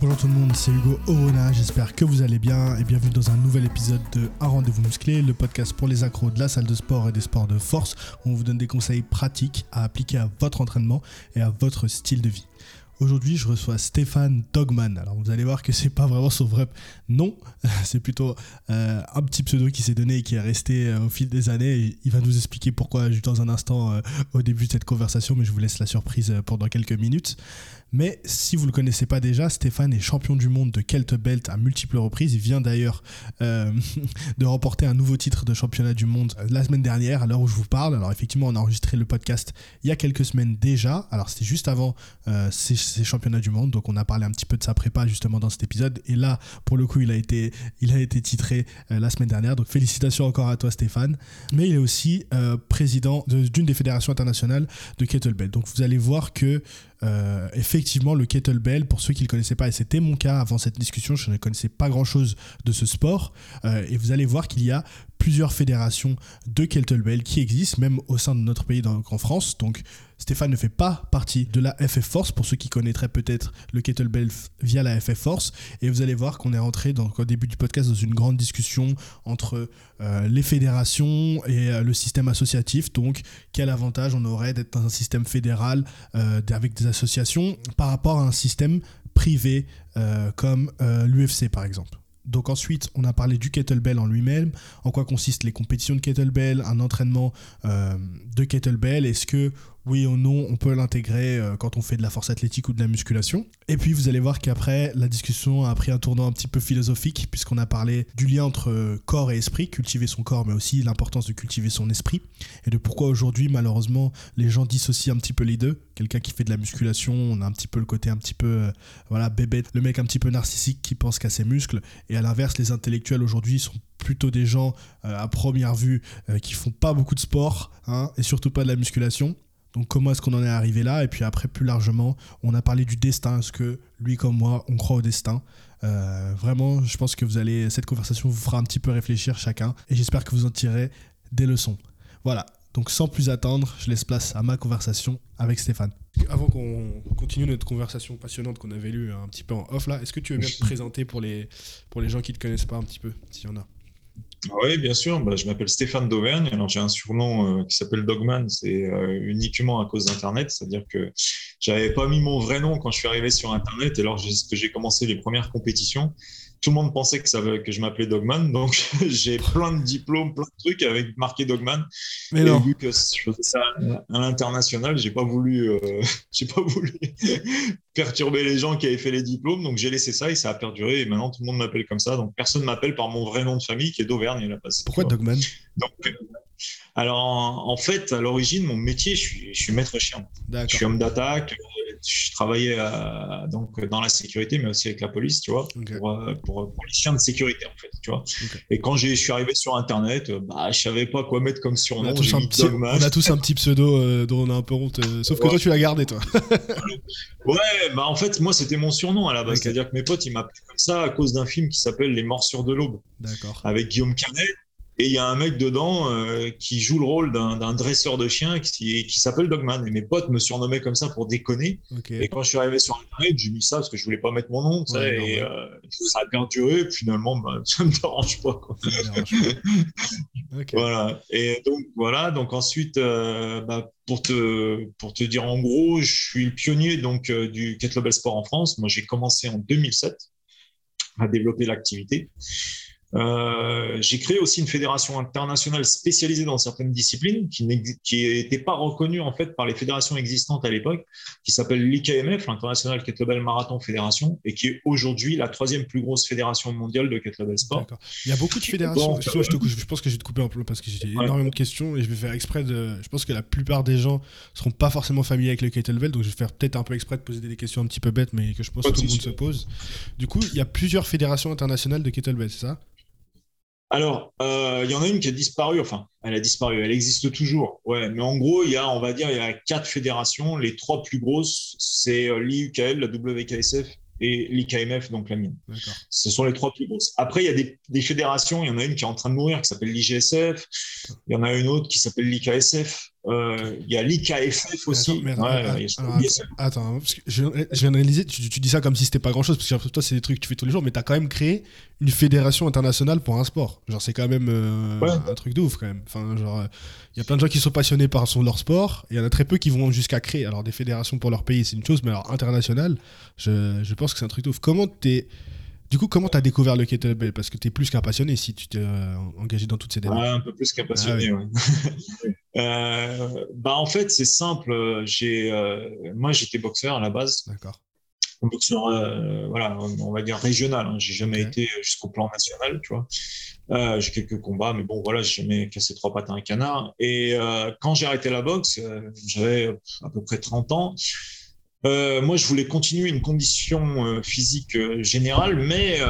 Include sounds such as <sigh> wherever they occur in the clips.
Bonjour tout le monde, c'est Hugo Orona, j'espère que vous allez bien et bienvenue dans un nouvel épisode de Un rendez-vous musclé, le podcast pour les accros de la salle de sport et des sports de force où on vous donne des conseils pratiques à appliquer à votre entraînement et à votre style de vie. Aujourd'hui, je reçois Stéphane Dogman. Alors, vous allez voir que c'est pas vraiment son vrai nom, <laughs> c'est plutôt euh, un petit pseudo qui s'est donné et qui est resté euh, au fil des années. il va nous expliquer pourquoi juste dans un instant euh, au début de cette conversation, mais je vous laisse la surprise pendant quelques minutes. Mais si vous ne le connaissez pas déjà, Stéphane est champion du monde de Kelt Belt à multiples reprises. Il vient d'ailleurs <laughs> de remporter un nouveau titre de championnat du monde la semaine dernière, à l'heure où je vous parle. Alors effectivement, on a enregistré le podcast il y a quelques semaines déjà. Alors c'était juste avant ces ces championnats du monde. Donc on a parlé un petit peu de sa prépa justement dans cet épisode. Et là, pour le coup, il a été, il a été titré euh, la semaine dernière. Donc félicitations encore à toi Stéphane. Mais il est aussi euh, président d'une des fédérations internationales de kettlebell. Donc vous allez voir que euh, effectivement, le kettlebell, pour ceux qui ne le connaissaient pas, et c'était mon cas avant cette discussion, je ne connaissais pas grand-chose de ce sport, et vous allez voir qu'il y a plusieurs fédérations de kettlebell qui existent, même au sein de notre pays, donc en France. Donc Stéphane ne fait pas partie de la FF Force, pour ceux qui connaîtraient peut-être le kettlebell via la FF Force. Et vous allez voir qu'on est rentré au début du podcast dans une grande discussion entre euh, les fédérations et euh, le système associatif. Donc quel avantage on aurait d'être dans un système fédéral euh, avec des associations par rapport à un système privé comme l'UFC par exemple. Donc ensuite, on a parlé du kettlebell en lui-même, en quoi consistent les compétitions de kettlebell, un entraînement de kettlebell, est-ce que oui ou non on peut l'intégrer euh, quand on fait de la force athlétique ou de la musculation. Et puis vous allez voir qu'après, la discussion a pris un tournant un petit peu philosophique, puisqu'on a parlé du lien entre corps et esprit, cultiver son corps, mais aussi l'importance de cultiver son esprit, et de pourquoi aujourd'hui, malheureusement, les gens dissocient un petit peu les deux. Quelqu'un qui fait de la musculation, on a un petit peu le côté un petit peu, euh, voilà, bébé, le mec un petit peu narcissique qui pense qu'à ses muscles, et à l'inverse, les intellectuels aujourd'hui sont plutôt des gens euh, à première vue euh, qui font pas beaucoup de sport hein, et surtout pas de la musculation. Donc comment est-ce qu'on en est arrivé là? Et puis après, plus largement, on a parlé du destin. Est-ce que lui comme moi, on croit au destin? Euh, Vraiment, je pense que vous allez, cette conversation vous fera un petit peu réfléchir chacun. Et j'espère que vous en tirez des leçons. Voilà. Donc sans plus attendre, je laisse place à ma conversation avec Stéphane. Avant qu'on continue notre conversation passionnante qu'on avait lue un petit peu en off là, est-ce que tu veux bien te présenter pour les, pour les gens qui ne te connaissent pas un petit peu, s'il y en a? Oui, bien sûr. Bah, je m'appelle Stéphane d'Auvergne. Alors, j'ai un surnom euh, qui s'appelle Dogman. C'est euh, uniquement à cause d'Internet. C'est-à-dire que j'avais pas mis mon vrai nom quand je suis arrivé sur Internet. Et alors que j'ai commencé les premières compétitions, tout le monde pensait que, ça, que je m'appelais Dogman. Donc, <laughs> j'ai plein de diplômes, plein de trucs avec marqué Dogman. Mais et vu que je faisais ça à l'international, j'ai pas voulu, euh, <laughs> j'ai pas voulu <laughs> perturber les gens qui avaient fait les diplômes. Donc, j'ai laissé ça et ça a perduré. Et maintenant, tout le monde m'appelle comme ça. Donc, personne m'appelle par mon vrai nom de famille qui est d'Auvergne. Pourquoi Dogman? Donc, alors, en, fait, à l'origine, mon métier, je suis, je suis maître chien. Je suis homme d'attaque, je travaillais euh, donc dans la sécurité, mais aussi avec la police, tu vois, euh, pour, pour, les chiens de sécurité, en fait, tu vois. Et quand je suis arrivé sur Internet, euh, bah, je savais pas quoi mettre comme surnom. On a tous, un petit, on a tous un petit pseudo dont on a un peu honte, sauf que toi, tu l'as gardé, toi. ouais, bah en fait, moi, c'était mon surnom à la base. C'est-à-dire que mes potes, ils m'appelaient comme ça à cause d'un film qui s'appelle Les Morsures de l'Aube. D'accord. Avec Guillaume Canet. Et il y a un mec dedans euh, qui joue le rôle d'un dresseur de chiens qui, qui s'appelle Dogman. Et mes potes me surnommaient comme ça pour déconner. Et quand je suis arrivé sur Internet, j'ai mis ça parce que je voulais pas mettre mon nom. et euh, ça a perduré. Et finalement, bah, <laughs> ça me dérange pas. Quoi. Voilà. Et donc, voilà. Donc ensuite, euh, bah, pour, te, pour te dire en gros, je suis le pionnier donc, du kettlebell sport en France. Moi, j'ai commencé en 2007 à développer l'activité. Euh, j'ai créé aussi une fédération internationale spécialisée dans certaines disciplines qui n'était pas reconnue en fait par les fédérations existantes à l'époque, qui s'appelle l'IKMF, l'International Kettlebell Marathon Fédération, et qui est aujourd'hui la troisième plus grosse fédération mondiale de kettlebell sport. Il y a beaucoup de fédérations. je, je, pense que je vais te couper un peu parce que j'ai énormément de questions et je vais faire exprès de. Je pense que la plupart des gens seront pas forcément familiers avec le kettlebell, donc je vais faire peut-être un peu exprès de poser des questions un petit peu bêtes, mais que je pense que tout le monde se pose. Du coup, il y a plusieurs fédérations internationales de kettlebell, c'est ça? Alors, euh, il y en a une qui a disparu, enfin, elle a disparu, elle existe toujours, ouais, mais en gros, il y a, on va dire, il y a quatre fédérations. Les trois plus grosses, c'est euh, l'IUKL, la WKSF et l'IKMF, donc la mine. Ce sont les trois plus grosses. Après, il y a des, des, fédérations, il y en a une qui est en train de mourir, qui s'appelle l'IGSF, il y en a une autre qui s'appelle l'IKSF, Euh, il y a l'IKFF aussi. attends, parce que je, viens de réaliser, tu, dis ça comme si c'était pas grand chose, parce que toi, c'est des trucs que tu fais tous les jours, mais tu as quand même créé une fédération internationale pour un sport. Genre, c'est quand même euh, un truc de ouf, quand même. Enfin, genre, il y a plein de gens qui sont passionnés par son, leur sport, et il y en a très peu qui vont jusqu'à créer. Alors, des fédérations pour leur pays, c'est une chose, mais alors, international, je, je pense que c'est un truc de ouf. Comment t'es du coup, comment tu as découvert le kettlebell? Parce que tu es plus qu'un passionné si tu t'es euh, engagé dans toutes ces démarches. Ouais, un peu plus qu'un passionné, ah <laughs> euh, bah, en fait, c'est simple. J'ai, euh, moi, j'étais boxeur à la base. D'accord. Boxeur, voilà, on va dire régional. Hein. J'ai jamais été jusqu'au plan national, tu vois. j'ai quelques combats, mais bon, voilà, j'ai jamais cassé trois pattes à un canard. Et quand j'ai arrêté la boxe, j'avais à peu près 30 ans. Euh, moi, je voulais continuer une condition euh, physique euh, générale, mais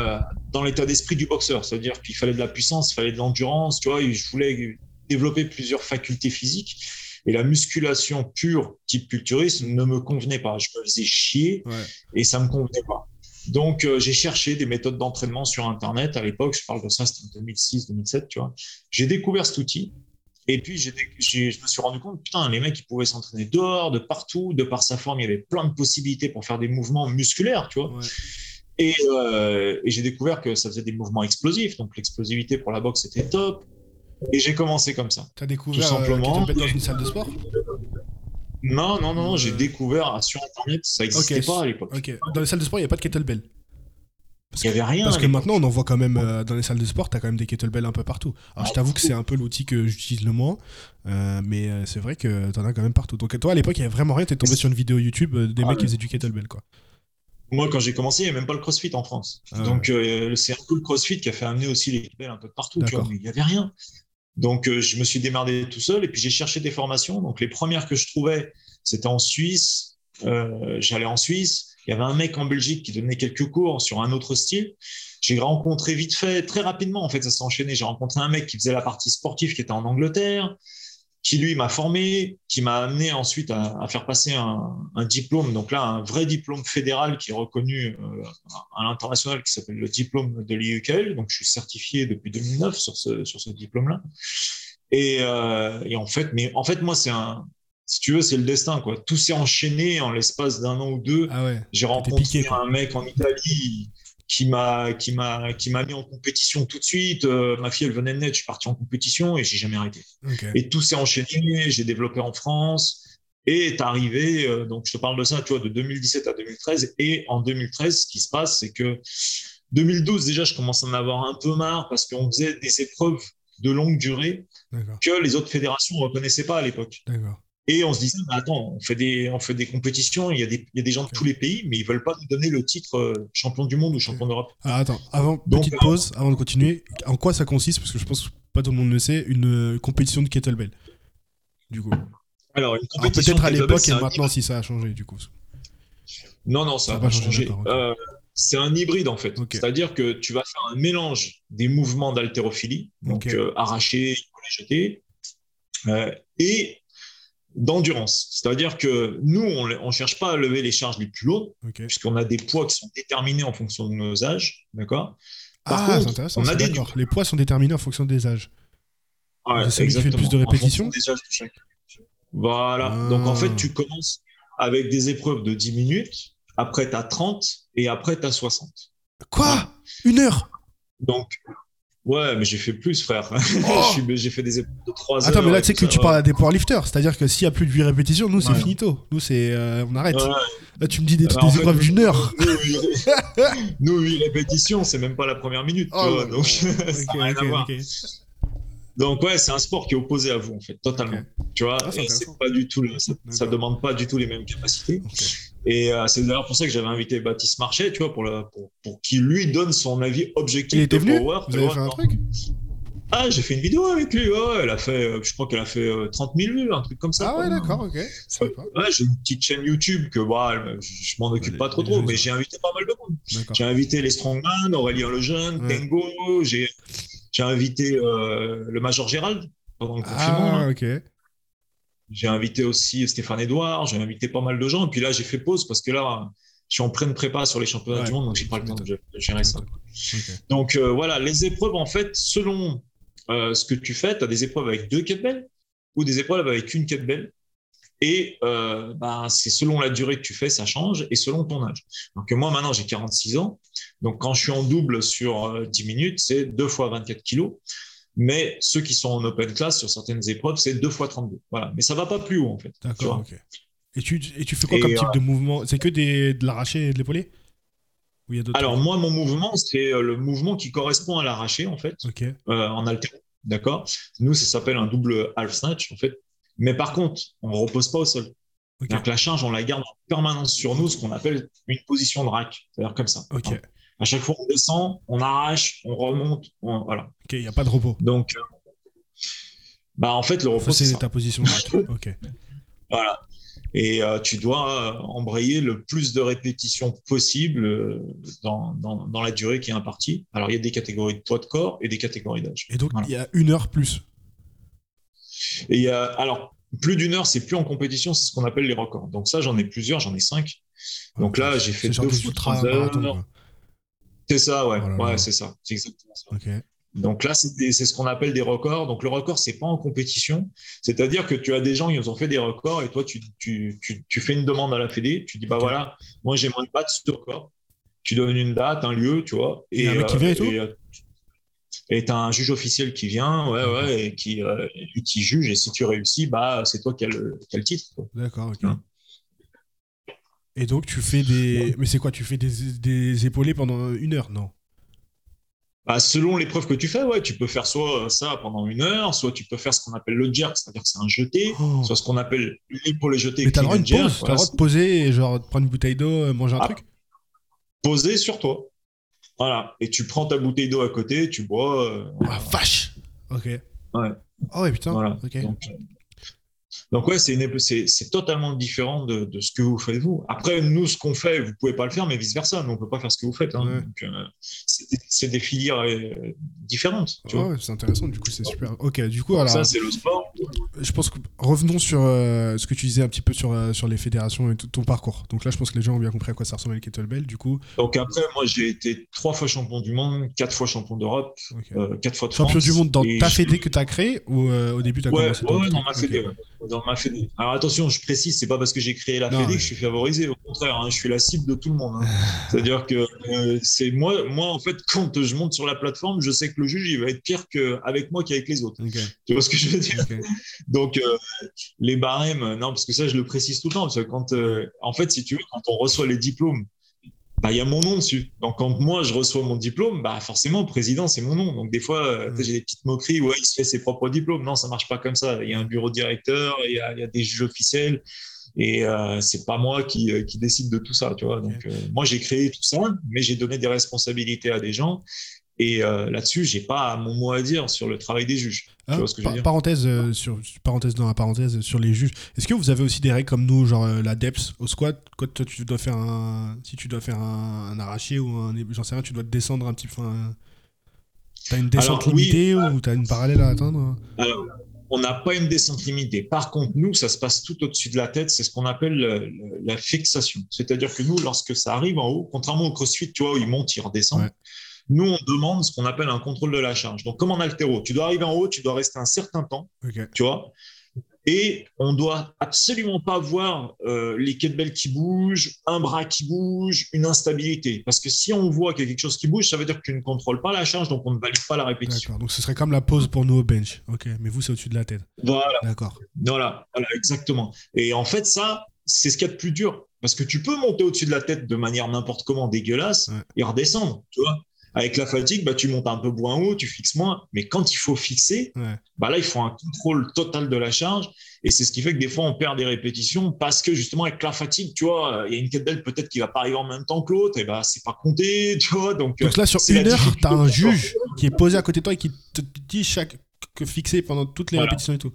dans l'état d'esprit du boxeur. C'est-à-dire qu'il fallait de la puissance, il fallait de l'endurance, tu vois. je voulais développer plusieurs facultés physiques. Et la musculation pure, type culturisme, ne me convenait pas. Je me faisais chier et ça me convenait pas. Donc, j'ai cherché des méthodes d'entraînement sur Internet. À l'époque, je parle de ça, c'était en 2006-2007, tu vois. J'ai découvert cet outil et puis, je me suis rendu compte, putain, les mecs, ils pouvaient s'entraîner dehors, de partout, de par sa forme, il y avait plein de possibilités pour faire des mouvements musculaires, tu vois. Euh, et, j'ai découvert que ça faisait des mouvements explosifs, donc l'explosivité pour la boxe était top. Et j'ai commencé comme ça. Tu as découvert tout simplement. Euh, dans une salle de sport? Non, non, non, j'ai euh, découvert sur Internet, ça n'existait pas à l'époque. Dans les salles de sport, il n'y a pas de kettlebell parce il n'y avait rien. Parce que maintenant, on en voit quand même euh, dans les salles de sport, tu as quand même des kettlebells un peu partout. Alors, je t'avoue que c'est un peu l'outil que j'utilise le moins, euh, mais euh, c'est vrai que tu en as quand même partout. Donc, toi, à l'époque, il n'y avait vraiment rien, tu es tombé sur une vidéo YouTube des mecs qui faisaient du kettlebell, quoi. Moi, quand j'ai commencé, il n'y avait même pas le crossfit en France. Ah Donc, c'est un peu le crossfit qui a fait amener aussi les kettlebells un peu partout, tu vois, mais il n'y avait rien. Donc, je me suis démerdé tout seul et puis j'ai cherché des formations. Donc, les premières que je trouvais, c'était en Suisse. J'allais en Suisse. Il y avait un mec en Belgique qui donnait quelques cours sur un autre style. J'ai rencontré vite fait, très rapidement, en fait, ça s'est enchaîné. J'ai rencontré un mec qui faisait la partie sportive qui était en Angleterre, qui lui m'a formé, qui m'a amené ensuite à, faire passer un, diplôme, donc là, un vrai diplôme fédéral qui est reconnu euh, à l'international, qui s'appelle le diplôme de l'IUKL. Donc, je suis certifié depuis 2009 sur ce, sur ce diplôme-là. Et, euh, et, en fait, mais en fait, moi, c'est un, si tu veux, c'est le destin, quoi. Tout s'est enchaîné en l'espace d'un an ou deux. Ah J'ai rencontré un mec en Italie qui m'a qui m'a qui m'a mis en compétition tout de suite. Euh, ma fille, elle venait de naître, je suis parti en compétition et j'ai jamais arrêté. Et tout s'est enchaîné. J'ai développé en France et est arrivé. Euh, donc je te parle de ça, tu vois, de 2017 à 2013. Et en 2013, ce qui se passe, c'est que 2012 déjà, je commence à en avoir un peu marre parce qu'on faisait des épreuves de longue durée que les autres fédérations ne reconnaissaient pas à l'époque. D'accord. Et on se disait, bah, attends, on fait, des, on fait des compétitions, il y, a des, il y a des gens de tous les pays, mais ils veulent pas nous donner le titre euh, champion du monde ou champion d'Europe. Ah, attends, avant, petite euh, pause, avant de continuer, en quoi ça consiste? Parce que je pense que pas tout le monde le sait, une euh, compétition de kettlebell. Du coup. Alors, une compétition peut-être à l'époque et maintenant si ça a changé, du coup. Non, non, ça n'a pas changé. c'est un hybride en fait. C'est-à-dire que tu vas faire un mélange des mouvements d'haltérophilie, donc arracher, jeter, et d'endurance. C'est-à-dire que nous, on ne cherche pas à lever les charges les plus lourdes, puisqu'on a des poids qui sont déterminés en fonction de nos âges. D'accord? Ah, c'est intéressant. On a des... Les poids sont déterminés en fonction des âges. Ouais, celui qui fait plus de répétitions Voilà. Donc en fait, ah. tu commences avec des épreuves de 10 minutes, après tu as 30 et après tu as 60. Quoi Une heure? Donc, Ouais, mais j'ai fait plus, frère. <laughs> Oh j'ai fait des épreuves de 3 heures. Attends, mais là, tu sais que tu parles à des powerlifters. C'est-à-dire que s'il y a plus de 8 répétitions, nous, c'est finito. Nous, c'est. Euh, on arrête. Là, tu me dis des, bah, des épreuves d'une heure. Nous, 8 répétitions, c'est même pas la première minute. <laughs> Oh, donc, <laughs> ça rien à voir. Donc ouais, c'est un sport qui est opposé à vous en fait, totalement. Tu vois, ah, c'est pas du tout, ça, ça, demande pas du tout les mêmes capacités. Et euh, c'est d'ailleurs pour ça que j'avais invité Baptiste Marchais, tu vois, pour, pour, pour qu'il lui donne son avis objectif. Il était venu Vous avez fait un truc ah, j'ai fait une vidéo avec lui. Ouais, elle a fait, euh, je crois qu'elle a fait 30 euh, 000 vues, un truc comme ça. Ah ouais, d'accord, ok. Ouais, j'ai une petite chaîne YouTube que bah, je m'en occupe pas trop trop, mais j'ai invité pas mal de monde. J'ai invité les Strongman, Aurélien Lejeune, Tengo, j'ai j'ai invité le Major Gérald pendant le confinement. Ah, ok. J'ai invité aussi Stéphane Edouard, j'ai invité pas mal de gens. Et puis là, j'ai fait pause parce que là, je suis en pleine prépa sur les championnats du monde, donc j'ai pas le temps de, gérer ça. Donc euh, voilà, les épreuves, en fait, selon euh, ce que tu fais, tu as des épreuves avec deux kettlebells ou des épreuves avec une kettlebell. Et euh, bah, c'est selon la durée que tu fais, ça change, et selon ton âge. Donc moi, maintenant, j'ai 46 ans. Donc quand je suis en double sur 10 minutes, c'est 2 fois 24 kilos. Mais ceux qui sont en open class sur certaines épreuves, c'est 2 fois 32. Voilà. Mais ça va pas plus haut, en fait. D'accord, ok. Et tu, et tu fais quoi comme type de mouvement? C'est que des, de l'arraché et de l'épaulé? Alors, moi, mon mouvement, c'est le mouvement qui correspond à l'arraché, en fait, euh, en. D'accord? Nous, ça s'appelle un double half snatch, en fait. Mais par contre, on ne repose pas au sol. Donc la charge, on la garde en permanence sur nous, ce qu'on appelle une position de rack. C'est-à-dire comme ça. Ok. À chaque fois, on descend, on arrache, on remonte. voilà. Ok, il n'y a pas de repos. Donc, euh, bah, en fait, le repos, c'est ta position <laughs> ok. Voilà. Et euh, tu dois euh, embrayer le plus de répétitions possible dans, dans, la durée qui est impartie. Alors, il y a des catégories de poids de corps et des catégories d'âge. Et donc, il y a une heure plus et il y a, alors, plus d'une heure, c'est plus en compétition, c'est ce qu'on appelle les records. Donc ça, j'en ai plusieurs, j'en ai cinq. Donc là, j'ai fait deux fois trois heures. C'est ça, ouais, oh ouais, c'est ça, c'est exactement ça. Donc là, c'est ce qu'on appelle des records. Donc le record, c'est pas en compétition. C'est-à-dire que tu as des gens, ils ont fait des records et toi, tu, tu, tu, fais une demande à la Fédé. Tu dis, bah voilà, moi, j'aimerais battre ce record. Tu donnes une date, un lieu, tu vois. Et, et un mec qui vient et euh, tout et tu as un juge officiel qui vient ouais, ouais, et qui, euh, qui juge. Et si tu réussis, bah, c'est toi qui as le, titre. D'accord, ok. Hein. Et donc, tu fais des. <laughs> Mais c'est quoi Tu fais des, des épaulés pendant une heure, non bah, selon l'épreuve que tu fais, ouais, tu peux faire soit ça pendant une heure, soit tu peux faire ce qu'on appelle le jerk, c'est-à-dire que c'est un jeté, oh. soit ce qu'on appelle l'épaule jeté. Mais t'as le droit de pause, t'as le droit de poser et genre de prendre une bouteille d'eau, euh, manger un ah. truc? Poser sur toi. Voilà. Et tu prends ta bouteille d'eau à côté, tu bois. Euh, ah, vache Ok. Ouais. Ah ouais, putain. Voilà. Donc, euh, donc ouais, c'est totalement différent de, de, ce que vous faites vous. Après, nous, ce qu'on fait, vous pouvez pas le faire, mais vice versa, nous on peut pas faire ce que vous faites. Hein. Euh, c'est des filières euh, différentes. ouais, c'est intéressant. Du coup, c'est super. Ok, du coup, alors. Ça, c'est le sport. Je pense que revenons sur euh, ce que tu disais un petit peu sur sur les fédérations et tout ton parcours. Donc là, je pense que les gens ont bien compris à quoi ça ressemble le kettlebell. Du coup. Donc après, moi, j'ai été trois fois champion du monde, quatre fois champion d'Europe, quatre fois de Champion du monde dans ta fédé que tu as créé ou au début tu as commencé Ouais, dans ma? Fédé. Alors attention, je précise, c'est pas parce que j'ai créé la Fédé que je suis favorisé. Au contraire, hein, je suis la cible de tout le monde. Hein. <laughs> C'est-à-dire que euh, c'est moi, moi en fait, quand je monte sur la plateforme, je sais que le juge il va être pire qu'avec moi qu'avec les autres. Tu vois ce que je veux dire? Donc euh, les barèmes, non, parce que ça je le précise tout le temps, parce que quand, euh, en fait, si tu veux, quand on reçoit les diplômes bah, il y a mon nom dessus. Donc, quand moi, je reçois mon diplôme, bah, forcément, président, c'est mon nom. Donc, des fois, euh, j'ai des petites moqueries, ouais, il se fait ses propres diplômes. Non, ça marche pas comme ça. Il y a un bureau directeur, il y a, il y a des juges officiels. Et euh, c'est pas moi qui, euh, qui, décide de tout ça, tu vois. Donc, euh, moi, j'ai créé tout ça, mais j'ai donné des responsabilités à des gens. Et euh, là-dessus, j'ai pas mon mot à dire sur le travail des juges. Tu vois ce que je veux dire parenthèse, euh, sur, parenthèse dans la parenthèse sur les juges. Est-ce que vous avez aussi des règles comme nous, genre euh, la depth au squat Quand tu dois faire un, si tu dois faire un, arraché ou un, j'en sais rien, tu dois descendre un petit peu. T'as une descente limitée ou ou t'as une parallèle à atteindre Alors, on n'a pas une descente limitée. Par contre, nous, ça se passe tout au-dessus de la tête. C'est ce qu'on appelle la fixation. C'est-à-dire que nous, lorsque ça arrive en haut, contrairement au crossfit, tu vois, où il monte, il redescend. Nous, on demande ce qu'on appelle un contrôle de la charge. Donc, comme en altéro, tu dois arriver en haut, tu dois rester un certain temps, tu vois. Et on doit absolument pas voir euh, les kettlebells qui bougent, un bras qui bouge, une instabilité. Parce que si on voit qu'il y a quelque chose qui bouge, ça veut dire que tu ne contrôles pas la charge, donc on ne valide pas la répétition. Donc ce serait comme la pause pour nous au bench. Ok, mais vous, c'est au-dessus de la tête. Voilà. D'accord. Voilà, voilà, exactement. Et en fait, ça, c'est ce qu'il y a de plus dur. Parce que tu peux monter au-dessus de la tête de manière n'importe comment dégueulasse et redescendre, tu vois. Avec la fatigue, bah, tu montes un peu moins haut, tu fixes moins. Mais quand il faut fixer, bah là, il faut un contrôle total de la charge. Et c'est ce qui fait que des fois, on perd des répétitions parce que justement, avec la fatigue, tu vois, il y a une kettlebell peut-être qui va pas arriver en même temps que l'autre, et bah, c'est pas compté, <laughs> tu vois. Donc, là, sur une heure, tu as un juge qui est posé à côté de toi et qui te dit chaque que fixer pendant toutes les répétitions et tout.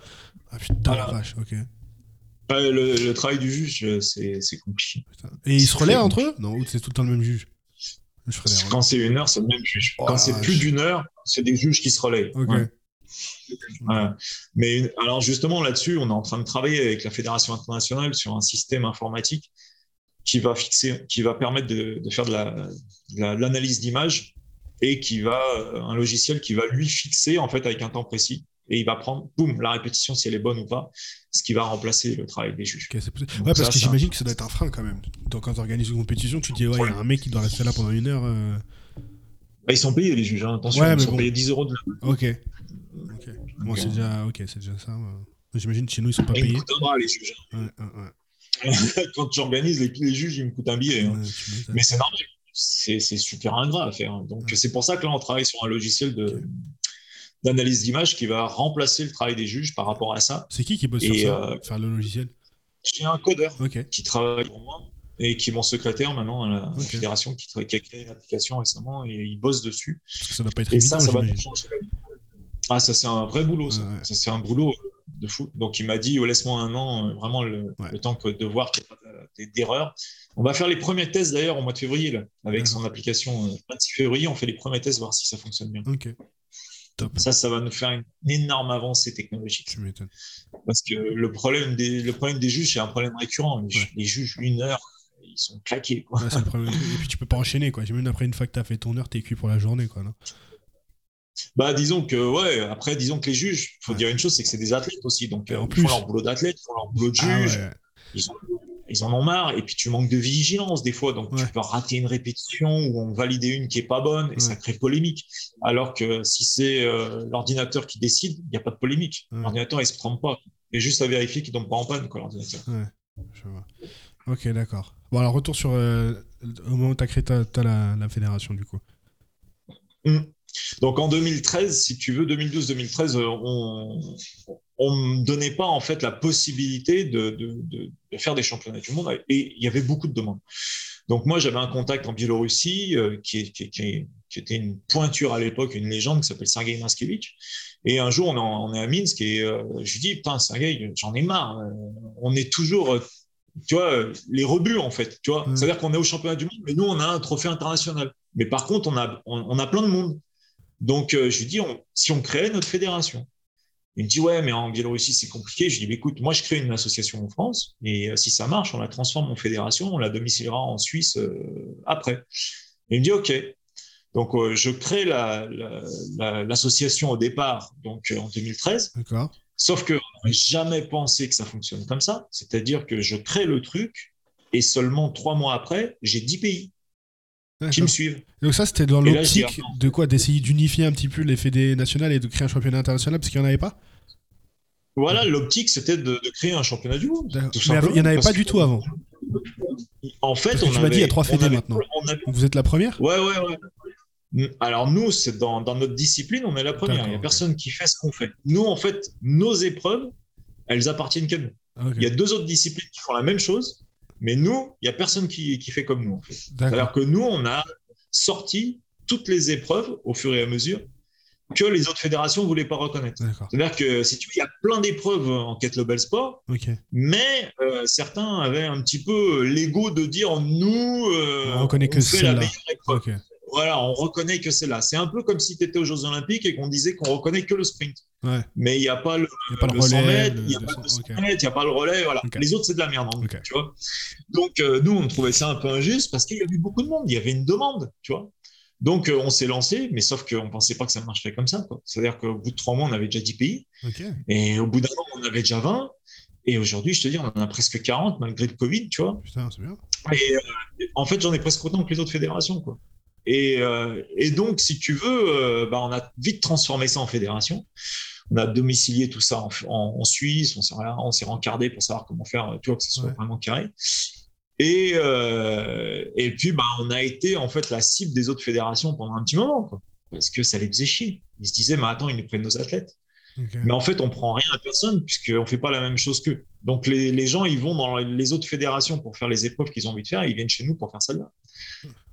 Ah putain, la vache, ok. le, travail du juge, c'est compliqué. Et ils se relaient entre eux? Non, c'est tout le temps le même juge? Quand c'est une heure, c'est le même juge. Quand c'est plus d'une heure, c'est des juges qui se relayent. Mais alors justement là-dessus, on est en train de travailler avec la fédération internationale sur un système informatique qui va fixer, qui va permettre de, faire de l'analyse la, d'image et qui va un logiciel qui va lui fixer en fait avec un temps précis et il va prendre, boum, la répétition si elle est bonne ou pas, ce qui va remplacer le travail des juges. ouais, parce que j'imagine que ça doit être un frein quand même. Donc quand tu organises une compétition, tu dis, ouais, il y a un mec qui doit rester là pendant une heure. Euh. Bah, ils sont payés, les juges, hein. attention, ils sont payés 10 euros de Ok. Ok. Bon, c'est déjà, ok, c'est déjà ça. J'imagine chez nous, ils sont pas payés. Ils les juges. Hein. Ouais, ouais, <laughs> quand les, les, juges, ils me coûtent un billet. Hein. Mais c'est normal. C'est super ingrat à faire. Donc, c'est pour ça que là, on travaille sur un logiciel de d'analyse d'image qui va remplacer le travail des juges par rapport à ça. C'est qui qui bosse sur ça, euh, faire le logiciel? J'ai un codeur qui travaille pour moi et qui est mon secrétaire maintenant à la fédération qui, qui, a créé une application récemment et il bosse dessus. Ça va pas être et évident, ça, ça va changer Ah, ça c'est un vrai boulot, ça. ça c'est un boulot de fou. Donc il m'a dit oh, laisse-moi un an, euh, vraiment le, temps que de voir qu'il n'y a pas d'erreur. On va faire les premiers tests d'ailleurs au mois de février là, avec son application. 26 euh, février, on fait les premiers tests voir si ça fonctionne bien. Ok. Ça, ça va nous faire une, énorme avancée technologique. Parce que le problème des, le problème des juges, c'est un problème récurrent. Les, juges, une heure, ils sont claqués. Quoi. Et puis tu peux pas enchaîner. Quoi. Même après une fois que tu as fait ton heure, tu es cuit pour la journée. Quoi, non? Bah, disons que, ouais, après, disons que les juges, il faut dire une chose, c'est que c'est des athlètes aussi. Donc, en ils font leur boulot d'athlète, ils font leur boulot de ah juge. ils ont ils en ont marre. Et puis tu manques de vigilance des fois, donc tu peux rater une répétition ou en valider une qui est pas bonne et ça crée polémique. Alors que si c'est euh, l'ordinateur qui décide, il n'y a pas de polémique. L'ordinateur il se trompe pas. Il juste à vérifier qu'il tombe pas en panne, quoi, l'ordinateur. je vois. Ok, d'accord. Bon, alors retour sur euh, au moment où tu as créé ta, la, fédération, du coup. Mmh. Donc en 2013, si tu veux, 2012-2013, euh, on, on me donnait pas en fait la possibilité de, faire des championnats du monde et il y avait beaucoup de demandes. Donc moi j'avais un contact en Biélorussie euh, qui, qui, était une pointure à l'époque, une légende qui s'appelle Sergei Maskevich. Et un jour on est, à Minsk et euh, je lui dis putain Sergei j'en ai marre, on est toujours tu vois les rebuts en fait, tu vois, c'est-à-dire qu'on est au championnat du monde mais nous on a un trophée international. Mais par contre on a on, a plein de monde. Donc je lui dis si on créait notre fédération il me dit ouais, mais en Biélorussie c'est compliqué. Je dis bah, écoute, moi je crée une association en France et euh, si ça marche, on la transforme en fédération, on la domiciliera en Suisse euh, après. il me dit ok. Donc euh, je crée l'association au départ, donc en 2013. D'accord. Sauf que n'ai jamais pensé que ça fonctionne comme ça. C'est-à-dire que je crée le truc et seulement trois mois après, j'ai dix pays qui me suivent. Donc ça, c'était dans l'optique de quoi? D'essayer d'unifier un petit peu les fédés nationales et de créer un championnat international parce qu'il n'y en avait pas? Voilà, l'optique, c'était de, créer un championnat du monde. Mais il n'y en avait pas du tout avant. En fait, on tu m'as dit il y a trois fédés maintenant. Vous êtes la première? Ouais, ouais, ouais. Alors nous, c'est dans, notre discipline, on est la première. Il n'y a personne qui fait ce qu'on fait. Nous, en fait, nos épreuves, elles appartiennent qu'à nous. Il y a deux autres disciplines qui font la même chose, mais nous, il n'y a personne qui, fait comme nous. En fait. Alors que nous, on a sorti toutes les épreuves au fur et à mesure que les autres fédérations ne voulaient pas reconnaître. C'est-à-dire que si tu veux, il y a plein d'épreuves en kettlebell sport, mais euh, certains avaient un petit peu l'ego de dire nous, euh, on reconnaît que c'est la meilleure épreuve. Voilà, on reconnaît que c'est là. C'est un peu comme si tu étais aux Jeux Olympiques et qu'on disait qu'on reconnaît que le sprint. Mais il n'y a pas le, relais, 100 mètres, il n'y a, pas il n'y a pas le relais. Voilà. Les autres, c'est de la merde. Hein, tu vois Donc, euh, nous, on trouvait ça un peu injuste parce qu'il y avait beaucoup de monde. Il y avait une demande. Tu vois donc, euh, on s'est lancé, mais sauf qu'on ne pensait pas que ça marcherait comme ça. C'est-à-dire qu'au bout de trois mois, on avait déjà 10 pays. Et au bout d'un an, on avait déjà 20. Et aujourd'hui, je te dis, on en a presque 40 malgré le Covid, tu vois. Putain, c'est bien. Et euh, en fait, j'en ai presque autant que les autres fédérations, quoi. Euh, et, donc, si tu veux, euh, bah, on a vite transformé ça en fédération. On a domicilié tout ça en, Suisse, on s'est rencardé pour savoir comment faire, tu vois, que ce soit vraiment carré. Et, euh, et puis, bah, on a été en fait la cible des autres fédérations pendant un petit moment, parce que ça les faisait chier. Ils se disaient, mais attends, ils nous prennent nos athlètes. Mais en fait, on prend rien à personne puisqu'on ne fait pas la même chose qu'eux. Donc, les, les, gens, ils vont dans les autres fédérations pour faire les épreuves qu'ils ont envie de faire et ils viennent chez nous pour faire celle-là.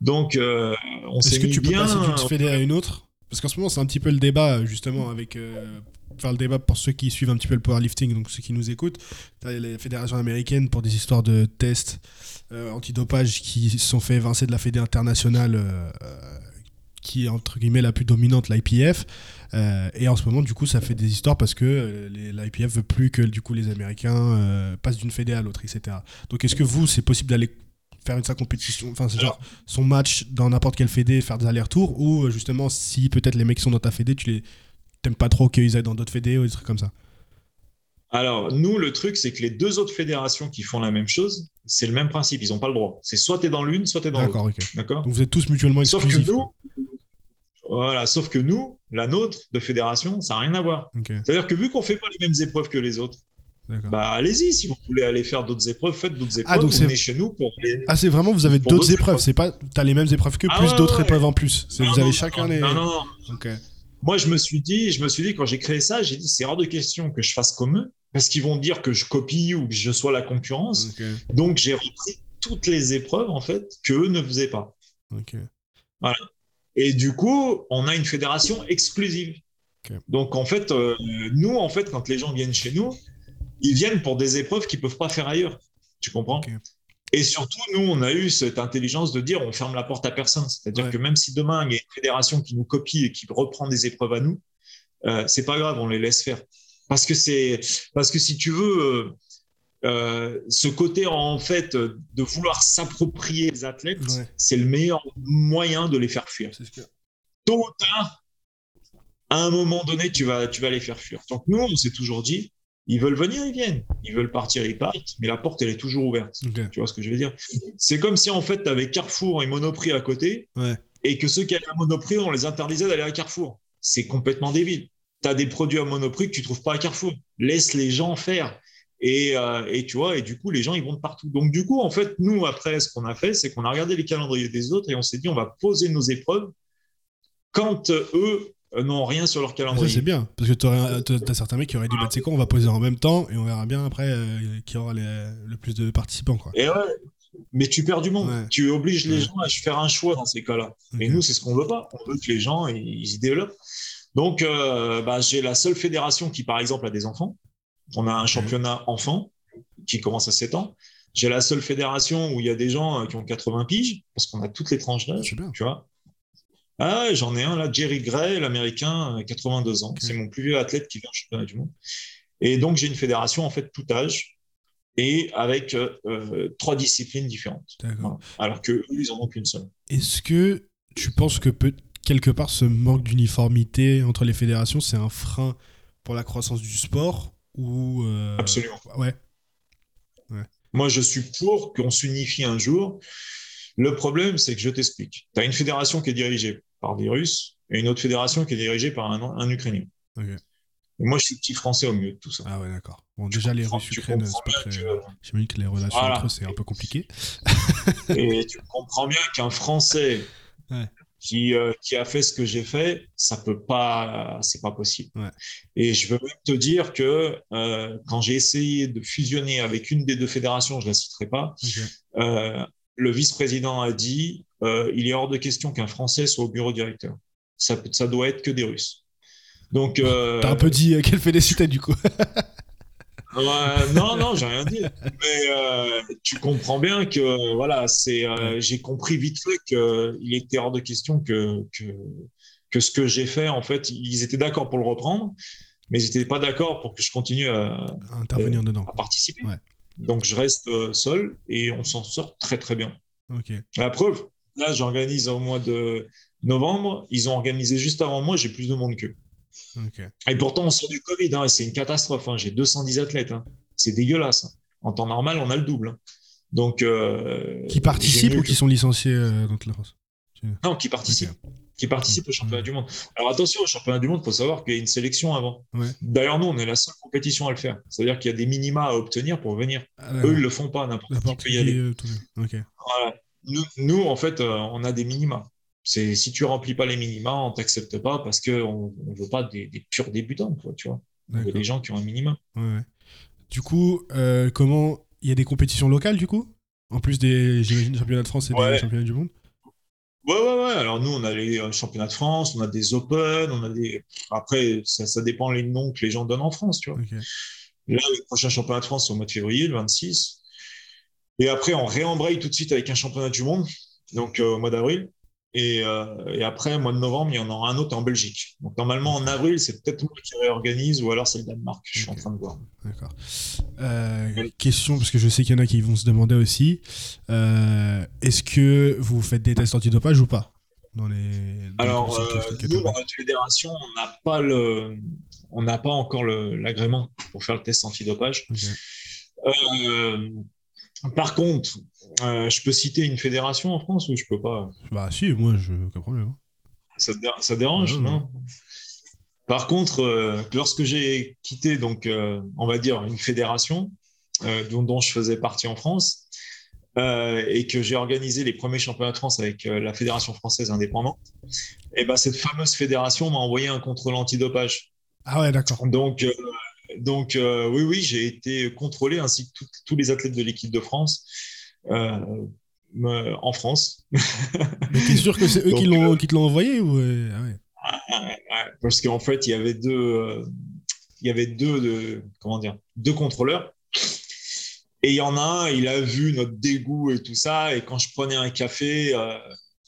Donc, euh, on s'est Est-ce que tu bien... peux passer d'une fédé à une autre? Parce qu'en ce moment, c'est un petit peu le débat, justement, avec. Euh, faire le débat pour ceux qui suivent un petit peu le powerlifting, donc ceux qui nous écoutent. As les fédérations américaines pour des histoires de tests euh, antidopage qui sont fait évincer de la fédé internationale euh, qui est entre guillemets la plus dominante, l'IPF. et en ce moment, du coup, ça fait des histoires parce que l'IPF veut plus que du coup les Américains passent d'une fédé à l'autre, etc. Donc, est-ce que vous, c'est possible d'aller faire une sa compétition, enfin c'est genre son match dans n'importe quelle fédé, faire des allers-retours, ou euh, justement si peut-être les mecs qui sont dans ta fédé, tu les t'aimes pas trop qu'ils aillent dans d'autres fédés ou des trucs comme ça? Alors, nous, le truc, c'est que les deux autres fédérations qui font la même chose, c'est le même principe. Ils n'ont pas le droit. C'est soit tu es dans l'une, soit tu es dans l'autre. D'accord, ok. D'accord? Donc vous êtes tous mutuellement Sauf que exclusifs. nous, voilà, sauf que nous, la nôtre de fédération, ça n'a rien à voir. C'est-à-dire que vu qu'on fait pas les mêmes épreuves que les autres. Bah allez-y, si vous voulez aller faire d'autres épreuves, faites d'autres Ah, épreuves, donc vous c'est- venez chez nous pour les... Ah, c'est vraiment, vous avez d'autres épreuves. C'est pas, t'as les mêmes épreuves que Ah plus ouais, d'autres ouais. épreuves en plus. C'est- Non, vous avez non, chacun non, les. Non, non, non. Ok. Moi, je me suis dit, je me suis dit quand j'ai créé ça, j'ai dit c'est hors de question que je fasse comme eux, parce qu'ils vont dire que je copie ou que je sois la concurrence. Donc j'ai repris toutes les épreuves en fait que eux ne faisaient pas. Ok. Et du coup, on a une fédération exclusive. Donc en fait, euh, nous en fait, quand les gens viennent chez nous, ils viennent pour des épreuves qu'ils peuvent pas faire ailleurs. Tu comprends? Et surtout, nous, on a eu cette intelligence de dire on ferme la porte à personne. C'est-à-dire Ouais. que même si demain il y a une fédération qui nous copie et qui reprend des épreuves à nous, euh, c'est pas grave, on les laisse faire. Parce que c'est parce que si tu veux. euh, euh, ce côté en fait de vouloir s'approprier les athlètes, Ouais. c'est le meilleur moyen de les faire fuir tôt ou tard, à un moment donné, tu vas, tu vas les faire fuir. Donc nous, on s'est toujours dit, ils veulent venir, ils viennent. Ils veulent partir, ils partent. Mais la porte, elle est toujours ouverte. Tu vois ce que je veux dire? C'est comme si en fait, tu avais Carrefour et Monoprix à côté, Ouais. et que ceux qui allaient à Monoprix, on les interdisait d'aller à Carrefour. C'est complètement débile. Tu as des produits à Monoprix que tu trouves pas à Carrefour. Laisse les gens faire. Et, euh, et tu vois, et du coup, les gens, ils vont de partout. Donc, du coup, en fait, nous, après, ce qu'on a fait, c'est qu'on a regardé les calendriers des autres et on s'est dit, on va poser nos épreuves quand euh, eux euh, n'ont rien sur leur Ça, calendrier. c'est bien. Parce que t'as t'as certains mecs qui auraient dit, bah, tu sais quoi, on va poser en même temps et on verra bien après euh, qui aura les- le plus de participants, quoi. Et ouais, mais tu perds du monde. Ouais. Tu obliges les Ouais. gens à faire un choix dans ces cas-là. Et Ok. nous, c'est ce qu'on veut pas. On veut que les gens ils, y développent. Donc, euh, bah, j'ai la seule fédération qui, par exemple, a des enfants. On a un championnat enfant qui commence à 7 ans. J'ai la seule fédération où il y a des gens euh, qui ont 80 piges, parce qu'on a toutes les tranches d'âge, tu vois. Ah, ouais, j'en ai un là, Jerry Gray, l'américain, euh, 82 ans. Ok. C'est mon plus vieux athlète qui vient au championnat du monde. Et donc, j'ai une fédération, en fait, tout âge, et avec euh, euh, trois disciplines différentes. Voilà. Alors que eux, ils en ont qu'une seule. Est-ce que tu penses que peut, quelque part ce manque d'uniformité entre les fédérations, c'est un frein pour la croissance du sport ou euh, Absolument. Ouais. Moi, je suis pour qu'on s'unifie un jour. Le problème, c'est que je t'explique. Tu as une fédération qui est dirigée par des Russes et une autre fédération qui est dirigée par un, un Ukrainien. Et moi, je suis petit français au milieu de tout ça. Ah ouais, d'accord. Bon, déjà les comprends- Russes tu Ukraine, comprends c'est pas bien très. que- J'imagine que les relations Voilà. entre eux c'est un peu compliqué. <laughs> Et tu comprends bien qu'un Français Ouais. qui, euh, qui a fait ce que j'ai fait, ça peut pas, c'est pas possible. Ouais. Et je veux même te dire que euh, quand j'ai essayé de fusionner avec une des deux fédérations, je la citerai pas, euh, le vice-président a dit euh, il est hors de question qu'un Français soit au bureau directeur. Ça, peut- ça doit être que des Russes. Donc, euh, T'as un peu dit euh, quelle félicité du coup. <laughs> Non, non, j'ai rien dit. Mais euh, tu comprends bien que voilà, c'est. euh, j'ai compris vite fait qu'il était hors de question que, que que ce que j'ai fait, en fait, ils étaient d'accord pour le reprendre, mais ils n'étaient pas d'accord pour que je continue à, Intervenir dedans. à participer. Ouais. Donc je reste euh, seul et on s'en sort très très bien. La preuve, là, j'organise au mois de novembre. Ils ont organisé juste avant moi. J'ai plus de monde qu'eux. Ok. Et pourtant, on sort du Covid, hein, c'est une catastrophe. hein. J'ai 210 athlètes. hein. C'est dégueulasse. En temps normal, on a le double. Donc, euh, Qui participent ou qui sont licenciés euh, dans toute la France? Non, qui participent. Qui participent au championnat du monde. Alors attention, au championnat du monde, il faut savoir qu'il y a une sélection avant. Ouais. D'ailleurs, nous, on est la seule compétition à le faire. C'est-à-dire qu'il y a des minima à obtenir pour venir. Ah, Eux, ils le font pas, n'importe qui N'importe peut y qui, aller. euh, tout ça. Ok. Voilà. Nous, nous, en fait, euh, on a des minima. C'est si tu remplis pas les minima, on t'accepte pas parce que on, on veut pas des, des purs débutants, quoi, tu vois. On veut D'accord. des gens qui ont un minima. Ouais, ouais. Du coup, euh, comment il y a des compétitions locales du coup? En plus des championnats de France et des Ouais. championnats du monde? Ouais, ouais, ouais. Alors nous, on a les euh, championnats de France, on a des Open, on a des. Après, ça, ça dépend les noms que les gens donnent en France, tu vois. Là, le prochain championnat de France, c'est au mois de février, le 26. Et après, on réembraye tout de suite avec un championnat du monde, donc euh, au mois d'avril. Et, euh, et après, mois de novembre, il y en aura un autre en Belgique. Donc normalement, en avril, c'est peut-être moi qui réorganise, ou alors c'est le Danemark. Je suis en train de voir. D'accord. Euh, Oui. question, parce que je sais qu'il y en a qui vont se demander aussi. euh, Est-ce que vous faites des tests antidopage ou pas dans les. Alors, euh, nous, dans notre fédération, on n'a pas le, on n'a pas encore l'agrément pour faire le test antidopage. Euh, par contre, euh, je peux citer une fédération en France ou je peux pas? Bah si, moi je aucun problème. Ça, ça dérange, non? Par contre, lorsque j'ai quitté donc, on va dire une fédération dont, dont, je faisais partie en France, euh, et que j'ai organisé les premiers championnats de France avec euh, la Fédération française indépendante, et ben cette fameuse fédération m'a envoyé un contrôle antidopage. Ah ouais, d'accord. Donc, euh, donc oui, oui, j'ai été contrôlé ainsi que tous les athlètes de l'équipe de France. en France. <laughs> Mais tu es sûr que c'est eux qui, l'ont, qui te l'ont envoyé ou ah ah Parce qu'en fait, il y avait deux, il y avait deux, de, comment dire, deux contrôleurs et il y en a un, il a vu notre dégoût et tout ça. Et quand je prenais un café, euh,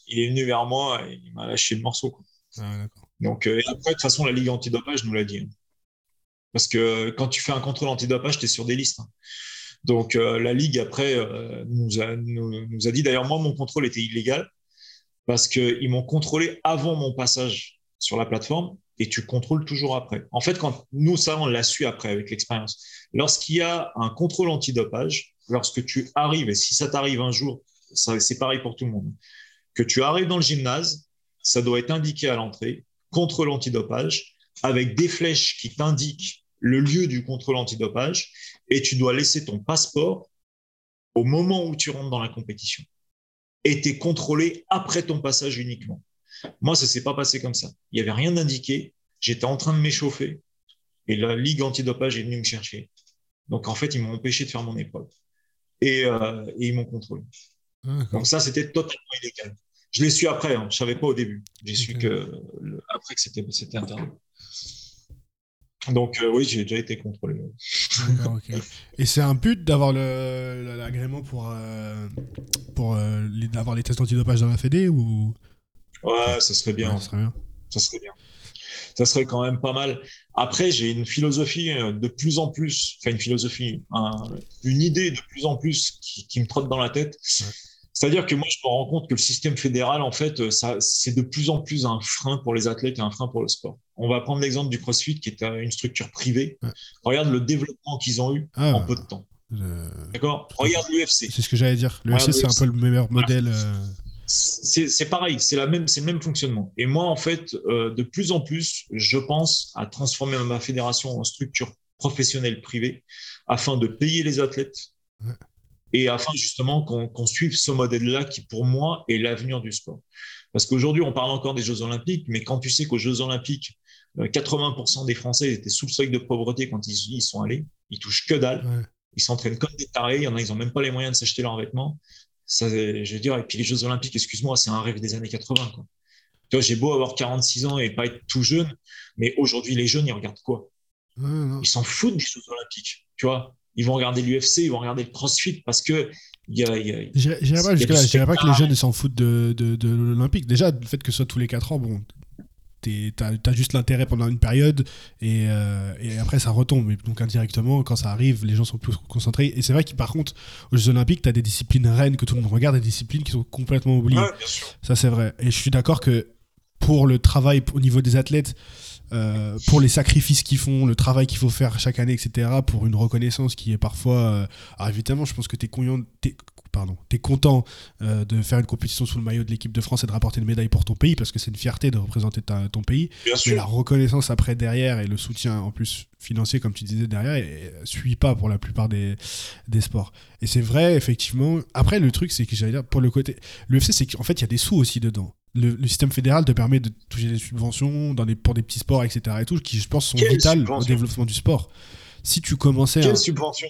il est venu vers moi et il m'a lâché le morceau. Ah, Donc, euh, après, de toute façon, la Ligue antidopage nous l'a dit. Parce que quand tu fais un contrôle antidopage, tu es sur des listes. Hein. Donc, euh, la Ligue, après, nous, a, nous, a dit d'ailleurs, moi, mon contrôle était illégal parce qu'ils m'ont contrôlé avant mon passage sur la plateforme et tu contrôles toujours après. En fait, quand nous, ça, on l'a su après avec l'expérience. Lorsqu'il y a un contrôle antidopage, lorsque tu arrives, et si ça t'arrive un jour, c'est pareil pour tout le monde, que tu arrives dans le gymnase, ça doit être indiqué à l'entrée, contrôle antidopage, avec des flèches qui t'indiquent le lieu du contrôle antidopage, et tu dois laisser ton passeport au moment où tu rentres dans la compétition. Et tu es contrôlé après ton passage uniquement. Moi, ça ne s'est pas passé comme ça. Il n'y avait rien d'indiqué. J'étais en train de m'échauffer et la Ligue antidopage est venue me chercher. Donc, en fait, ils m'ont empêché de faire mon épreuve et, euh, ils m'ont contrôlé. Donc, ça, c'était totalement illégal. Je l'ai su après, hein. je ne savais pas au début. J'ai su que après que c'était interdit. Donc euh, oui, j'ai déjà été contrôlé. Et c'est un but d'avoir l'agrément pour, euh, pour avoir les tests antidopage dans la Fédé ou? Ouais, ça serait bien. ça serait bien. Ça serait bien. Ça serait quand même pas mal. Après, j'ai une philosophie euh, de plus en plus, enfin une philosophie, une idée de plus en plus qui, me trotte dans la tête. C'est-à-dire que moi, je me rends compte que le système fédéral, en fait, euh, ça, c'est de plus en plus un frein pour les athlètes et un frein pour le sport. On va prendre l'exemple du CrossFit, qui est une structure privée. Regarde le développement qu'ils ont eu ah, en peu de temps. D'accord? Regarde l'UFC. C'est ce que j'allais dire. L'UFC, c'est un peu le meilleur modèle. Euh, c'est pareil, c'est la même, c'est le même fonctionnement. Et moi, en fait, euh, de plus en plus, je pense à transformer ma fédération en structure professionnelle privée afin de payer les athlètes et afin justement qu'on suive ce modèle-là qui, pour moi, est l'avenir du sport. Parce qu'aujourd'hui, on parle encore des Jeux Olympiques, mais quand tu sais qu'aux Jeux Olympiques, 80% euh, des Français étaient sous le seuil de pauvreté quand ils y sont allés, ils touchent que dalle. Ils s'entraînent comme des tarés. Il y en a, ils n'ont même pas les moyens de s'acheter leurs vêtements je veux dire, et puis les Jeux Olympiques, excuse-moi, c'est un rêve des années 80. Quoi. Tu vois, j'ai beau avoir 46 ans et pas être tout jeune, mais aujourd'hui, les jeunes, ils regardent quoi? Ils s'en foutent des Jeux Olympiques. Tu vois, ils vont regarder l'UFC, ils vont regarder le CrossFit parce que. Je ne dirais pas que les jeunes s'en foutent de, de, de l'Olympique. Déjà, le fait que ce soit tous les 4 ans, bon, tu as, juste l'intérêt pendant une période et, euh, et, après ça retombe. donc indirectement, quand ça arrive, les gens sont plus concentrés. Et c'est vrai que par contre, aux Jeux Olympiques, tu as des disciplines reines que tout le monde regarde, des disciplines qui sont complètement oubliées. ça c'est vrai. Et je suis d'accord que pour le travail au niveau des athlètes, euh, pour les sacrifices qu'ils font, le travail qu'il faut faire chaque année, etc., pour une reconnaissance qui est parfois... Euh, alors évidemment, je pense que tu es, pardon, es content euh, de faire une compétition sous le maillot de l'équipe de France et de rapporter une médaille pour ton pays, parce que c'est une fierté de représenter ton pays. Mais la reconnaissance après derrière et le soutien en plus financier, comme tu disais derrière, ne suit pas pour la plupart des, des sports. Et c'est vrai, effectivement. Après, le truc, c'est que j'allais dire, pour le côté. L'UFC, c'est qu'en fait, il y a des sous aussi dedans. Le, système fédéral te permet de toucher des subventions dans pour des petits sports, etc. Et tout, qui, je pense, sont vitales au développement du sport. Si tu commençais Quelle subvention?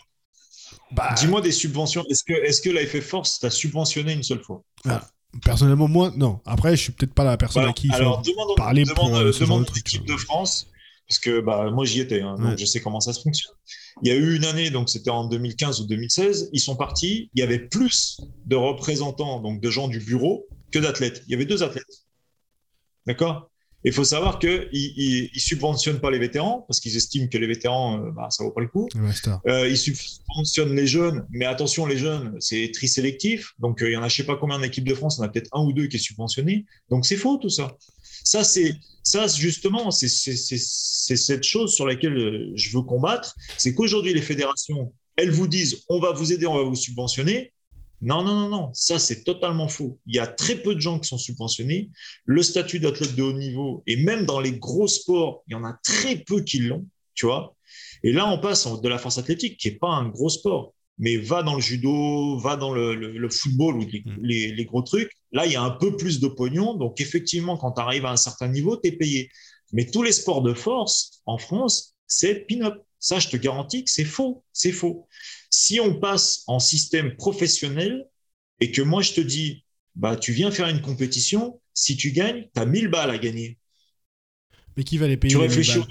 Bah, Dis-moi des subventions. Est-ce que, est que la FF Force t'a subventionné une seule fois? Ah, Personnellement, moi, non. Après, je suis peut-être pas la personne à qui il faut parler demande, pour euh, demande l'équipe de France, parce que bah, moi j'y étais, hein, donc je sais comment ça se fonctionne. Il y a eu une année, donc c'était en 2015 ou 2016, ils sont partis, il y avait plus de représentants, donc de gens du bureau, que d'athlètes. Il y avait deux athlètes. D'accord? Il faut savoir qu'ils ne subventionnent pas les vétérans parce qu'ils estiment que les vétérans, euh, bah, ça vaut pas le coup. Euh, ils subventionnent les jeunes, mais attention, les jeunes, c'est très sélectif. Donc, euh, il y en a, je sais pas combien d'équipes de France, on a peut-être un ou deux qui est subventionné. Donc, c'est faux tout ça. Ça, c'est ça justement, c'est cette chose sur laquelle je veux combattre. C'est qu'aujourd'hui, les fédérations, elles vous disent on va vous aider, on va vous subventionner. Non, non, non, non, ça c'est totalement faux. Il y a très peu de gens qui sont subventionnés. Le statut d'athlète de haut niveau, et même dans les gros sports, il y en a très peu qui l'ont, tu vois. Et là, on passe de la force athlétique, qui n'est pas un gros sport, mais va dans le judo, va dans le, football ou mm. les, gros trucs. Là, il y a un peu plus de pognon. Donc, effectivement, quand tu arrives à un certain niveau, tu es payé. Mais tous les sports de force en France, c'est pin-up. Ça, je te garantis que c'est faux. C'est faux. Si on passe en système professionnel et que moi je te dis, bah, tu viens faire une compétition, si tu gagnes, tu as 1000 balles à gagner. Mais qui va les payer Tu réfléchis.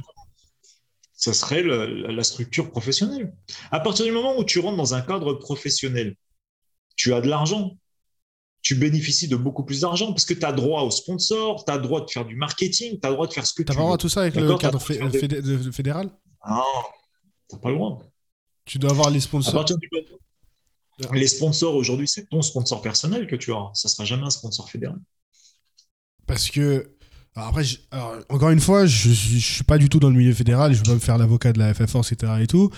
Ça serait la structure professionnelle. À partir du moment où tu rentres dans un cadre professionnel, tu as de l'argent, tu bénéficies de beaucoup plus d'argent parce que tu as droit aux sponsors, tu as droit de faire du marketing, tu as droit de faire ce que tu veux. Tu as droit à tout ça avec le cadre fédéral? Non, tu pas le droit. Tu dois avoir les sponsors. Les sponsors aujourd'hui, c'est ton sponsor personnel que tu auras. Ça sera jamais un sponsor fédéral. Parce que après, encore une fois, je, ne suis pas du tout dans le milieu fédéral. Je veux pas me faire l'avocat de la FF Force, etc. Et tout.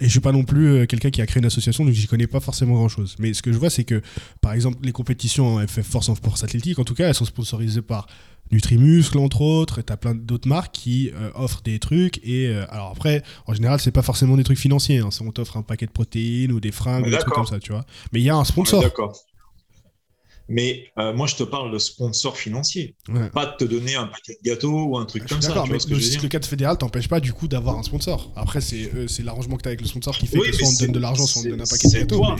Et je suis pas non plus euh, quelqu'un qui a créé une association, donc j'y connais pas forcément grand chose. Mais ce que je vois, c'est que, par exemple, les compétitions en FF Force en force athlétique, en tout cas, elles sont sponsorisées par Nutrimuscle entre autres, et t'as plein d'autres marques qui euh, offrent des trucs. Et euh, alors après, en général, c'est pas forcément des trucs financiers. Hein, on t'offre un paquet de protéines ou des fringues, ou des trucs comme ça, tu vois. Mais il y a un sponsor. Mais euh, moi, je te parle de sponsor financier, pas de te donner un paquet de gâteaux ou un truc comme ça. mais le, le cadre fédéral t'empêche pas du coup d'avoir un sponsor. Après, c'est l'arrangement que tu as avec le sponsor qui fait que soit on te donne de l'argent, soit on te donne un paquet de gâteaux. <laughs>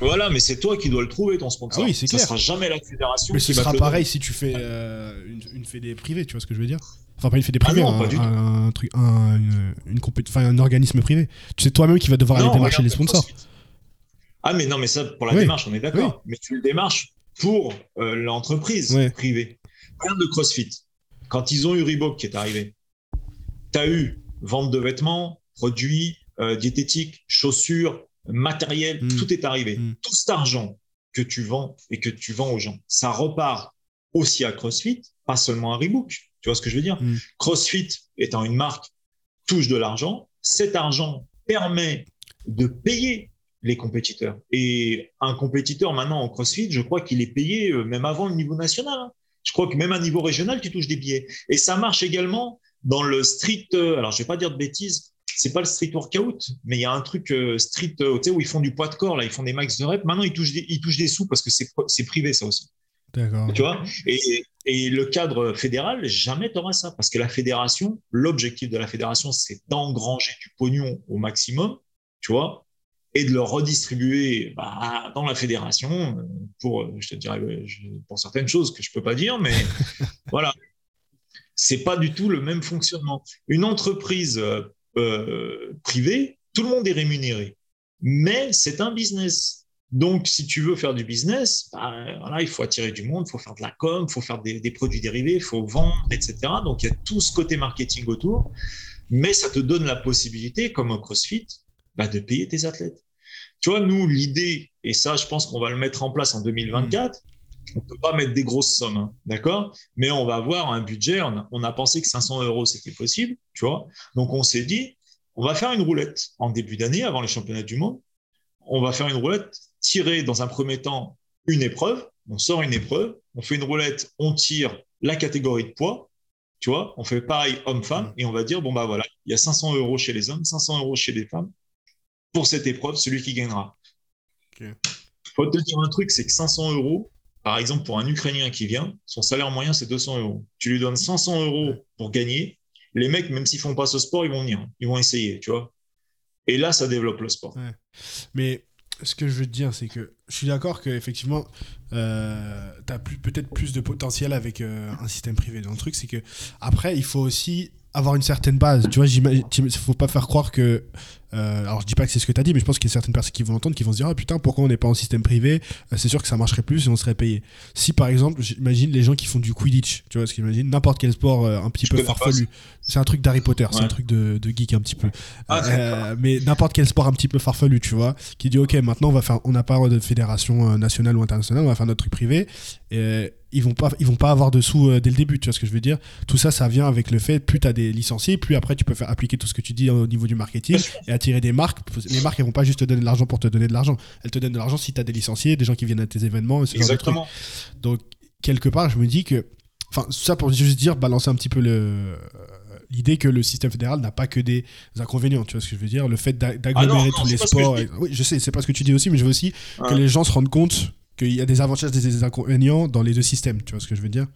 Voilà, mais c'est toi qui dois le trouver, ton sponsor. Ah oui, c'est clair. Ça sera jamais la fédération. Mais ce sera pareil si tu fais euh, une, une fédé privée, tu vois ce que je veux dire? Enfin, pas une fédé privée, ah un, un, truc, un, une, une enfin, un organisme privé. Tu sais toi-même qui va devoir aller démarcher les sponsors. Ah, mais non, mais ça, pour la démarche, on est d'accord. Mais tu le démarches pour euh, l'entreprise privée. Regarde de CrossFit. Quand ils ont eu Reebok qui est arrivé, tu as eu vente de vêtements, produits, euh, diététiques, chaussures, matériel, hmm. tout est arrivé. Hmm. Tout cet argent que tu vends et que tu vends aux gens, ça repart aussi à CrossFit, pas seulement à Reebok. Tu vois ce que je veux dire? Hmm. CrossFit étant une marque touche de l'argent, cet argent permet de payer les compétiteurs. Et un compétiteur maintenant en CrossFit, je crois qu'il est payé euh, même avant le niveau national. Hein. Je crois que même à niveau régional, tu touches des billets. Et ça marche également dans le street, euh, alors je vais pas dire de bêtises, c'est pas le street workout, mais il y a un truc euh, street où ils font du poids de corps, là, ils font des max de reps. Maintenant, ils touchent des, ils touchent des sous parce que c'est privé, ça aussi. D'accord. Tu vois? Et, et, le cadre fédéral, jamais tu auras ça. Parce que la fédération, l'objectif de la fédération, c'est d'engranger du pognon au maximum, tu vois, et de le redistribuer bah, dans la fédération pour, je te dirais, pour certaines choses que je peux pas dire, mais <laughs> voilà. C'est pas du tout le même fonctionnement. Une entreprise euh, euh, privé, tout le monde est rémunéré. Mais c'est un business. Donc, si tu veux faire du business, bah, voilà, il faut attirer du monde, il faut faire de la com, il faut faire des, produits dérivés, il faut vendre, etc. Donc, il y a tout ce côté marketing autour. Mais ça te donne la possibilité, comme un CrossFit, bah, de payer tes athlètes. Tu vois, nous, l'idée, et ça, je pense qu'on va le mettre en place en 2024, on ne peut pas mettre des grosses sommes, hein, d'accord? Mais on va avoir un budget. On a, pensé que 500 euros, c'était possible, tu vois? Donc, on s'est dit, on va faire une roulette en début d'année, avant les championnats du monde. On va faire une roulette, tirer dans un premier temps une épreuve. On sort une épreuve, on fait une roulette, on tire la catégorie de poids, tu vois? On fait pareil homme-femme et on va dire, bon, bah voilà, il y a 500 euros chez les hommes, 500 euros chez les femmes. Pour cette épreuve, celui qui gagnera. Il faut te dire un truc, c'est que 500 euros, par exemple, pour un Ukrainien qui vient, son salaire moyen, c'est 200 euros. Tu lui donnes 500 euros pour gagner. Les mecs, même s'ils font pas ce sport, ils vont venir. Ils vont essayer, tu vois. Et là, ça développe le sport. Mais ce que je veux te dire, c'est que je suis d'accord qu'effectivement, euh, tu as peut-être plus de potentiel avec euh, un système privé. Dans le truc, c'est que après, il faut aussi avoir une certaine base. Tu vois, il faut pas faire croire que euh, alors je dis pas que c'est ce que tu as dit, mais je pense qu'il y a certaines personnes qui vont l'entendre, qui vont se dire ah putain pourquoi on n'est pas en système privé? Euh, C'est sûr que ça marcherait plus et on serait payé. Si par exemple, j'imagine les gens qui font du Quidditch, tu vois ce qu'ils imaginent, n'importe quel sport euh, un petit peu farfelu. C'est un truc d'Harry Potter, c'est un truc de, geek un petit peu. Ah, mais n'importe quel sport un petit peu farfelu, tu vois, qui dit ok maintenant on va faire, on n'a pas de fédération nationale ou internationale, on va faire notre truc privé. Et, ils vont pas ils vont pas avoir de sous dès le début tu vois ce que je veux dire? Tout ça ça vient avec le fait plus tu as des licenciés plus après tu peux faire appliquer tout ce que tu dis au niveau du marketing et attirer des marques les marques elles vont pas juste te donner de l'argent pour te donner de l'argent. Elles te donnent de l'argent si tu as des licenciés des gens qui viennent à tes événements ce Exactement. donc quelque part je me dis que enfin ça pour juste dire balancer un petit peu le l'idée que le système fédéral n'a pas que des inconvénients, tu vois ce que je veux dire? Le fait ah d'agglomérer tous les sports. oui, je sais, c'est pas ce que tu dis aussi, mais je veux aussi que les gens se rendent compte qu'il y a des avantages et des inconvénients dans les deux systèmes, tu vois ce que je veux dire?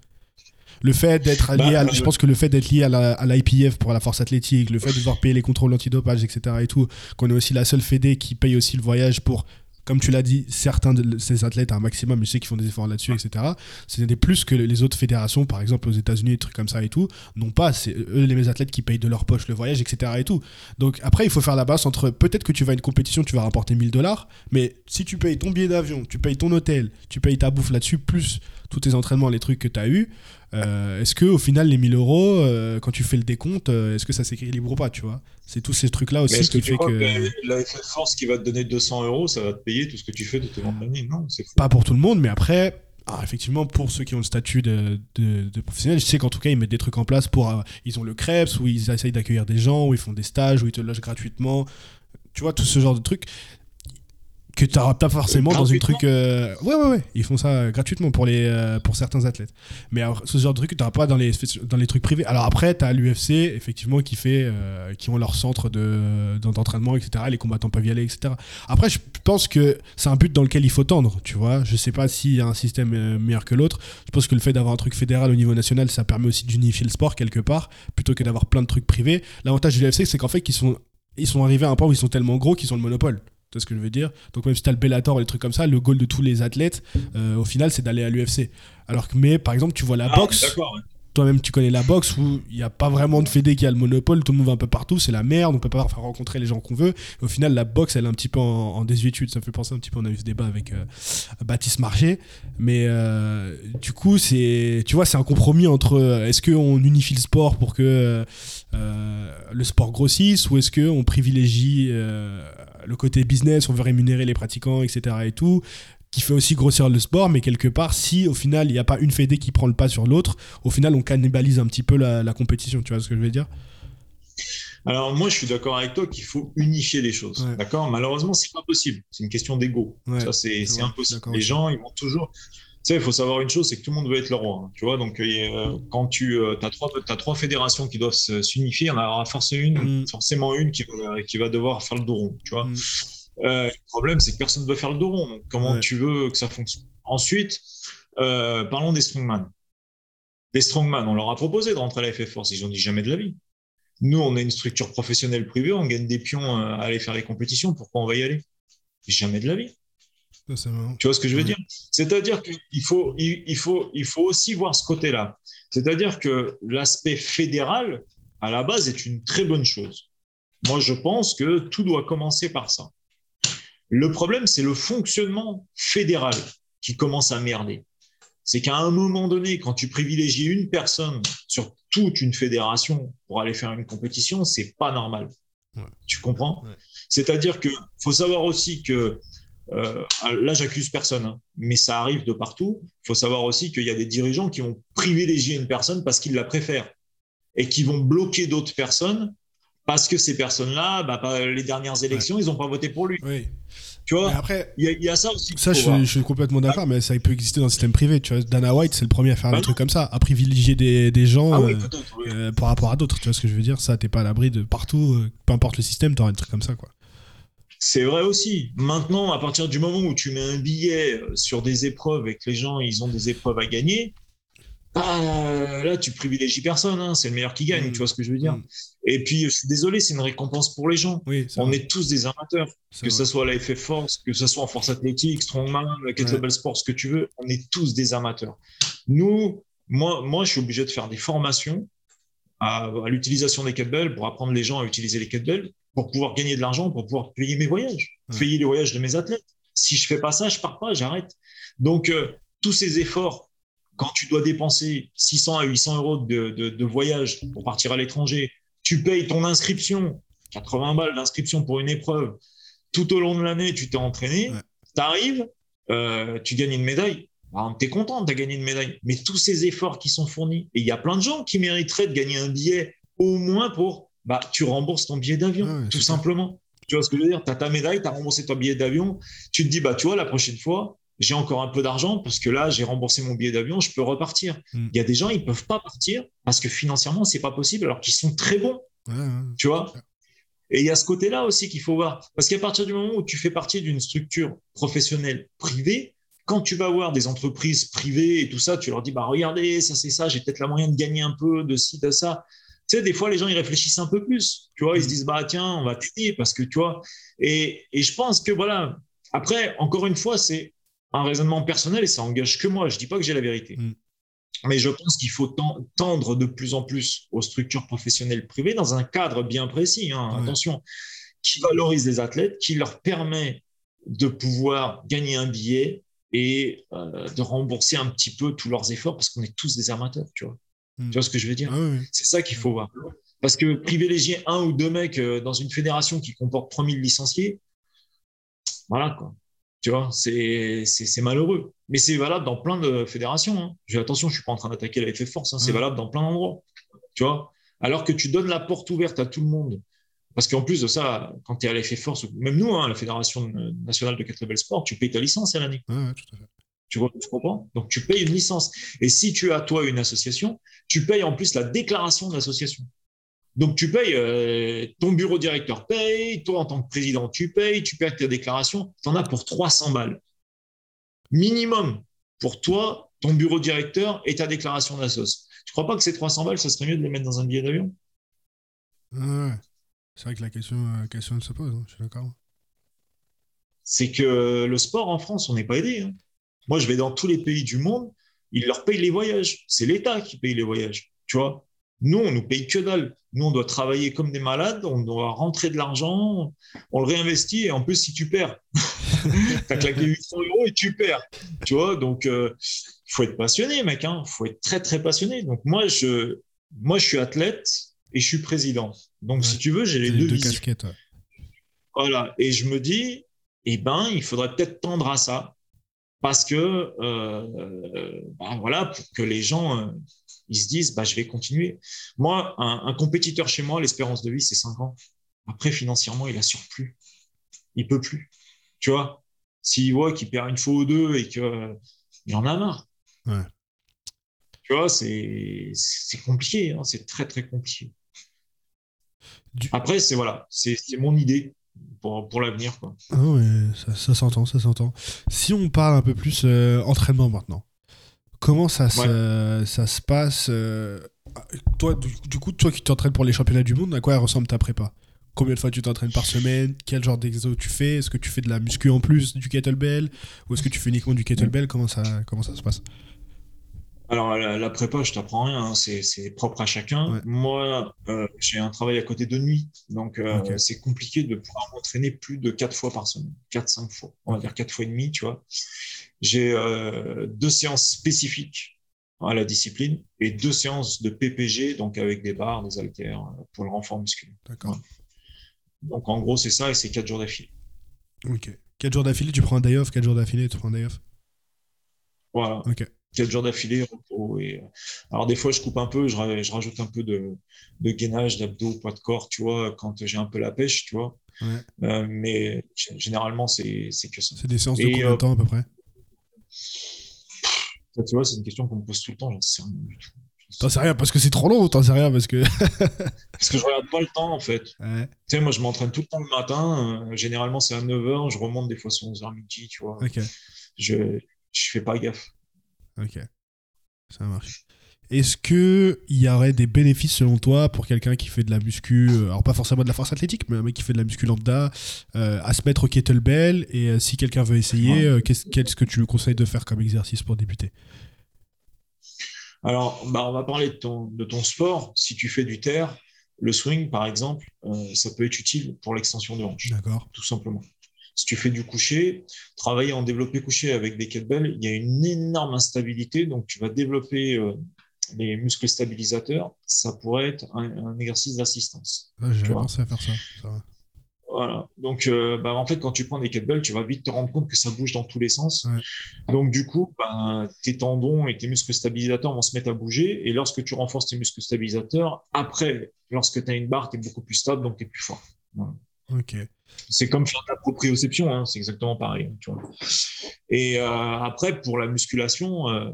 Le fait d'être bah, lié à, je pense que le fait d'être lié à l'IPF pour la force athlétique, le fait de devoir payer les contrôles antidopage, etc. et tout, qu'on est aussi la seule fédé qui paye aussi le voyage pour comme tu l'as dit, certains de ces athlètes un maximum, je sais qu'ils font des efforts là-dessus, etc. C'est des plus que les autres fédérations, par exemple aux États-Unis, des trucs comme ça et tout, non pas. C'est eux les mêmes athlètes qui payent de leur poche le voyage, etc. et tout. Donc après, il faut faire la basse entre peut-être que tu vas à une compétition, tu vas rapporter 1000 dollars, mais si tu payes ton billet d'avion, tu payes ton hôtel, tu payes ta bouffe là-dessus, plus tous tes entraînements, les trucs que tu as eu, euh, est-ce que au final les 1000 euros, euh, quand tu fais le décompte, euh, est-ce que ça s'équilibre ou pas, tu vois? C'est tous ces trucs-là aussi qui fait que, la Force qui va te donner 200 euros, ça va te payer tout ce que tu fais de tes ventes Non, c'est Pas pour tout le monde, mais après. Ah, effectivement, pour ceux qui ont le statut de, de, professionnel, je sais qu'en tout cas, ils mettent des trucs en place pour. ils ont le Krebs, où ils essayent d'accueillir des gens, où ils font des stages, où ils te logent gratuitement. Tu vois, tout ce genre de trucs que tu n'auras pas forcément dans une truc. Euh, ouais, ouais, ouais. Ils font ça gratuitement pour, les, euh, pour certains athlètes. Mais ce genre de truc, tu n'auras pas dans les, dans les trucs privés. Alors après, tu as l'UFC, effectivement, qui, fait, euh, qui ont leur centre d'entraînement, etc. Les combattants peuvent y aller, etc. Après, je pense que c'est un but dans lequel il faut tendre, tu vois. Je sais pas s'il y a un système meilleur que l'autre. Je pense que le fait d'avoir un truc fédéral au niveau national, ça permet aussi d'unifier le sport quelque part, plutôt que d'avoir plein de trucs privés. L'avantage de l'UFC, c'est qu'en fait, ils sont, ils sont arrivés à un point où ils sont tellement gros qu'ils ont le monopole ce que je veux dire Donc même si tu as le Bellator et les trucs comme ça, le goal de tous les athlètes, euh, au final, c'est d'aller à l'UFC. Alors que, mais par exemple, tu vois la ah, boxe toi-même tu connais la boxe où il n'y a pas vraiment de fédé qui a le monopole, tout le monde va un peu partout, c'est la merde, on peut pas faire rencontrer les gens qu'on veut. au final, la boxe, elle est un petit peu en, désuétude. Ça me fait penser un petit peu, on a eu ce débat avec euh, Baptiste Marché. Mais euh, du coup, c'est, tu vois, c'est un compromis entre est-ce qu'on unifie le sport pour que le sport grossisse ou est-ce qu'on privilégie le côté business, on veut rémunérer les pratiquants, etc. et tout qui fait aussi grossir le sport, mais quelque part, si au final il n'y a pas une fédé qui prend le pas sur l'autre, au final on cannibalise un petit peu la, compétition, tu vois ce que je veux dire? Alors moi, je suis d'accord avec toi qu'il faut unifier les choses. D'accord? Malheureusement, c'est pas possible. C'est une question d'ego. ça, c'est impossible. Les gens, ils vont toujours. Tu sais, il faut savoir une chose, c'est que tout le monde veut être le roi. Hein, tu vois, donc euh, quand tu euh, as, trois, as trois fédérations qui doivent s'unifier, il y en aura forcément une, mm. forcément une qui va, qui va devoir faire le dos rond. Tu vois mm. Euh, le problème, c'est que personne ne veut faire le dos rond. comment tu veux que ça fonctionne? Ensuite, parlons des strongman. Les strongman, on leur a proposé de rentrer à la FF Force. Ils ont dit jamais de la vie. Nous, on est une structure professionnelle privée, on gagne des pions à aller faire les compétitions. Pourquoi on va y aller? Jamais de la vie. Tu vois ce que je veux dire? C'est-à-dire qu'il faut, il, faut, il faut aussi voir ce côté-là. C'est-à-dire que l'aspect fédéral, à la base, est une très bonne chose. Moi, je pense que tout doit commencer par ça. Le problème, c'est le fonctionnement fédéral qui commence à merder. C'est qu'à un moment donné, quand tu privilégies une personne sur toute une fédération pour aller faire une compétition, c'est pas normal. Tu comprends? C'est-à-dire qu'il faut savoir aussi que euh, là, j'accuse personne, hein, mais ça arrive de partout. Il faut savoir aussi qu'il y a des dirigeants qui vont privilégier une personne parce qu'ils la préfèrent et qui vont bloquer d'autres personnes parce que ces personnes-là, bah, les dernières élections, ils n'ont pas voté pour lui. Oui. Tu vois, après, il y, a ça aussi. Ça, je, suis complètement d'accord, mais ça peut exister dans le système privé. Tu vois, Dana White, c'est le premier à faire un bah truc comme ça, à privilégier des, des gens ah euh, euh, par rapport à d'autres. Tu vois ce que je veux dire? Ça, t'es pas à l'abri de partout, euh, peu importe le système, t'auras un truc comme ça, quoi. C'est vrai aussi. Maintenant, à partir du moment où tu mets un billet sur des épreuves et que les gens, ils ont des épreuves à gagner, ah, là, tu privilégies personne, hein. c'est le meilleur qui gagne, mm. tu vois ce que je veux dire. Mm. Et puis, je suis désolé, c'est une récompense pour les gens. on est tous des amateurs, que ce soit la FF Force, que ce soit en force athlétique, strongman, kettlebell sport, ce que tu veux, on est tous des amateurs. Nous, moi, moi, je suis obligé de faire des formations à, l'utilisation des kettlebells pour apprendre les gens à utiliser les kettlebells. Pour pouvoir gagner de l'argent, pour pouvoir payer mes voyages, payer les voyages de mes athlètes. Si je fais pas ça, je pars pas, j'arrête. Donc, euh, tous ces efforts, quand tu dois dépenser 600 à 800 euros de, de, voyage pour partir à l'étranger, tu payes ton inscription, 80 balles d'inscription pour une épreuve, tout au long de l'année, tu t'es entraîné, tu arrives, euh, tu gagnes une médaille. Bah, tu es content, tu as gagné une médaille. Mais tous ces efforts qui sont fournis, et il y a plein de gens qui mériteraient de gagner un billet au moins pour, bah, tu rembourses ton billet d'avion, tout simplement. Tu vois ce que je veux dire? Tu as ta médaille, tu as remboursé ton billet d'avion. Tu te dis, bah, tu vois, la prochaine fois, j'ai encore un peu d'argent parce que là, j'ai remboursé mon billet d'avion, je peux repartir. Hmm. Il y a des gens, ils peuvent pas partir parce que financièrement, c'est pas possible alors qu'ils sont très bons. Tu vois? Et il y a ce côté-là aussi qu'il faut voir. Parce qu'à partir du moment où tu fais partie d'une structure professionnelle privée, quand tu vas voir des entreprises privées et tout ça, tu leur dis, bah, regardez, ça, c'est ça, j'ai peut-être la moyen de gagner un peu de ci, de ça. Tu sais, des fois, les gens, ils réfléchissent un peu plus. Tu vois, ils se disent, bah, tiens, on va t'aider parce que, tu vois. Et, et je pense que, voilà. Après, encore une fois, c'est un raisonnement personnel et ça engage que moi. Je dis pas que j'ai la vérité. Mm. Mais je pense qu'il faut tendre de plus en plus aux structures professionnelles privées dans un cadre bien précis, hein, attention, qui valorise les athlètes, qui leur permet de pouvoir gagner un billet et euh, de rembourser un petit peu tous leurs efforts parce qu'on est tous des amateurs, tu vois. Hmm. Tu vois ce que je veux dire ah C'est ça qu'il faut voir. Parce que privilégier un ou deux mecs euh, dans une fédération qui comporte 3000 licenciés, voilà quoi. Tu vois, c'est malheureux. Mais c'est valable dans plein de fédérations. Hein. Attention, je ne suis pas en train d'attaquer la FF Force, hein. c'est hmm. valable dans plein d'endroits. Tu vois Alors que tu donnes la porte ouverte à tout le monde. Parce qu'en plus de ça, quand tu es à la FF Force, même nous, hein, la Fédération nationale de kettlebell sport, tu payes ta licence à l'année. Ouais, tout à fait. Tu vois, tu comprends? Donc, tu payes une licence. Et si tu as, toi, une association, tu payes en plus la déclaration d'association. Donc, tu payes, euh, ton bureau directeur paye, toi, en tant que président, tu payes, tu payes ta déclaration, tu en as pour 300 balles. Minimum pour toi, ton bureau directeur et ta déclaration d'assos. Tu crois pas que ces 300 balles, ça serait mieux de les mettre dans un billet d'avion? Ouais. C'est vrai que la question, la euh, question se pose, hein, je suis d'accord. C'est que le sport en France, on n'est pas aidé. Hein. Moi, je vais dans tous les pays du monde, ils leur payent les voyages. C'est l'État qui paye les voyages. Tu vois Nous, on nous paye que dalle. Nous, on doit travailler comme des malades, on doit rentrer de l'argent, on le réinvestit et en plus, si tu perds, <laughs> tu as claqué 800 euros et tu perds. Tu vois Donc, il euh, faut être passionné, mec. Il hein. faut être très, très passionné. Donc, moi, je, moi, je suis athlète et je suis président. Donc, si tu veux, j'ai les deux, deux casquettes. Voilà. Et je me dis, eh ben, il faudrait peut-être tendre à ça. Parce que, euh, ben voilà, pour que les gens euh, ils se disent, bah, je vais continuer. Moi, un, compétiteur chez moi, l'espérance de vie, c'est 5 ans. Après, financièrement, il assure plus. Il peut plus. Tu vois, s'il voit qu'il perd une fois ou deux et qu'il il en a marre. Tu vois, c'est compliqué. Hein. c'est très, très compliqué. Après, c'est voilà, c'est mon idée pour, pour l'avenir. Ah ça, s'entend, ça s'entend. Si on parle un peu plus euh, entraînement maintenant, comment ça, se, ça se passe euh, Toi, du, coup, toi qui t'entraînes pour les championnats du monde, à quoi ressemble ta prépa? Combien de fois tu t'entraînes par semaine? Quel genre d'exo tu fais? Est-ce que tu fais de la muscu en plus du kettlebell? Ou est-ce que tu fais uniquement du kettlebell? Comment ça, comment ça se passe? Alors, la, prépa, je t'apprends rien, hein, c'est propre à chacun. Moi, euh, j'ai un travail à côté de nuit, donc euh, c'est compliqué de pouvoir m'entraîner plus de 4 fois par semaine, 4-5 fois, on va dire 4 fois et demi, tu vois. J'ai euh, deux séances spécifiques à la discipline et deux séances de PPG, donc avec des barres, des haltères pour le renfort musculaire. D'accord. Donc, en gros, c'est ça et c'est 4 jours d'affilée. Ok. 4 jours d'affilée, tu prends un day off, 4 jours d'affilée, tu prends un day off? Voilà. Ok quatre jours d'affilée, repos. Et... Euh, alors, des fois, je coupe un peu, je, rajoute un peu de, de gainage, d'abdos, poids de corps, tu vois, quand j'ai un peu la pêche, tu vois. Euh, mais généralement, c'est que ça. C'est des séances de combien de euh, temps à peu près? Tu vois, c'est une question qu'on me pose tout le temps, j'en sais rien du tout. T'en sais rien parce que c'est trop long, t'en sais rien parce que. <laughs> parce que je regarde pas le temps en fait. Tu sais, moi je m'entraîne tout le temps le matin. généralement c'est à 9h, je remonte des fois sur 11h midi, tu vois. Je, je fais pas gaffe. Ok, ça marche. Est-ce qu'il y aurait des bénéfices selon toi pour quelqu'un qui fait de la muscu, euh, alors pas forcément de la force athlétique, mais un mec qui fait de la muscu lambda, euh, à se mettre au kettlebell Et euh, si quelqu'un veut essayer, qu'est-ce que tu lui conseilles de faire comme exercice pour débuter? Alors, bah, on va parler de ton, de ton sport. Si tu fais du terre, le swing, par exemple, ça peut être utile pour l'extension de hanche. D'accord. Tout simplement. Si tu fais du coucher, travailler en développé couché avec des kettlebells, il y a une énorme instabilité. Donc, tu vas développer euh, les muscles stabilisateurs. Ça pourrait être un, exercice d'assistance. J'ai pensé à faire ça. ça voilà. Donc, euh, bah, en fait, quand tu prends des kettlebells, tu vas vite te rendre compte que ça bouge dans tous les sens. Donc, du coup, bah, tes tendons et tes muscles stabilisateurs vont se mettre à bouger. Et lorsque tu renforces tes muscles stabilisateurs, après, lorsque tu as une barre, tu es beaucoup plus stable, donc tu es plus fort. Ok. C'est comme faire de la proprioception, hein, c'est exactement pareil. Tu vois. Et euh, après, pour la musculation, euh,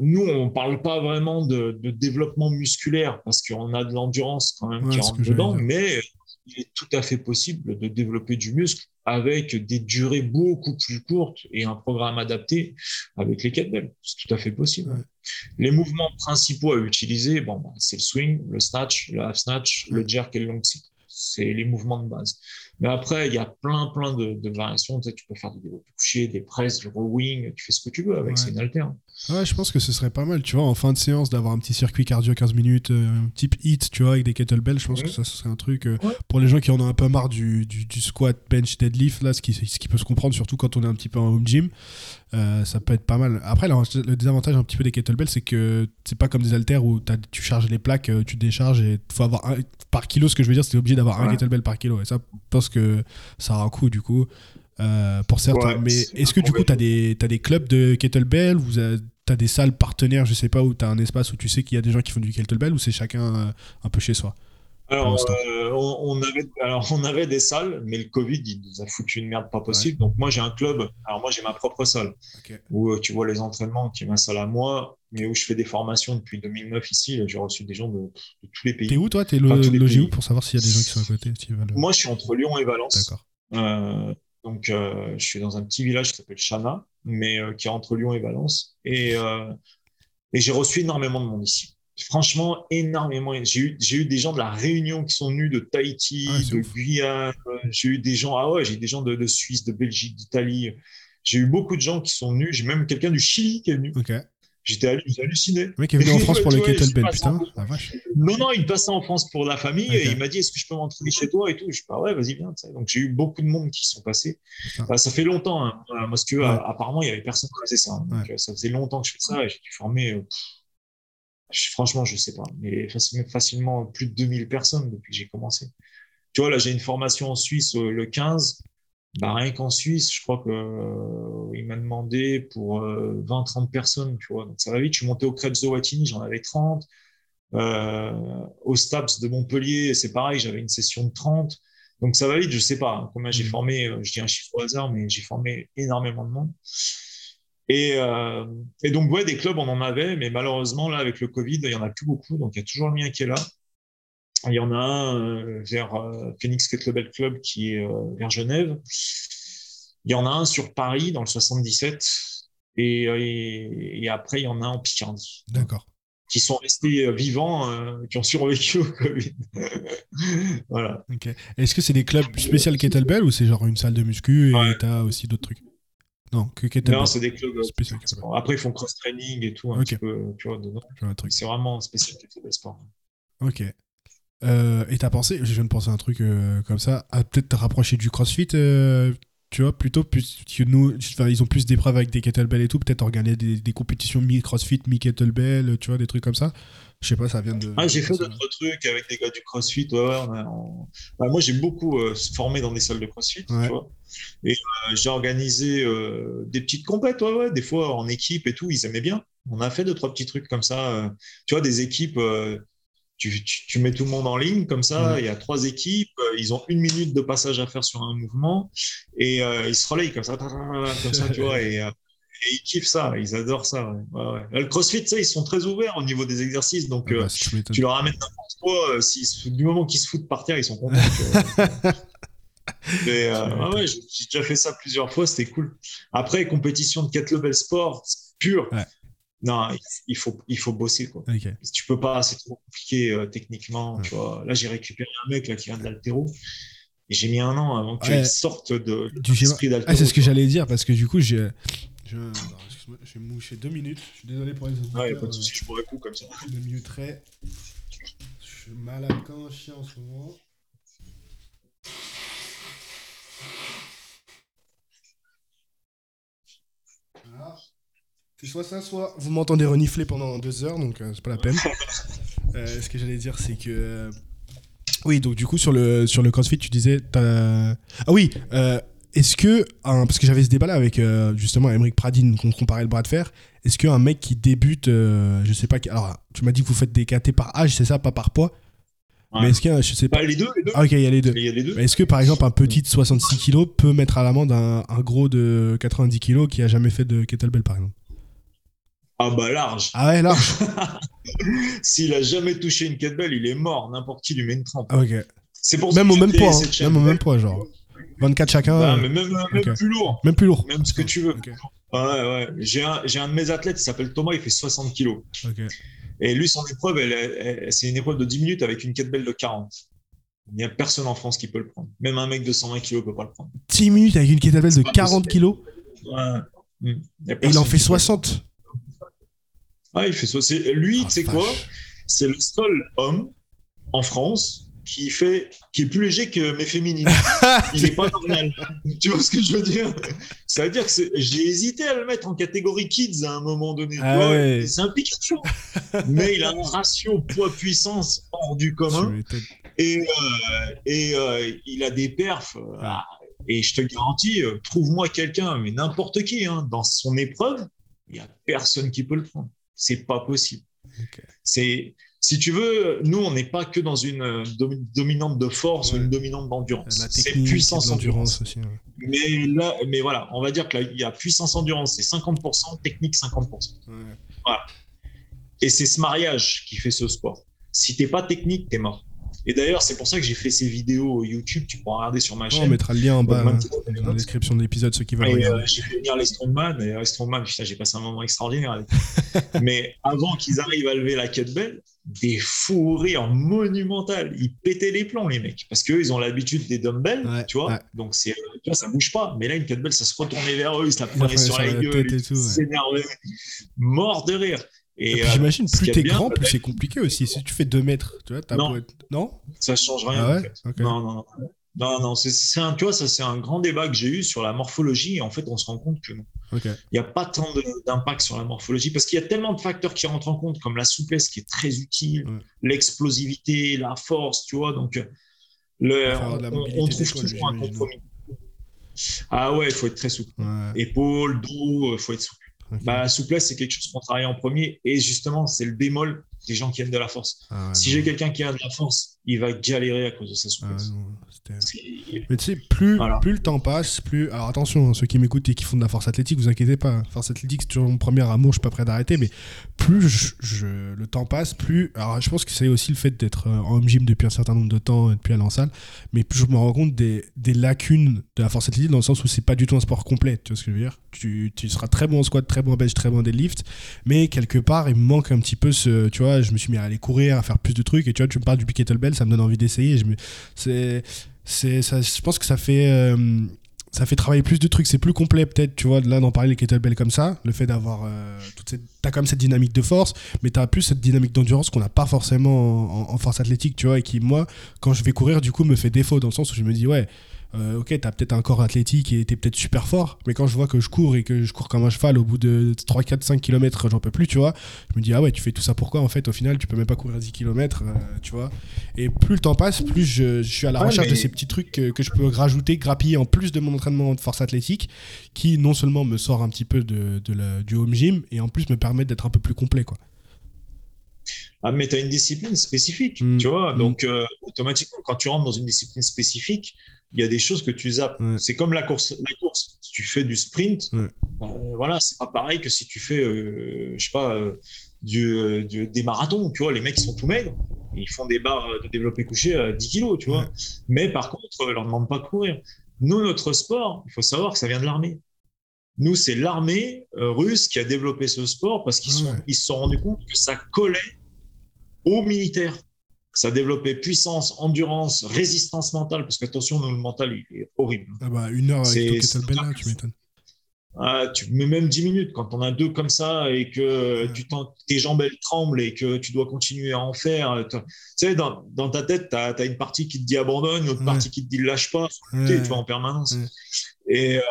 nous, on ne parle pas vraiment de, développement musculaire parce qu'on a de l'endurance quand même qui rentre dedans, mais il est tout à fait possible de développer du muscle avec des durées beaucoup plus courtes et un programme adapté avec les kettlebells. C'est tout à fait possible. Les mouvements principaux à utiliser, bon, bah, c'est le swing, le snatch, le half snatch, le jerk et le long sit. C'est les mouvements de base. Mais après, il y a plein, plein de, variations. Tu, sais, tu peux faire des développés couchés, des presses, du rowing, tu fais ce que tu veux avec, c'est une alterne. Ouais, je pense que ce serait pas mal, tu vois, en fin de séance, d'avoir un petit circuit cardio 15 minutes, euh, type hit, tu vois, avec des kettlebells. Je pense que ça, ce serait un truc euh, pour les gens qui en ont un peu marre du, du, squat, bench, deadlift, là, ce qui, ce qui peut se comprendre, surtout quand on est un petit peu en home gym. Euh, ça peut être pas mal. Après, le désavantage un petit peu des kettlebells, c'est que c'est pas comme des haltères où tu charges les plaques, tu décharges et faut avoir un, par kilo. Ce que je veux dire, c'est obligé d'avoir un kettlebell par kilo. Et ça, je pense que ça a un coût du coup. Pour certains. mais est-ce que du coup, tu as des, as des clubs de kettlebell Vous tu as des salles partenaires, je sais pas, où tu as un espace où tu sais qu'il y a des gens qui font du kettlebell ou c'est chacun euh, un peu chez soi? Alors euh, on, avait, alors, on avait des salles, mais le Covid, il nous a foutu une merde pas possible. Donc, moi, j'ai un club. Alors, moi, j'ai ma propre salle où euh, tu vois les entraînements, qui est ma salle à moi, mais où je fais des formations depuis 2009 ici. J'ai reçu des gens de, tous les pays. T'es où, toi? T'es logé où pour savoir s'il y a des gens qui sont à côté Moi, je suis entre Lyon et Valence. D'accord. Donc, euh, je suis dans un petit village qui s'appelle Chana, mais euh, qui est entre Lyon et Valence. Et, euh, et j'ai reçu énormément de monde ici. Franchement, énormément. J'ai eu, j'ai eu des gens de la Réunion qui sont venus de Tahiti, ah, de Guyane. J'ai eu des gens, ah ouais, j'ai des gens de, de Suisse, de Belgique, d'Italie. J'ai eu beaucoup de gens qui sont venus. J'ai même quelqu'un du Chili qui est venu. Ok. J'étais halluciné. Le mec est venu en France pour le kettlebell, putain. Non, non, il passait en France pour la famille et il m'a dit Est-ce que je peux m'entraîner chez toi et tout? Je dis bah ouais, vas-y, viens. Donc j'ai eu beaucoup de monde qui sont passés. Bah, ça fait longtemps. Hein. Parce que apparemment, il n'y avait personne qui faisait ça. Hein. Donc, euh, ça faisait longtemps que je fais ça et j'ai dû former. Euh, franchement, je ne sais pas. Mais facilement, facilement plus de 2000 personnes depuis que j'ai commencé. Tu vois, là, j'ai une formation en Suisse euh, le 15 bah, rien qu'en Suisse, je crois qu'il euh, m'a demandé pour 20-30 euh, personnes, tu vois. Donc ça va vite. Je suis monté au Krebs de Wattignies, j'en avais 30. Euh, au STAPS de Montpellier, c'est pareil, j'avais une session de 30. Donc ça va vite, je sais pas hein, combien j'ai mmh. formé, je dis un chiffre au hasard, mais j'ai formé énormément de monde. Et, et, donc, ouais, des clubs, on en avait, mais malheureusement, là, avec le Covid, il y en a plus beaucoup. Donc, il y a toujours le mien qui est là. Il y en a un euh, vers euh, Phoenix Kettlebell Club qui est euh, vers Genève. Il y en a un sur Paris dans le 77. Et, et, après, il y en a un en Picardie. D'accord. Qui sont restés vivants, qui ont survécu au Covid. <laughs> voilà. Est-ce que c'est des clubs spéciaux kettlebell ou c'est genre une salle de muscu et tu as aussi d'autres trucs? Non, que kettlebell. Non, c'est des clubs spéciaux. Après, ils font cross-training et tout, un petit peu, tu vois, dedans. C'est vraiment spécial kettlebell sport. Ok. Euh, et t'as pensé, je viens de penser à un truc euh, comme ça, à peut-être te rapprocher du CrossFit, euh, tu vois, plutôt plus que nous, ils ont plus d'épreuves avec des kettlebells et tout, peut-être organiser des, compétitions mi-CrossFit, mi-kettlebell, tu vois, des trucs comme ça. Je sais pas, ça vient de. Ah, j'ai fait d'autres trucs avec des gars du CrossFit. Ouais, bah, moi, j'ai beaucoup formé dans des salles de CrossFit, tu vois. Et j'ai organisé des petites compètes, ouais, ouais, des fois en équipe et tout, ils aimaient bien. On a fait deux, trois petits trucs comme ça. tu vois, des équipes tu, mets tout le monde en ligne comme ça, il y a trois équipes, euh, ils ont une minute de passage à faire sur un mouvement et euh, ils se relayent comme ça, comme ça, tu vois, et, euh, ils kiffent ça, ils adorent ça. Le CrossFit, ils sont très ouverts au niveau des exercices, donc bah, tu leur amènes n'importe quoi, du moment qu'ils se foutent par terre, ils sont contents. <laughs> Mais ouais, j'ai déjà fait ça plusieurs fois, c'était cool. Après, compétition de kettlebell sport pure. Non, il faut, il faut bosser. Quoi. Tu peux pas, c'est trop compliqué euh, techniquement. Tu vois. Là, j'ai récupéré un mec là, qui vient de l'altéro. Et j'ai mis un an avant qu'il sorte de, du l'esprit d'altéro. Ah, c'est ce que j'allais dire parce que du coup, j'ai. Je... J'ai mouché deux minutes. Je suis désolé pour les autres. Ouais, pas de soucis, je pourrais coup comme ça. Deux minutes très. Je suis malade comme un chien en ce moment. Voilà. C'est soit ça, soit vous m'entendez renifler pendant deux heures, donc euh, c'est pas la peine. <laughs> Euh, ce que j'allais dire, c'est que. euh, Oui, donc du coup, sur le, sur le CrossFit, tu disais. t'as- Ah oui, est-ce que. un- parce que j'avais ce débat-là avec justement Emeric Pradine, qu'on comparait le bras de fer. Est-ce qu'un mec qui débute, je sais pas. Alors, tu m'as dit que vous faites des KT par âge, c'est ça, pas par poids Ouais. Mais est-ce qu'il y a. Je sais pas. Bah, les deux, les deux. Ah, ok, il y a les deux. Il y a les deux. Mais Est-ce que par exemple un petit de 66 kg peut mettre à l'amende un, un gros de 90 kg qui a jamais fait de kettlebell par exemple? Ah bah large. Ah ouais, large <laughs> S'il a jamais touché une kettlebell, il est mort. N'importe qui lui met une trempe. Ah, ok. C'est pour Même au même poids, hein. même au même poids, genre. 24 chacun, Ah, euh, mais même, même plus lourd. même plus lourd. Même ce que tu veux. Ok, Ouais, ouais. J'ai un, un de mes athlètes, il s'appelle Thomas, il fait 60 kilos. ok. Et lui, son épreuve, c'est une épreuve de 10 minutes avec une kettlebell de 40. Il n'y a personne en France qui peut le prendre. Même un mec de 120 kilos peut pas le prendre. 10 minutes avec une kettlebell de C'est pas 40 kg Ouais. Mm. Et il en fait qui peut le 60. Ah, il fait ça. Lui, Ah, c'est quoi vache. C'est le seul homme en France qui fait, qui est plus léger que mes féminines. <laughs> Il n'est pas normal. tu vois ce que je veux dire? Ça veut dire que j'ai hésité à le mettre en catégorie kids à un moment donné. tu Ah vois. ouais. C'est un Pikachu, mais il a un ratio poids-puissance hors du Tu commun et euh, et euh, il a des perfs. euh, Ah. Et je te garantis, trouve-moi quelqu'un, mais n'importe qui, hein, dans son épreuve, il y a personne qui peut le prendre. C'est pas possible. C'est, si tu veux, nous, on n'est pas que dans une euh, domi- dominante de force Ouais. ou une dominante d'endurance. C'est puissance endurance. aussi. ouais. Mais là, mais voilà, on va dire que là, il y a puissance endurance, c'est 50%, technique 50%. Ouais. Et c'est ce mariage qui fait ce sport. Si t'es pas technique, t'es mort. Et d'ailleurs, c'est pour ça que j'ai fait ces vidéos YouTube. Tu pourras regarder sur ma On chaîne. mettra le lien en bas hein, dans la description de l'épisode, ceux qui veulent Et, regarder. euh, j'ai fait venir les strongman. Et les strongman, putain, j'ai passé un moment extraordinaire. <laughs> Mais avant qu'ils arrivent à lever la kettlebell, des fous rires monumentales. Ils pétaient les plombs, les mecs. Parce qu'eux, ils ont l'habitude des dumbbells, Ouais, tu vois. ouais. Donc, c'est, tu vois, ça bouge pas. Mais là, une kettlebell, ça se retournait vers eux. Ils se la prenaient sur la gueule. Ils s'énervaient. Morts de rire. Et Et, euh, j'imagine, plus t'es grand, plus c'est compliqué aussi. Si tu fais 2 mètres, tu vois, t'as Non. être- Non? Ça change rien. Ah en fait. Non, non, non. Non, non, c'est, c'est un, tu vois, ça, c'est un grand débat que j'ai eu sur la morphologie. Et en fait, on se rend compte que non. Il n'y a pas tant de- d'impact sur la morphologie parce qu'il y a tellement de facteurs qui rentrent en compte, comme la souplesse qui est très utile, Ouais. l'explosivité, la force, tu vois. Donc, le, on, trouve toujours un compromis. Ah ouais, il faut être très souple. Ouais. Épaule, dos, il faut être souple. Ok. Bah, souplesse, c'est quelque chose qu'on travaille en premier. Et justement, c'est le bémol des gens qui aiment de la force. Ah ouais, si j'ai quelqu'un qui a de la force, il va galérer à cause de sa Ah souplesse. ouais, Mais tu sais, plus, Voilà. plus le temps passe, plus. Alors attention, hein, ceux qui m'écoutent et qui font de la force athlétique, vous inquiétez pas. Force athlétique, c'est toujours mon premier amour, je suis pas prêt d'arrêter, mais plus je, je- le temps passe, plus. Alors je pense que c'est aussi le fait d'être euh, en home gym depuis un certain nombre de temps et depuis aller en salle, mais plus je me rends compte des, des lacunes de la force athlétique dans le sens où c'est pas du tout un sport complet, tu vois ce que je veux dire? Tu, tu seras très bon en squat, très bon en bench, très bon en deadlift, mais quelque part, il me manque un petit peu ce. Tu vois, je me suis mis à aller courir, à faire plus de trucs, et tu vois, tu me parles du kettlebell, ça me donne envie d'essayer. je me- C'est c'est ça je pense que ça fait euh, ça fait travailler plus de trucs c'est plus complet peut-être tu vois de là d'en parler les kettlebell comme ça le fait d'avoir euh, toute cette t'as quand même cette dynamique de force mais t'as plus cette dynamique d'endurance qu'on n'a pas forcément en, en force athlétique tu vois et qui moi quand je vais courir du coup me fait défaut dans le sens où je me dis ouais euh, ok, t'as peut-être un corps athlétique et t'es peut-être super fort, mais quand je vois que je cours et que je cours comme un cheval au bout de 3, 4, 5 km, j'en peux plus, tu vois, je me dis, ah ouais, tu fais tout ça pourquoi En fait, au final, tu peux même pas courir 10 km, tu vois. Et plus le temps passe, plus je, je suis à la Ouais, recherche de ces petits trucs que, que je peux rajouter, grappiller en plus de mon entraînement de force athlétique, qui non seulement me sort un petit peu de, de la- du home gym, et en plus me permet d'être un peu plus complet, quoi. Ah, mais tu as une discipline spécifique, Mm. tu vois. Mm. Donc, euh, automatiquement, quand tu rentres dans une discipline spécifique, il y a des choses que tu zappes. Ouais. C'est comme la course. La course, si tu fais du sprint, Ouais. euh, voilà, c'est pas pareil que si tu fais, euh, je sais pas, euh, du, euh, du- des marathons, tu vois. Les mecs, ils sont tout maigres. Ils font des barres de développé couché à 10 kilos, tu vois. Ouais. Mais par contre, on leur demande pas de courir. Nous, notre sport, il faut savoir que ça vient de l'armée. Nous, c'est l'armée russe qui a développé ce sport parce qu'ils sont- ils se sont rendus compte que ça collait aux militaires. Ça développait puissance, endurance, résistance mentale. Parce qu'attention, le mental, il est horrible. Ah bah, une heure avec pas tu m'étonnes. ah, tu mets même 10 minutes quand on a deux comme ça et que tu tes jambes elles tremblent et que tu dois continuer à en faire. Tu sais, dans, dans ta tête, tu as, une partie qui te dit abandonne, une autre partie qui te dit lâche pas, tu vois, en permanence. Et, euh,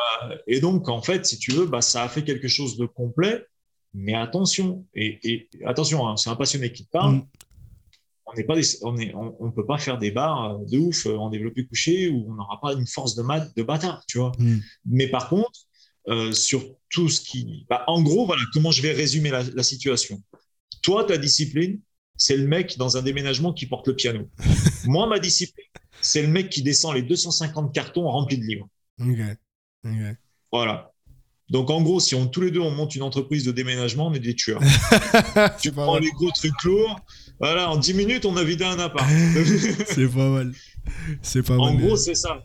et, donc, en fait, si tu veux, bah, ça a fait quelque chose de complet. Mais attention, et, et attention, hein, c'est un passionné qui te parle. Mm. On n'est pas, on, est, on, peut pas faire des bars de ouf en développé couché où on n'aura pas une force de mat de bâtard, tu vois. Mm. Mais par contre, euh, sur tout ce qui. Bah, en gros, voilà comment je vais résumer la, situation. Toi, ta discipline, c'est le mec dans un déménagement qui porte le piano. <laughs> Moi, ma discipline, c'est le mec qui descend les 250 cartons remplis de livres. Voilà. Donc, en gros, si on tous les deux on monte une entreprise de déménagement, on est des tueurs. <laughs> tu prends les gros trucs lourds. Voilà, en 10 minutes, on a vidé un appart. <laughs> c'est pas mal. C'est pas en gros, c'est ça.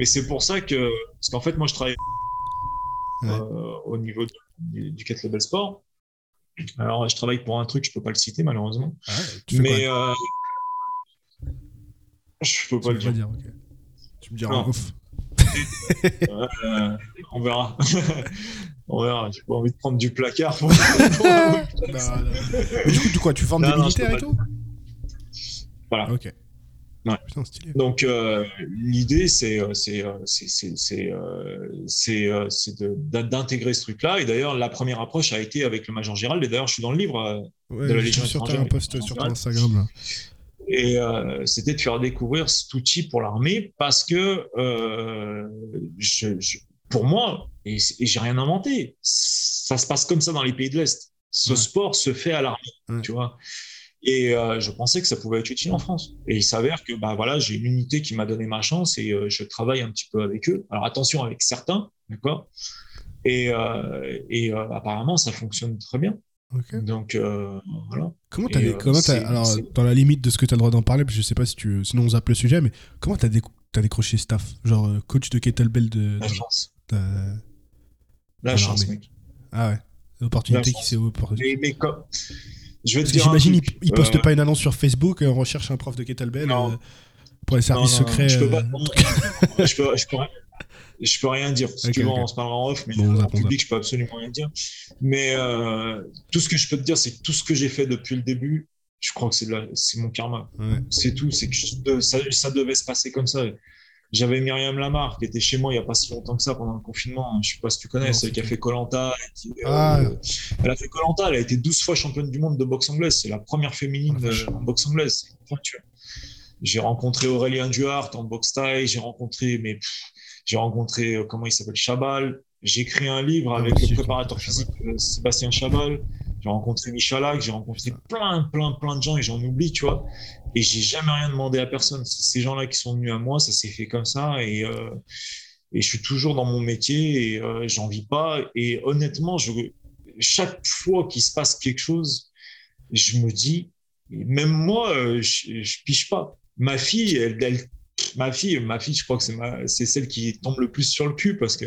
Et c'est pour ça que. Parce qu'en fait, moi, je travaille euh, au niveau du, du Level Sport. Alors, je travaille pour un truc, je peux pas le citer malheureusement. Ah mais euh, je peux pas le dire. Tu me diras en off. Euh, on verra. <laughs> on verra. J'ai pas envie de prendre du placard. Pour... <laughs> du coup, tu quoi Tu formes des militaires et tout Voilà. Ok. Donc euh, l'idée c'est euh, euh, d'intégrer ce truc-là. Et d'ailleurs la première approche a été avec le Major Gérald. Et d'ailleurs je suis dans le livre de la Légion sur un post sur ton Instagram. Et c'était de faire découvrir cet outil pour l'armée parce que pour moi, et, j'ai rien inventé, ça se passe comme ça dans les pays de l'Est. Ce sport se fait à l'armée, tu vois. Et euh, je pensais que ça pouvait être utile en France. Et il s'avère que bah, voilà, j'ai une unité qui m'a donné ma chance et euh, je travaille un petit peu avec eux. Alors attention avec certains, d'accord Et, euh, et apparemment, ça fonctionne très bien. Donc voilà. Comment tu comment alors dans la limite de ce que tu as le droit d'en parler, je sais pas si tu, sinon on zappe le sujet, mais comment tu as, as, décroché staff, genre coach de kettlebell de. La chance. La chance, mec. Ah ouais. L'opportunité qui s'est opportunité. Mais, mais comme J'imagine il, poste pas une annonce sur Facebook, on recherche un prof de kettlebell euh, pour les services secrets. Je peux, pas, euh. <laughs> je, peux, je, peux, je peux rien dire. Si tu veux, on se parlera en off, mais en public, je peux absolument rien dire. Mais euh, tout ce que je peux te dire, c'est que tout ce que j'ai fait depuis le début, je crois que c'est mon karma. C'est tout. C'est que ça, ça, devait se passer comme ça. J'avais Myriam Lamar qui était chez moi il n'y a pas si longtemps que ça pendant le confinement. Je ne sais pas si tu connais, celle qui a fait Colanta. Ah. Euh, elle a fait Colanta, elle a été 12 fois championne du monde de boxe anglaise. C'est la première féminine ah, en boxe anglaise. J'ai rencontré Aurélien Duhart en boxe taille. J'ai rencontré, mais j'ai rencontré euh, comment il s'appelle Chabal. J'ai écrit un livre ah, avec le préparateur physique euh, Sébastien Chabal. J'ai rencontré Michalak, j'ai rencontré plein, plein, plein de gens et j'en oublie, tu vois. Et j'ai jamais rien demandé à personne. C'est ces gens-là qui sont venus à moi, ça s'est fait comme ça. Et, euh, et je suis toujours dans mon métier et euh, j'en vis pas. Et honnêtement, je, chaque fois qu'il se passe quelque chose, je me dis, même moi, je, je piche pas. Ma fille, elle, elle ma fille, ma fille, je crois que c'est celle qui tombe le plus sur le cul parce que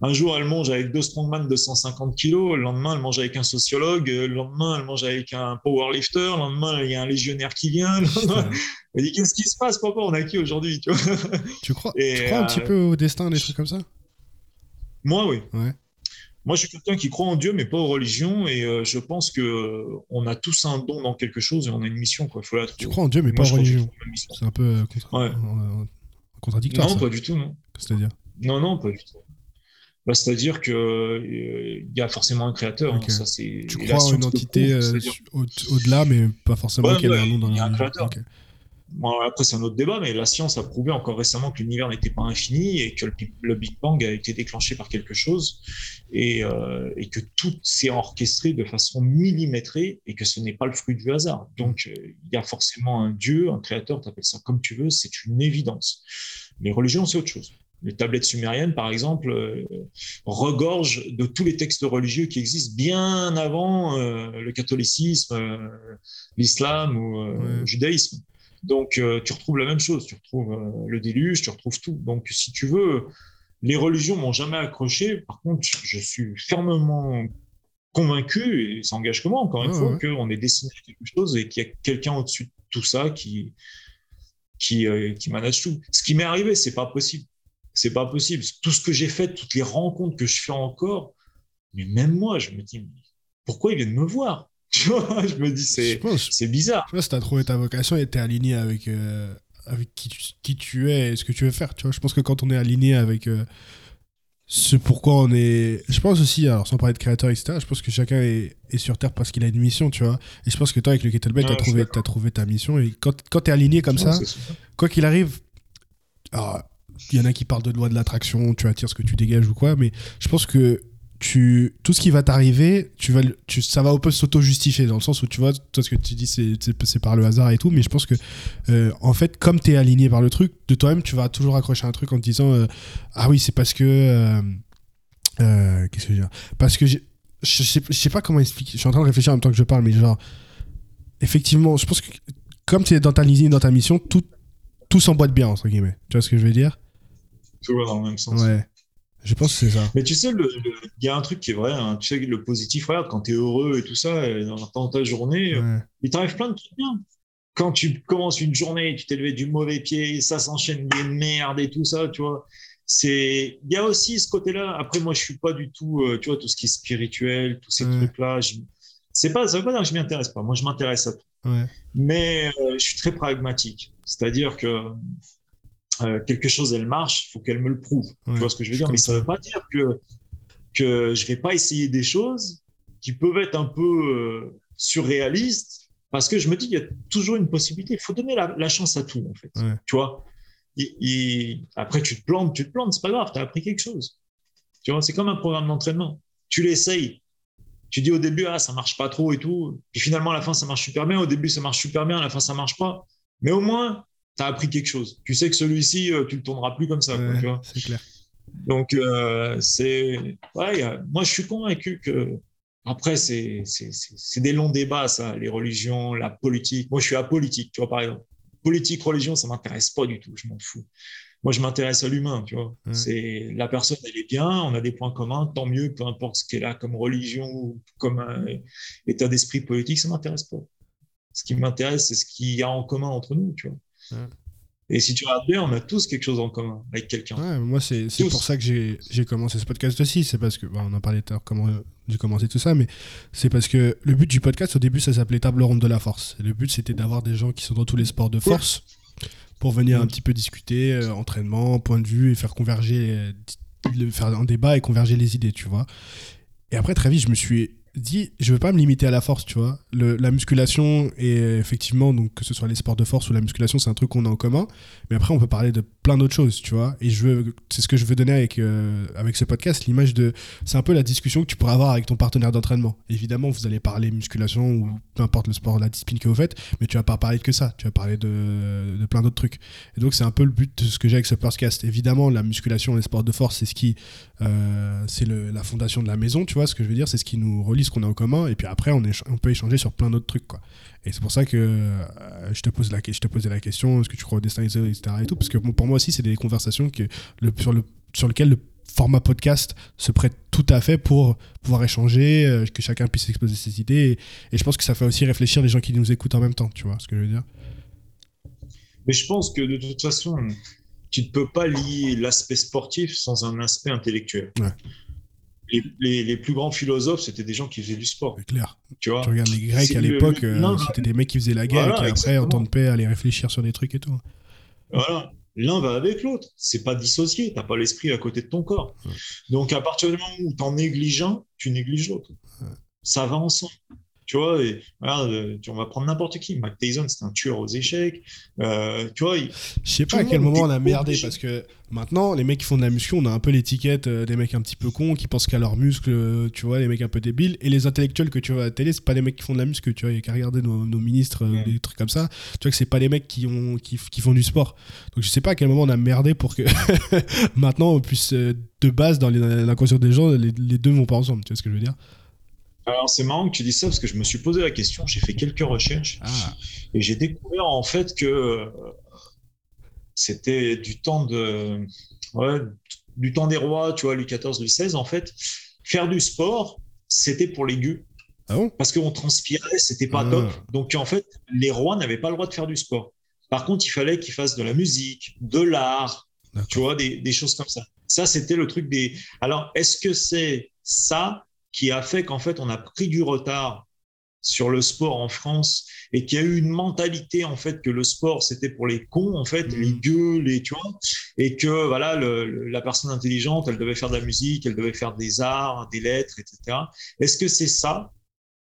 un jour elle mange avec deux strongman de 150 kilos, le lendemain elle mange avec un sociologue, le lendemain elle mange avec un powerlifter, le lendemain il y a un légionnaire qui vient. <laughs> elle dit qu'est-ce qui se passe, papa? On a qui aujourd'hui Tu, tu crois, tu crois un petit euh, peu au destin, des trucs comme ça? Moi, oui. Ouais. Moi, je suis quelqu'un qui croit en Dieu, mais pas aux religions, et euh, je pense que euh, on a tous un don dans quelque chose et on a une mission. Quoi. Faut la tu crois en Dieu, mais pas aux religions. C'est un peu euh, contradictoire. Non, pas du tout, non. C'est-à-dire Non, non, pas du tout. Bah, C'est-à-dire qu'il y a forcément un créateur. Hein, ça, tu crois en une entité au-delà, mais pas forcément qu'elle ait un nom dans la Il y a un créateur après, c'est un autre débat, mais la science a prouvé encore récemment que l'univers n'était pas infini et que le, Big Bang a été déclenché par quelque chose et, euh, et que tout s'est orchestré de façon millimétrée et que ce n'est pas le fruit du hasard. Donc, euh, il y a forcément un Dieu, un créateur, tu appelles ça comme tu veux, c'est une évidence. Les religions, c'est autre chose. Les tablettes sumériennes, par exemple, euh, regorgent de tous les textes religieux qui existent bien avant le catholicisme, l'islam ou le judaïsme. Donc, euh, tu retrouves la même chose. Tu retrouves euh, le déluge, tu retrouves tout. Donc, si tu veux, les religions m'ont jamais accroché. Par contre, je suis fermement convaincu, et ça engage que moi, encore une fois, qu'on est destiné à quelque chose et qu'il y a quelqu'un au-dessus de tout ça qui, qui, euh, qui manage tout. Ce qui m'est arrivé, c'est pas possible. c'est pas possible. Tout ce que j'ai fait, toutes les rencontres que je fais encore, mais même moi, je me dis, pourquoi ils viennent me voir? <laughs> Tu vois, je me dis, c'est, c'est bizarre. Je sais pas si as trouvé ta vocation et es aligné avec, euh, avec qui, tu, qui tu es et ce que tu veux faire. Tu vois, je pense que quand on est aligné avec euh, ce pourquoi on est. Je pense aussi, alors sans parler de créateur, etc., je pense que chacun est, est sur Terre parce qu'il a une mission, tu vois. Et je pense que toi, avec le Kettlebell, tu as, trouvé, as trouvé ta mission. Et quand, quand tu es aligné comme ça, quoi qu'il arrive. Alors, il y en a qui parlent de loi de l'attraction, tu attires ce que tu dégages ou quoi, mais je pense que tu, tout ce qui va t'arriver, tu vas, tu, ça va un peu s'auto-justifier dans le sens où tu vois, toi ce que tu dis c'est par le hasard et tout, mais je pense que euh, en fait, comme tu es aligné par le truc, de toi-même tu vas toujours accrocher un truc en te disant euh, Ah oui, c'est parce que. Euh, qu'est-ce que je veux dire? Parce que je sais, je sais pas comment expliquer, je suis en train de réfléchir en même temps que je parle, mais genre, effectivement, je pense que comme tu es dans ta ligne, dans ta mission, tout, tout s'emboîte bien, entre guillemets. Tu vois ce que je veux dire? Tout va dans le même sens. Ouais. Je pense que c'est ça. Mais tu sais, il y a un truc qui est vrai. Hein. Tu sais, le positif, regarde, quand tu es heureux et tout ça, dans ta journée, il t'arrive plein de trucs bien. Quand tu commences une journée, tu t'es levé du mauvais pied, ça s'enchaîne des merdes et tout ça, tu vois. C'est, il y a aussi ce côté-là. Après, moi, je suis pas du tout, euh, tu vois, tout ce qui est spirituel, tous ces trucs-là. Je... C'est pas, ça veut pas dire que je m'y intéresse pas. Moi, je m'intéresse à tout. Mais euh, je suis très pragmatique. C'est-à-dire que euh, quelque chose, elle marche, il faut qu'elle me le prouve. tu vois ce que je veux dire? Mais ça ne veut pas dire que, que je ne vais pas essayer des choses qui peuvent être un peu euh, surréalistes, parce que je me dis qu'il y a toujours une possibilité. Il faut donner la, chance à tout, en fait. Tu vois? Et, Après, tu te plantes, tu te plantes, c'est pas grave, tu as appris quelque chose. Tu vois, c'est comme un programme d'entraînement. Tu l'essayes. Tu dis au début, ah, ça marche pas trop et tout. Puis finalement, à la fin, ça marche super bien. Au début, ça marche super bien. À la fin, ça marche pas. Mais au moins, tu as appris quelque chose. Tu sais que celui-ci, euh, tu le tourneras plus comme ça. c'est clair. Donc, euh, c'est. Ouais, moi, je suis convaincu que. Après, c'est des longs débats, ça, les religions, la politique. Moi, je suis apolitique, tu vois, par exemple. Politique, religion, ça m'intéresse pas du tout, je m'en fous. Moi, je m'intéresse à l'humain, tu vois. C'est la personne, elle est bien, on a des points communs, tant mieux, peu importe ce qu'elle a comme religion ou comme un état d'esprit politique, ça m'intéresse pas. Ce qui m'intéresse, c'est ce qu'il y a en commun entre nous, tu vois. Et si tu regardes bien, on a tous quelque chose en commun avec quelqu'un. Ouais, moi, c'est pour ça que j'ai commencé ce podcast aussi. C'est parce que, on en parlait tout à l'heure, comment j'ai commencé tout ça, mais c'est parce que le but du podcast, au début, ça s'appelait Table ronde de la force. le but, c'était d'avoir des gens qui sont dans tous les sports de force pour venir un petit peu discuter, euh, entraînement, point de vue, et faire converger, faire un débat et converger les idées, tu vois. Et après, très vite, je me suis dit, je veux pas me limiter à la force, tu vois. la musculation et effectivement, donc que ce soit les sports de force ou la musculation, c'est un truc qu'on a en commun. Mais après, on peut parler de plein d'autres choses, tu vois. Et je veux, c'est ce que je veux donner avec euh, avec ce podcast, l'image de, c'est un peu la discussion que tu pourras avoir avec ton partenaire d'entraînement. Évidemment, vous allez parler musculation ou peu importe le sport, la discipline que vous faites, mais tu vas pas parler que ça. Tu vas parler de, de plein d'autres trucs. Et donc, c'est un peu le but de ce que j'ai avec ce podcast. Évidemment, la musculation, les sports de force, c'est ce qui, euh, c'est la fondation de la maison, tu vois. Ce que je veux dire, c'est ce qui nous relie ce qu'on a en commun, et puis après, on, on peut échanger sur plein d'autres trucs, quoi. Et c'est pour ça que euh, je, te pose la, je te posais la question, est-ce que tu crois au destin, etc. Et tout, parce que pour moi aussi, c'est des conversations que le, sur, le, sur lesquelles le format podcast se prête tout à fait pour pouvoir échanger, euh, que chacun puisse exposer ses idées. Et, je pense que ça fait aussi réfléchir les gens qui nous écoutent en même temps, tu vois ce que je veux dire? Mais je pense que de toute façon, tu ne peux pas lier l'aspect sportif sans un aspect intellectuel. Ouais les, plus grands philosophes, c'était des gens qui faisaient du sport. C'est clair. Tu, vois? Tu regardes les Grecs à l'époque, euh, c'était des mecs qui faisaient la guerre et qui après, en temps de paix, allaient réfléchir sur des trucs et tout. Voilà. L'un va avec l'autre. C'est pas dissocié. T'as pas l'esprit à côté de ton corps. Donc, à partir du moment où tu en négliges un, tu négliges l'autre. Ça va ensemble. Tu vois, et, euh, on va prendre n'importe qui. Mike Tyson, c'est un tueur aux échecs. Euh, tu vois, je sais pas à quel moment on a merdé parce que maintenant, les mecs qui font de la muscu, on a un peu l'étiquette euh, des mecs un petit peu cons qui pensent qu'à leurs muscles, tu vois, les mecs un peu débiles. Et les intellectuels que tu vois à la télé, c'est pas des mecs qui font de la muscu, tu vois. Il y a qu'à regarder nos, ministres, des trucs comme ça. Tu vois que c'est pas des mecs qui, ont, qui, font du sport. Donc je sais pas à quel moment on a merdé pour que <laughs> maintenant on puisse, de base, dans l'inconscient des gens, les, les deux vont pas ensemble. Tu vois ce que je veux dire? Alors c'est marrant que tu dis ça parce que je me suis posé la question, j'ai fait quelques recherches ah. et j'ai découvert en fait que euh, c'était du temps de du temps des rois, tu vois, Louis XIV, Louis XVI, en fait, faire du sport, c'était pour les gueux. Ah parce qu'on transpirait, c'était pas ah. top. Donc en fait, les rois n'avaient pas le droit de faire du sport. Par contre, il fallait qu'ils fassent de la musique, de l'art, Tu vois, des, des choses comme ça. Ça, c'était le truc des. Alors, est-ce que c'est ça qui a fait qu'en fait, on a pris du retard sur le sport en France et qu'il y a eu une mentalité en fait que le sport c'était pour les cons en fait les Mhm. gueux les tu vois et que voilà le- le- la personne intelligente elle devait faire de la musique elle devait faire des arts des lettres etc est-ce que c'est ça?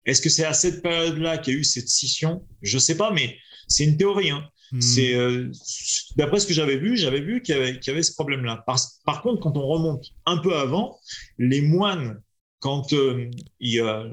Est-ce que c'est à cette période-là qu'il y a eu cette scission? Je sais pas mais c'est une théorie hein. Hmm. C'est euh, d'après ce que j'avais vu, j'avais vu qu'il y y avait ce problème-là. Par, par contre, quand on remonte un peu avant, les moines, quand euh, ils, euh,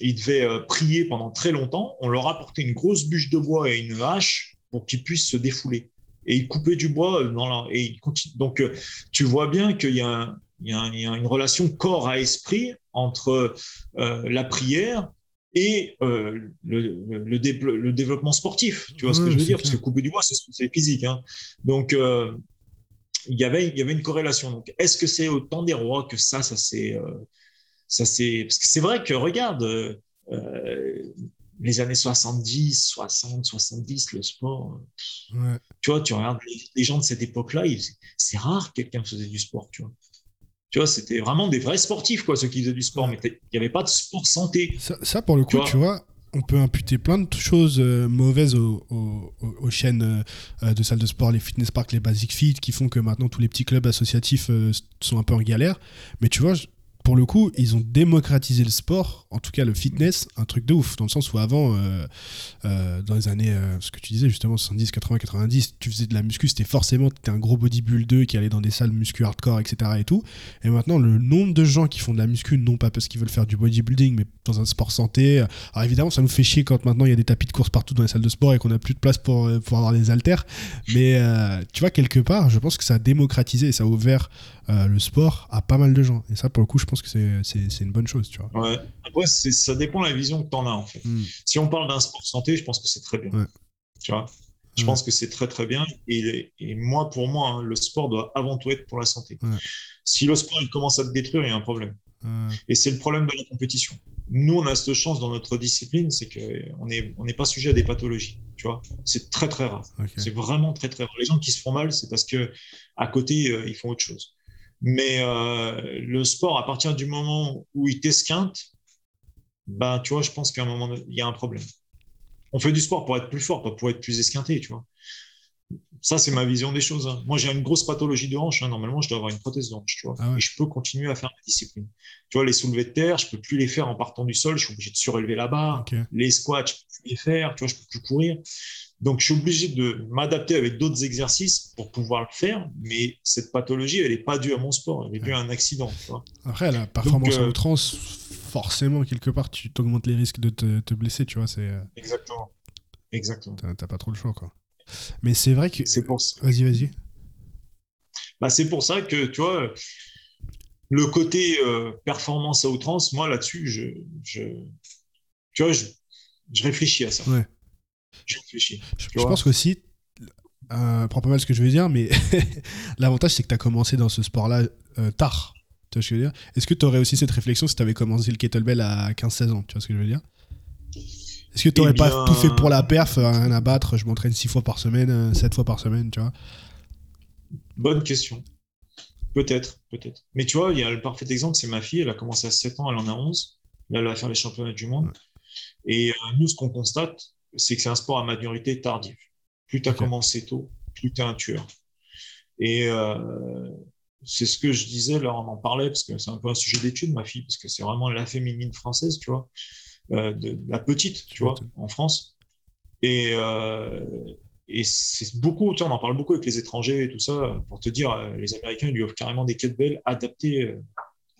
ils devaient euh, prier pendant très longtemps, on leur apportait une grosse bûche de bois et une hache pour qu'ils puissent se défouler. Et ils coupaient du bois dans la, et ils continuent. Donc, tu vois bien qu'il y a, y y une relation corps à esprit entre la prière et le, le, le dé- le développement sportif. Tu vois ce que Ouais, je veux dire? Parce que couper du bois, c'est physique. Hein. Donc, il y avait, il y avait une corrélation. Donc, est-ce que c'est au temps des rois que ça, ça s'est, ça c'est parce que c'est vrai que regarde euh, euh, les années 70, 60, 70, le sport. Ouais. Tu vois, tu regardes les, gens de cette époque-là, c'est rare que quelqu'un faisait du sport. Tu vois. Tu vois, c'était vraiment des vrais sportifs, quoi, ceux qui faisaient du sport. Ouais. Mais il n'y avait pas de sport santé. Ça, ça, pour le coup, Tu vois tu vois, on peut imputer plein de choses euh, mauvaises aux, aux- aux- aux chaînes euh, de salles de sport, les fitness parks, les basic fit, qui font que maintenant tous les petits clubs associatifs euh, sont un peu en galère. Mais tu vois, pour le coup, ils ont démocratisé le sport, en tout cas le fitness, un truc de ouf, dans le sens où avant, euh, euh, dans les années, euh, ce que tu disais justement, 70, 80, 90, tu faisais de la muscu, c'était forcément, tu un gros bodybuilder qui allait dans des salles muscu hardcore, etc. et tout. Et maintenant, le nombre de gens qui font de la muscu, non pas parce qu'ils veulent faire du bodybuilding, mais dans un sport santé. Alors évidemment, ça nous fait chier quand maintenant il y a des tapis de course partout dans les salles de sport et qu'on n'a plus de place pour, pour avoir des haltères. Mais tu vois, quelque part, je pense que ça a démocratisé et ça a ouvert euh, le sport à pas mal de gens. Et ça, pour le coup, je pense que c'est- une bonne chose, tu vois. Ouais. Après, ça dépend de la vision que tu en as, en fait. Mm. Si on parle d'un sport santé, je pense que c'est très bien. Ouais. Tu vois? Je Ouais. pense que c'est très, très bien. Et, et moi, pour moi, hein, le sport doit avant tout être pour la santé. Ouais. Si le sport il commence à te détruire, il y a un problème. Et c'est le problème de la compétition. Nous, on a cette chance dans notre discipline, c'est qu'on n'est on n'est pas sujet à des pathologies. Tu vois? C'est très, très rare. C'est vraiment très, très rare. Les gens qui se font mal, c'est parce que à côté, euh, ils font autre chose. Mais euh, le sport, à partir du moment où il t'esquinte, ben, tu vois, je pense qu'à un moment, il y a un problème. On fait du sport pour être plus fort, pas pour être plus esquinté, tu vois. Ça, c'est ma vision des choses. hein. Moi, j'ai une grosse pathologie de hanche. hein. Normalement, je dois avoir une prothèse de hanche, tu vois. Ah ouais. Et je peux continuer à faire ma discipline. Tu vois, les soulevés de terre, je peux plus les faire en partant du sol. Je suis obligé de surélever la barre. Les squats, je peux plus les faire. Tu vois, je peux plus courir. Donc, je suis obligé de m'adapter avec d'autres exercices pour pouvoir le faire. Mais cette pathologie, elle n'est pas due à mon sport. Elle est due à un accident. Tu vois. Après, la performance euh, à outrance, forcément, quelque part, tu t'augmentes les risques de te, te blesser, tu vois. c'est euh, Exactement. Exactement. T'as t'as pas trop le choix, quoi. Mais c'est vrai que. C'est pour ça. Vas-y, vas-y. Bah, c'est pour ça que, tu vois, le côté euh, performance à outrance, moi, là-dessus, je, je, tu vois, je, je réfléchis à ça. Ouais. Je réfléchis. Je, pense qu'aussi, euh, prends pas mal ce que je veux dire, mais <laughs> l'avantage c'est que tu as commencé dans ce sport-là euh, tard. Tu vois ce que je veux dire? Est-ce que tu aurais aussi cette réflexion si tu avais commencé le kettlebell à 15-16 ans? Tu vois ce que je veux dire? Est-ce que tu n'aurais Eh pas tout fait pour la perf, euh, rien à battre, je m'entraîne 6 fois par semaine, 7 fois par semaine, tu vois? Bonne question. Peut-être, peut-être. Mais tu vois, il y a le parfait exemple, c'est ma fille, elle a commencé à 7 ans, elle en a 11. Là, elle va faire les championnats du monde. Et euh, nous, ce qu'on constate, c'est que c'est un sport à maturité tardive. Plus tu as commencé tôt, plus tu es un tueur. Et euh, c'est ce que je disais, là, on en parlait, parce que c'est un peu un sujet d'étude, ma fille, parce que c'est vraiment la féminine française, tu vois, euh, de, de la petite, tu vois, en France. Et, euh, et c'est beaucoup, on en parle beaucoup avec les étrangers et tout ça, pour te dire, euh, les Américains ils lui offrent carrément des kettlebells adaptés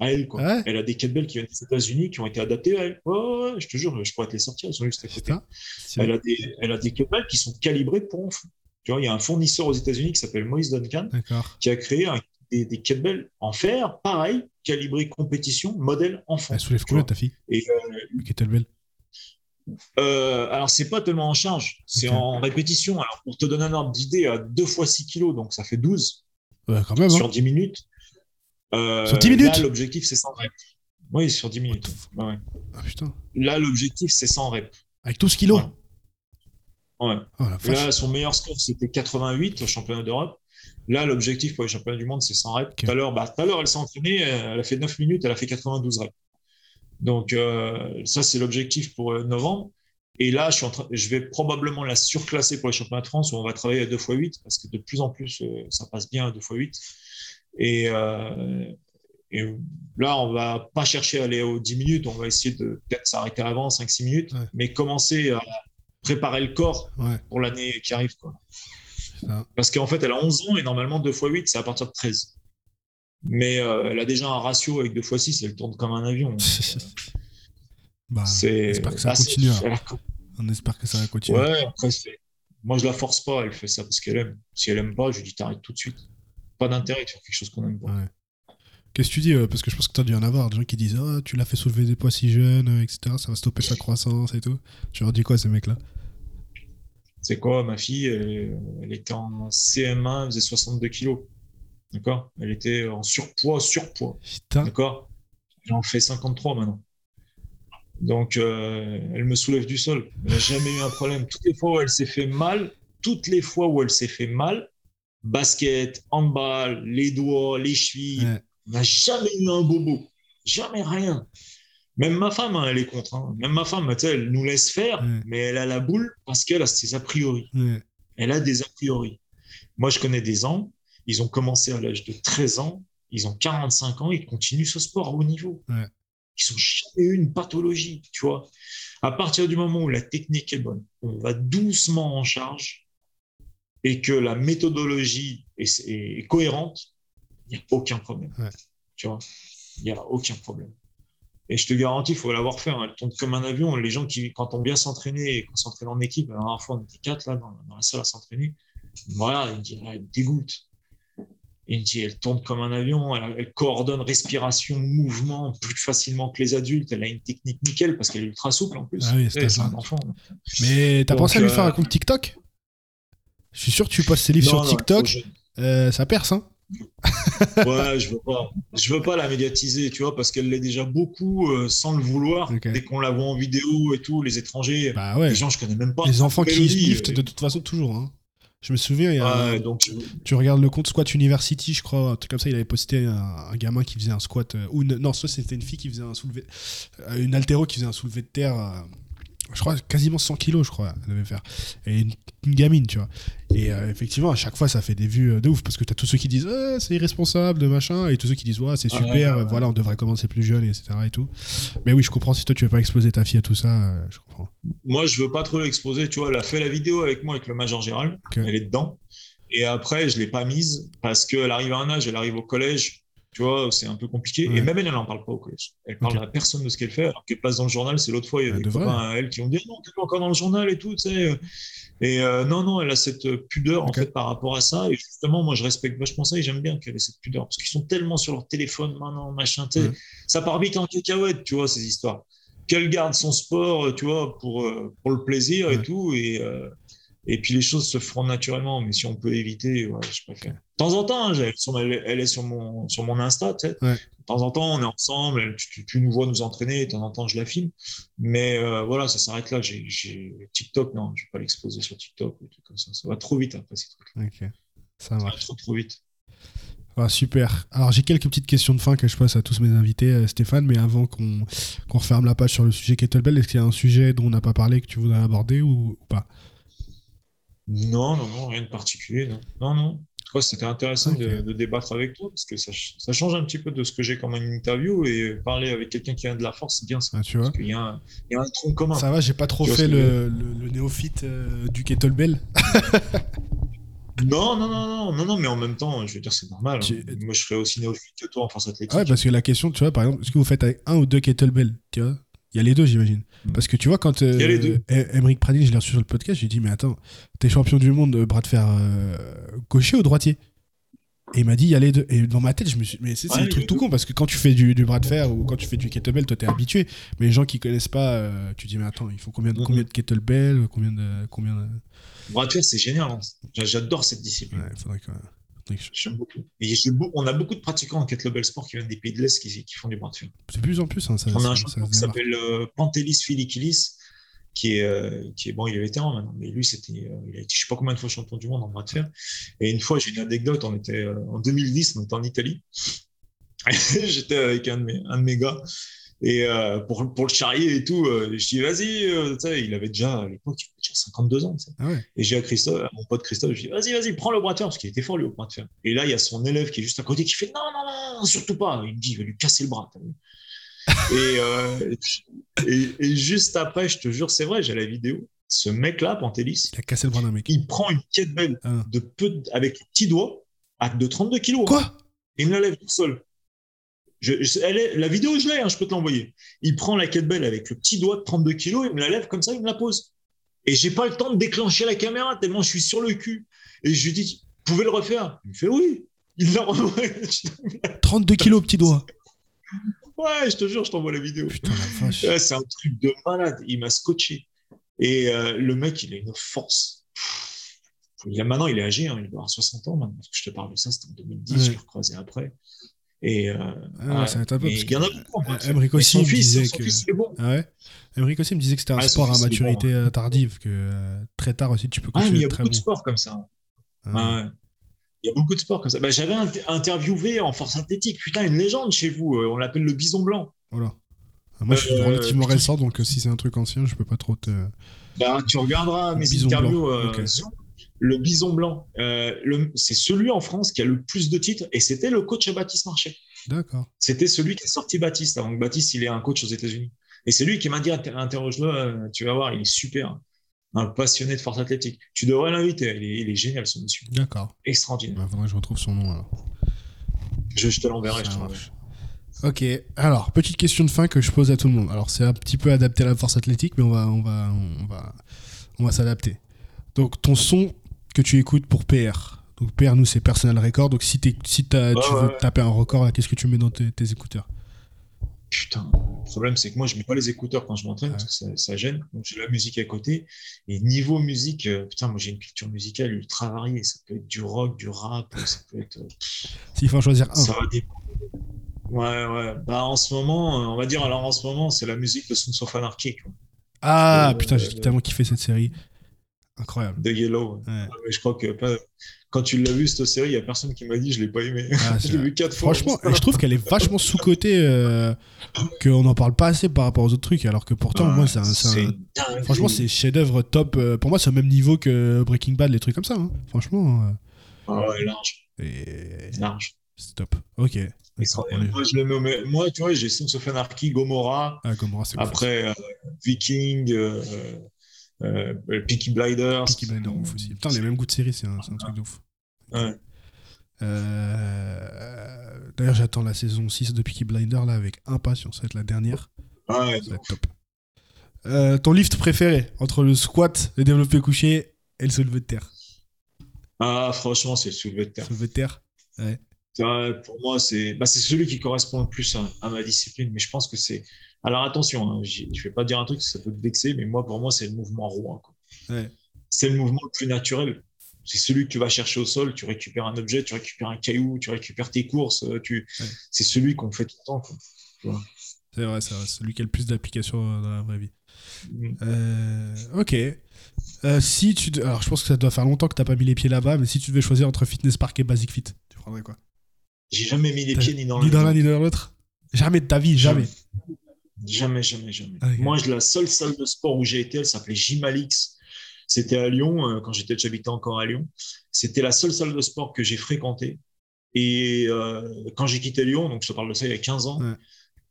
à elle. Quoi. Ouais. Elle a des kettlebells qui viennent des États-Unis qui ont été adaptés à elle. Ouais, je te jure, je pourrais te les sortir, elles sont juste à côté. Elle a, des, elle a des kettlebells qui sont calibrés pour enfants. Tu vois, il y a un fournisseur aux États-Unis qui s'appelle Moïse Duncan qui a créé un- des, des kettlebells en fer, pareil, calibré compétition, modèle enfant. Elle soulève combien ta fille Et Le kettlebell euh, alors, c'est pas tellement en charge, c'est en répétition. Alors, pour te donner un ordre d'idée, à 2 fois 6 kilos, donc ça fait 12 Ouais, quand même, hein. sur 10 minutes. Euh, Sur 10 minutes Là, l'objectif, c'est 100 reps. Oui, sur 10 minutes. Ouais, ouais. Ah putain. Là, l'objectif, c'est 100 reps. Avec 12 kilos Ouais. Ouais. Oh. Là, son meilleur score, c'était 88 au championnat d'Europe. Là, l'objectif pour les championnats du monde, c'est 100 reps. Tout à l'heure, bah, tout à l'heure, elle s'est entraînée, elle a fait 9 minutes, elle a fait 92 reps. Donc, euh, ça, c'est l'objectif pour euh, novembre. Et là, je, suis en train, je vais probablement la surclasser pour les championnats de France où on va travailler à 2 x 8 parce que de plus en plus, euh, ça passe bien à 2 x 8. Et, et là, on va pas chercher à aller aux 10 minutes, on va essayer de peut-être s'arrêter avant, 5-6 minutes, mais commencer à préparer le corps pour l'année qui arrive. Quoi. Parce qu'en fait, elle a 11 ans et normalement 2 x 8, c'est à partir de 13. Mais euh, elle a déjà un ratio avec 2 x 6, elle tourne comme un avion. <laughs> bah, on espère que ça continue. On espère que ça va continuer. Ouais, après, moi je la force pas, elle fait ça parce qu'elle aime. Si elle aime pas, je lui dis t'arrêtes tout de suite. Pas d'intérêt faire quelque chose qu'on aime pas. Qu'est-ce que tu dis euh, Parce que je pense que tu as dû en avoir des gens qui disent oh, tu l'as fait soulever des poids si jeune, euh, etc. Ça va stopper sa croissance et tout. Tu leur dis quoi, ces mecs-là? C'est quoi Ma fille, elle, était en CM1, elle faisait 62 kilos. D'accord? Elle était en surpoids, surpoids. D'accord? J'en fais 53 maintenant. Donc, euh, elle me soulève du sol. Elle n'a jamais eu un problème. Toutes les fois où elle s'est fait mal, toutes les fois où elle s'est fait mal, basket, handball, les doigts, les chevilles, on n'a jamais eu un bobo. Jamais rien. Même ma femme, hein, elle est contre. Hein. Même ma femme, elle nous laisse faire, mais elle a la boule parce qu'elle a ses a priori. Elle a des a priori. Moi, je connais des gens, ils ont commencé à l'âge de 13 ans, ils ont 45 ans, ils continuent ce sport à haut niveau. Ils n'ont jamais eu une pathologie, tu vois. À partir du moment où la technique est bonne, on va doucement en charge et que la méthodologie est cohérente, il n'y a aucun problème. Tu vois, il n'y a aucun problème. Et je te garantis, il faut l'avoir fait. Hein. Elle tombe comme un avion. Les gens qui, quand on bien s'entraîné et qu'on s'entraîne en équipe, la dernière fois, on était quatre là, dans, la salle à s'entraîner. Voilà, il me dit, elle dégoûte. Il me dit, elle tombe comme un avion, elle, coordonne respiration, mouvement plus facilement que les adultes. Elle a une technique nickel parce qu'elle est ultra souple en plus. Ah oui, c'est un enfant. Mais t'as pensé à lui faire un euh, compte TikTok? Je suis sûr que tu postes ses livres sur TikTok. Euh, ça perce, hein <laughs> ouais, je veux pas. Je veux pas la médiatiser, tu vois, parce qu'elle l'est déjà beaucoup euh, sans le vouloir. Dès qu'on la voit en vidéo et tout, les étrangers, bah ouais. les gens je connais même pas. Les enfants qui se de toute façon toujours. Hein. Je me souviens, donc, tu regardes le compte Squat University, je crois, un truc comme ça, il avait posté un, gamin qui faisait un squat, euh, ou non, soit c'était une fille qui faisait un soulevé, euh, une altéro qui faisait un soulevé de terre je crois quasiment 100 kilos, je crois, elle devait faire. Et une, gamine, tu vois. Et euh, effectivement, à chaque fois, ça fait des vues euh, de ouf parce que tu as tous ceux qui disent ah, c'est irresponsable, de machin, et tous ceux qui disent ouais, c'est super, voilà, on devrait commencer plus jeune, etc. Et tout. Mais oui, je comprends si toi tu veux pas exposer ta fille à tout ça, euh, je comprends. Moi, je veux pas trop l'exposer, tu vois. Elle a fait la vidéo avec moi, avec le Major Gérald, elle est dedans. Et après, je l'ai pas mise parce qu'elle arrive à un âge, elle arrive au collège, tu vois, c'est un peu compliqué. Et même elle, elle n'en parle pas au collège. Elle parle à personne de ce qu'elle fait, alors qu'elle passe dans le journal. C'est l'autre fois, il y a des copains à elle qui ont dit non, t'es encore dans le journal et tout, tu sais. Et euh, non, non, elle a cette pudeur en fait par rapport à ça. Et justement, moi, je respecte vachement ça et j'aime bien qu'elle ait cette pudeur parce qu'ils sont tellement sur leur téléphone maintenant, machin. tu sais. Ça part vite en cacahuète, tu vois, ces histoires. Qu'elle garde son sport, tu vois, pour, euh, pour le plaisir et tout. Et, euh, et puis les choses se feront naturellement, mais si on peut éviter, ouais, je préfère. De temps en temps, hein, elle, est sur mon, sur mon Insta, tu sais. De temps en temps, on est ensemble, tu, nous vois nous entraîner, de temps en temps, je la filme. Mais euh, voilà, ça s'arrête là. J'ai TikTok, non, je ne vais pas l'exposer sur TikTok ou comme ça. Ça va trop vite après ces trucs-là. Ok, ça, va trop, trop vite. Ah, super. Alors j'ai quelques petites questions de fin que je passe à tous mes invités, euh, Stéphane, mais avant qu'on referme la page sur le sujet Kettlebell, est-ce qu'il y a un sujet dont on n'a pas parlé que tu voudrais aborder ou pas? Non, non, non, rien de particulier. Non, non. non. C'était intéressant de, débattre avec toi parce que ça, change un petit peu de ce que j'ai comme une interview et parler avec quelqu'un qui a de la force, c'est bien ça. Ah, tu vois parce qu'il y, a un tronc commun. Ça va, j'ai pas trop fait le, néophyte euh, du kettlebell. <laughs> non, non, non, non, non, non, mais en même temps, je veux dire, c'est normal. Hein. Moi, je serais aussi néophyte que toi en force athlétique. Ouais, parce que la question, tu vois, par exemple, est-ce que vous faites avec un ou deux kettlebells Tu vois? Il y a les deux, j'imagine. Mm. Parce que tu vois, quand euh, Emmerich Pradine, je l'ai reçu sur le podcast, j'ai dit, mais attends, t'es champion du monde, euh, bras de fer euh, gaucher ou droitier? Et il m'a dit, il y a les deux. Et dans ma tête, je me suis mais c'est un truc tout con, parce que quand tu fais du, bras de fer ou quand tu fais du kettlebell, toi, t'es habitué. Mais les gens qui connaissent pas, euh, tu dis, mais attends, il faut combien de, mm-hmm. combien de kettlebell Combien de. Combien de... Bras de fer, c'est génial. Hein. J'adore cette discipline. Ouais, faudrait que. J'aime beaucoup. Et on a beaucoup de pratiquants en kettlebell sport qui viennent des pays de l'Est qui, font du bras de fer. C'est plus en plus. Hein, ça, on a un champion qui s'appelle euh, Pantelis Filikilis qui est, euh, qui est bon, il est vétéran maintenant, mais lui, c'était, euh, il a été, je sais pas combien de fois champion du monde en bras de fer. Et une fois, j'ai une anecdote, on était euh, en 2010, on était en Italie. <laughs> J'étais avec un de mes, un de mes gars. Et euh, pour, pour le charrier et tout, euh, je dis vas-y, euh, il avait déjà à l'époque, il avait déjà 52 ans. Ah ouais. Et j'ai à Christophe, à mon pote Christophe, je dis vas-y, vas-y, prends le bras de fer, parce qu'il était fort lui au bras de fer. Et là, il y a son élève qui est juste à côté qui fait non, non, non, surtout pas. Il me dit, il va lui casser le bras. <laughs> et, et, et juste après, je te jure, c'est vrai, j'ai la vidéo. Ce mec-là, Pantelis, Il a cassé le bras d'un mec. il prend une kettlebell Ah. de peu, avec le petit doigt à de 32 kilos. hein. Quoi? Il me la lève tout seul. Je, je- elle est, la vidéo, je l'ai, hein, je peux te l'envoyer. Il prend la kettlebell avec le petit doigt de 32 kilos, il me la lève comme ça, il me la pose. Et j'ai pas le temps de déclencher la caméra tellement je suis sur le cul. Et je lui dis, vous pouvez le refaire? Il me fait oui. Il l'a refait. <laughs> 32 kilos, petit doigt. ouais, je te jure, je t'envoie la vidéo. Ouais, c'est un truc de malade. Il m'a scotché. Et euh, le mec, il a une force. Il a, maintenant, il est âgé, hein, il doit avoir 60 ans maintenant. Parce que je te parle de ça, c'était en 2010, Ouais. je l'ai recroisé après. Et euh, Ah, ouais. ça va être un peu. Mais parce il y en a beaucoup. en fait. Emmerich Et aussi me disait que. fils, il est bon. Ah ouais Emmerich aussi me disait que c'était un sport à maturité bon, euh, tardive, que euh, très tard aussi tu peux Ah, mais il y a beaucoup de sports comme ça. Ah. Ouais. Il y a beaucoup de sports comme ça. Bah, J'avais inter- interviewé en force athlétique, putain, une légende chez vous. euh, On l'appelle le bison blanc. Voilà. Ah, Moi, je suis Euh, relativement récent, donc euh, si c'est un truc ancien, je peux pas trop te. Bah, tu regarderas mes interviews. euh. Zoom. Le bison blanc, euh, c'est celui en France qui a le plus de titres et c'était le coach à Baptiste Marchais. D'accord. C'était celui qui a sorti Baptiste avant que Baptiste il est un coach aux États-Unis. Et c'est lui qui m'a dit Inter- interroge-le, euh, tu vas voir, il est super. Un passionné de force athlétique. Tu devrais l'inviter, il est, il est génial ce monsieur. D'accord. Extraordinaire. Il faudrait que je retrouve son nom alors. Je, je te l'enverrai. je te l'enverrai. Ok, alors petite question de fin que je pose à tout le monde. Alors c'est un petit peu adapté à la force athlétique, mais on va, on va, on va, on va s'adapter. Donc ton son que tu écoutes pour PR. Donc PR nous c'est personal record. Donc si, t'es- si Ouais, tu ouais, veux taper un record, qu'est-ce que tu mets dans tes, tes écouteurs? Putain, le problème c'est que moi je mets pas les écouteurs quand je m'entraîne Ouais. parce que ça, ça gêne. Donc j'ai la musique à côté. Et niveau musique, euh, putain, moi j'ai une culture musicale ultra variée. Ça peut être du rock, du rap, ça peut être. euh, S'il faut en choisir un. Ça va dépendre. Ouais, ouais. Bah en ce moment, euh, on va dire alors en ce moment, c'est la musique de Sons of Anarchy, quoi. Ah Euh, putain, j'ai euh, tellement kiffé cette série. Incroyable. de Yellow. Ouais. Mais je crois que pas- quand tu l'as vu cette série, il y a personne qui m'a dit je l'ai pas aimé. Ah, <laughs> je l'ai vu quatre fois. Franchement, je trouve qu'elle est vachement sous-cotée, euh, qu'on n'en parle pas assez par rapport aux autres trucs, alors que pourtant, moi, c'est un. Franchement, c'est chef-d'œuvre top. euh, pour moi, c'est au même niveau que Breaking Bad, les trucs comme ça. hein. Franchement, euh, Ah ouais, large, et- large. c'est top. Ok. Moi, je le moi, tu vois, j'ai Sons of Anarchy, Gomorrah, Ah, Gomorrah, après euh, Viking, euh, Peaky Blinders. Peaky Blinders, ouf aussi. Putain, les mêmes goûts de série, c'est un, truc de ouf. Ouais. Euh, D'ailleurs, j'attends la saison 6 de Peaky Blinder là avec impatience. Ça va être la dernière. Ouais, Ça va être top. Euh, ton lift préféré entre le squat, le développé couché et le soulevé de terre? Ah, franchement, c'est le soulevé de terre. Soulevé de terre Ça, pour moi, c'est bah, celui qui correspond le plus à, à ma discipline. Mais je pense que c'est. Alors attention, hein, je vais pas dire un truc, ça peut te vexer, mais moi, pour moi, c'est le mouvement roi. Ouais. C'est le mouvement le plus naturel. C'est celui que tu vas chercher au sol, tu récupères un objet, tu récupères un caillou, tu récupères tes courses. euh, Tu... Ouais. C'est celui qu'on fait tout le temps. C'est vrai, c'est vrai. Celui qui a le plus d'applications euh, dans la vraie vie. Mm. Euh, ok. Euh, si tu. de- Alors, je pense que ça doit faire longtemps que t'as pas mis les pieds là-bas, mais si tu devais choisir entre Fitness Park et Basic Fit, tu prendrais quoi? J'ai jamais mis les pieds ni dans Ni l'un ni dans l'autre? Jamais de ta vie, jamais. Jamais, jamais, jamais. Ah, ok. Moi, la seule salle de sport où j'ai été, elle s'appelait Gymalix. C'était à Lyon, euh, quand j'étais, j'habitais encore à Lyon. C'était la seule salle de sport que j'ai fréquentée. Et euh, quand j'ai quitté Lyon, donc je te parle de ça il y a 15 ans, Ouais.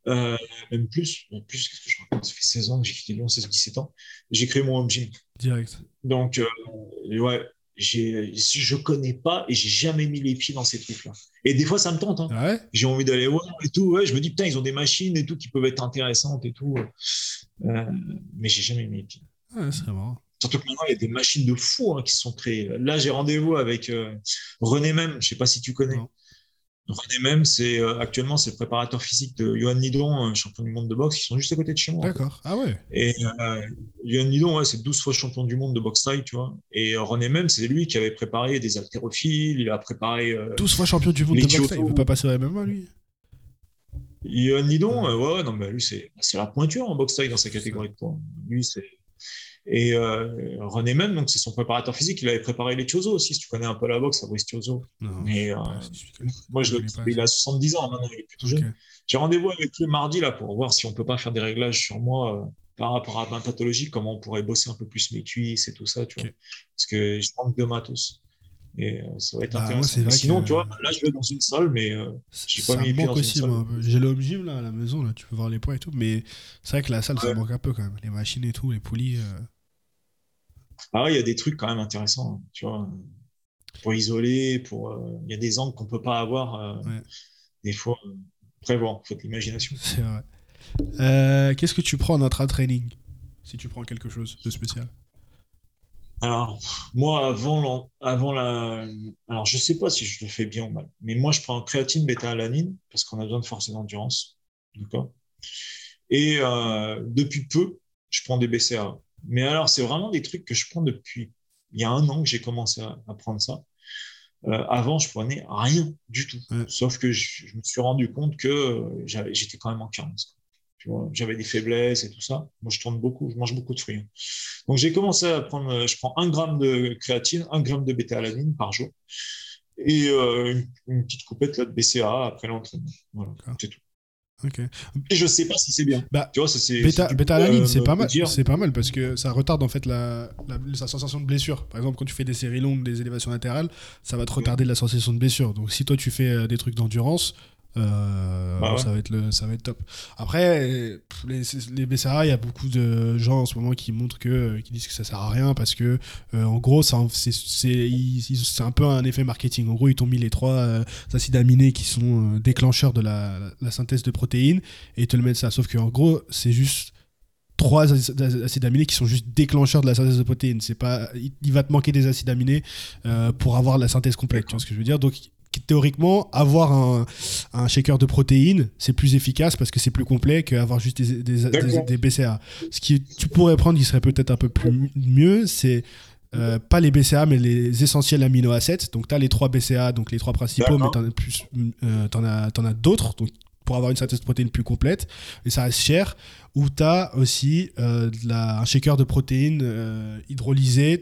euh, même plus, même plus, qu'est-ce que je raconte? Ça fait 16 ans que j'ai quitté Lyon, 16-17 ans. J'ai créé mon home gym. Direct. Donc, ouais, je connais pas et j'ai jamais mis les pieds dans ces trucs-là. Et des fois, ça me tente. hein Ah ouais? J'ai envie d'aller voir et tout. Ouais, je me dis, putain, ils ont des machines et tout qui peuvent être intéressantes et tout. Euh, mais j'ai jamais mis les pieds. Ah, c'est marrant. Surtout que maintenant, il y a des machines de fous hein, qui se sont créées. Là, j'ai rendez-vous avec euh, René Même. Je sais pas si tu connais. Non. René Même, c'est euh, actuellement c'est le préparateur physique de Johan Nidon, euh, champion du monde de boxe. Ils sont juste à côté de chez moi. D'accord. Ah ouais. Et euh, Johan Nidon, ouais, c'est 12 fois champion du monde de boxe taille, tu vois. Et euh, René Même, c'est lui qui avait préparé des haltérophiles. Il a préparé. Euh, 12 fois champion du monde de boxe, Kyoto. il veut pas passer au MMA, lui Johan Nidon, euh, ouais, ouais, non, mais lui, c'est c'est la pointure en boxe taille dans sa catégorie de poids. Lui, c'est. Et euh, René même, donc c'est son préparateur physique, il avait préparé les Chozo aussi. Si tu connais un peu la boxe, Fabrice Chozo. Mais euh, moi, je le, il a 70 ans maintenant, il est plus tout jeune. J'ai rendez-vous avec lui mardi là pour voir si on peut pas faire des réglages sur moi euh, par rapport à ma pathologie, comment on pourrait bosser un peu plus mes cuisses et tout ça, tu vois. Parce que je manque de matos. Et euh, ça va être bah, intéressant. sinon, tu vois, là, je vais dans une salle, mais euh, j'ai pas mis J'ai le gym là à la maison, là, tu peux voir les poids et tout, mais c'est vrai que la salle, ça manque un peu quand même. Les machines et tout, les poulies. Euh. Ah ouais, il y a des trucs quand même intéressants, hein, tu vois. Pour isoler, pour. Il y a des angles qu'on peut pas avoir. Des fois, prévoir, faut de l'imagination. C'est vrai. Qu'est-ce que tu prends en intra-training Si tu prends quelque chose de spécial? Alors, moi, avant, avant la. Alors, je sais pas si je le fais bien ou mal, mais moi, je prends créatine, bêta-alanine, parce qu'on a besoin de force et d'endurance. D'accord? Et euh, depuis peu, je prends des BCA. Mais alors, c'est vraiment des trucs que je prends depuis. Il y a un an que j'ai commencé à, prendre ça. Euh, avant, je prenais rien du tout. Sauf que je, je, me suis rendu compte que euh, j'étais quand même en carence j'avais des faiblesses et tout ça. Moi, je tourne beaucoup, je mange beaucoup de fruits. Hein. Donc, j'ai commencé à prendre, je prends un gramme de créatine, un gramme de bêta-alanine par jour et euh, une, petite coupette là, de BCA après l'entraînement. Voilà, c'est tout. Et je sais pas si c'est bien. Bah, tu vois, c'est bêta-alanine, c'est pas mal. C'est pas mal parce que ça retarde en fait la, la, sensation de blessure. Par exemple, quand tu fais des séries longues, des élévations latérales, ça va te retarder la sensation de blessure. Donc, si toi tu fais euh, des trucs d'endurance, euh, bah ça, va être le, ça va être top. Après, les, les BCA, il y a beaucoup de gens en ce moment qui montrent que, qui disent que ça sert à rien parce que, euh, en gros, c'est un peu un effet marketing. En gros, ils t'ont mis les trois euh, acides aminés qui sont déclencheurs de la, la, synthèse de protéines et ils te le mettent ça. Sauf qu'en gros, c'est juste trois acides aminés qui sont juste déclencheurs de la synthèse de protéines. C'est pas, il, va te manquer des acides aminés pour avoir la synthèse complète. Tu vois ce que je veux dire? Donc théoriquement, avoir un, shaker de protéines, c'est plus efficace parce que c'est plus complet qu'avoir juste des, des, BCA. Ce qui tu pourrais prendre qui serait peut-être un peu plus mieux, c'est euh, pas les BCA, mais les essentiels aminoacides. Donc, tu as les trois BCA, donc les trois principaux, mais tu en as, plus, euh, en as, en as d'autres. Donc, pour avoir une synthèse de protéines plus complète, et ça reste cher, ou tu as aussi euh, la, un shaker de protéines euh,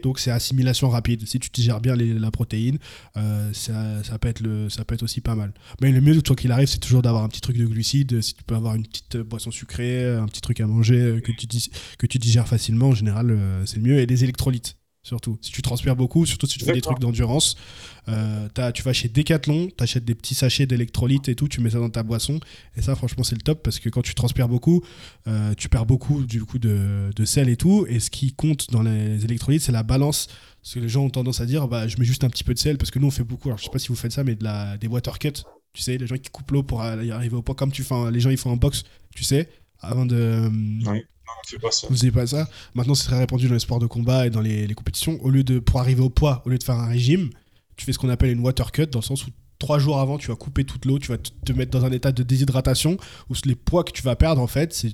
donc c'est assimilation rapide. Si tu digères bien la protéine, euh, ça, peut être le, ça peut être aussi pas mal. Mais le mieux, toi qu'il arrive, c'est toujours d'avoir un petit truc de glucides, si tu peux avoir une petite boisson sucrée, un petit truc à manger que tu, que tu digères facilement, en général, c'est le mieux, et des électrolytes surtout. Si tu transpires beaucoup, surtout si tu fais des trucs d'endurance, euh, tu vas chez Decathlon, tu achètes des petits sachets d'électrolytes et tout, tu mets ça dans ta boisson. Et ça, franchement, c'est le top parce que quand tu transpires beaucoup, euh, tu perds beaucoup du coup de, sel et tout. Et ce qui compte dans les électrolytes, c'est la balance. Parce que les gens ont tendance à dire, bah, je mets juste un petit peu de sel parce que nous, on fait beaucoup. Alors, je sais pas si vous faites ça, mais de la, des water cuts. Tu sais, les gens qui coupent l'eau pour arriver au point, comme tu fais, les gens ils font en box, tu sais, avant de. Pas ça. Vous pas ça. Maintenant, c'est très répandu dans les sports de combat et dans les, compétitions. Au lieu de, pour arriver au poids, au lieu de faire un régime, tu fais ce qu'on appelle une water cut, dans le sens où trois jours avant, tu vas couper toute l'eau, tu vas te mettre dans un état de déshydratation, où les poids que tu vas perdre, en fait, c'est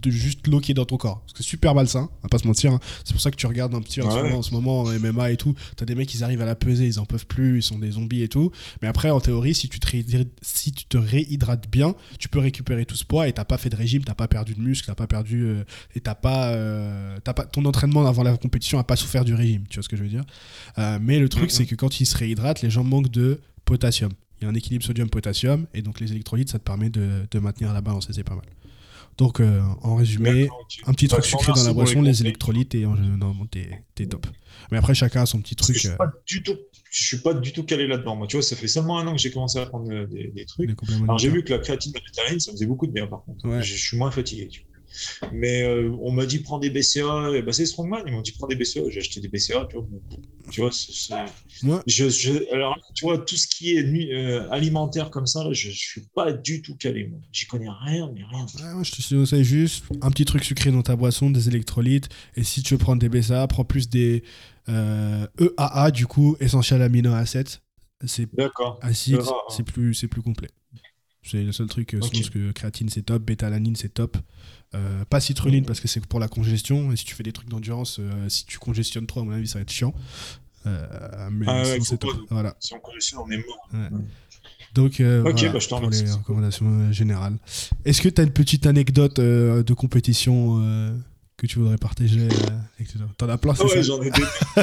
de juste l'eau qui est dans ton corps. C'est super malsain, on va pas se mentir. Hein. C'est pour ça que tu regardes un petit en, ce moment, en MMA et tout. T'as des mecs, ils arrivent à la peser, ils en peuvent plus, ils sont des zombies et tout. Mais après, en théorie, si tu te, si tu te réhydrates bien, tu peux récupérer tout ce poids et t'as pas fait de régime, t'as pas perdu de muscle, t'as pas perdu. Euh, et t'as pas, euh, pas. Ton entraînement avant la compétition a pas souffert du régime, tu vois ce que je veux dire? Euh, mais le truc, c'est que quand ils se réhydratent, les gens manquent de potassium. Il y a un équilibre sodium-potassium et donc les électrolytes, ça te permet de, de maintenir la balance et c'est pas mal. Donc, euh, en résumé, un petit truc sucré dans la boisson, les électrolytes, et normalement, t'es top. Mais après, chacun a son petit truc. Je suis, pas du tout, je suis pas du tout calé là-dedans. Moi, tu vois, ça fait seulement un an que j'ai commencé à prendre des, trucs. Alors, j'ai vu que la créatine végétarienne, ça faisait beaucoup de bien, par contre. Je, je, suis moins fatigué. Tu vois. Mais euh, on m'a dit prends des BCA, et bah, c'est Strongman, ils m'ont dit prends des BCA, j'ai acheté des BCA, tu vois. Tu vois, je, alors, tu vois, tout ce qui est euh, alimentaire comme ça, là, je, je suis pas du tout calé, moi. J'y connais rien, mais rien. je te conseille juste un petit truc sucré dans ta boisson, des électrolytes, et si tu veux prendre des BCA, prends plus des euh, EAA, du coup, Essential Amino Acids. C'est acide, c'est plus, plus complet. C'est le seul truc, je pense que créatine c'est top, bêta-alanine c'est top. Euh, pas citruline parce que c'est pour la congestion. Et si tu fais des trucs d'endurance, euh, si tu congestionnes trop, à mon avis, ça va être chiant. Euh, mais ah c'est Voilà. Si on congestionne, on est mort. Donc, bah, je pour les recommandations générales. Est-ce que tu as une petite anecdote de compétition que tu voudrais partager euh, avec toi? T'en as plein, Ah ouais, j'en ai des. <laughs>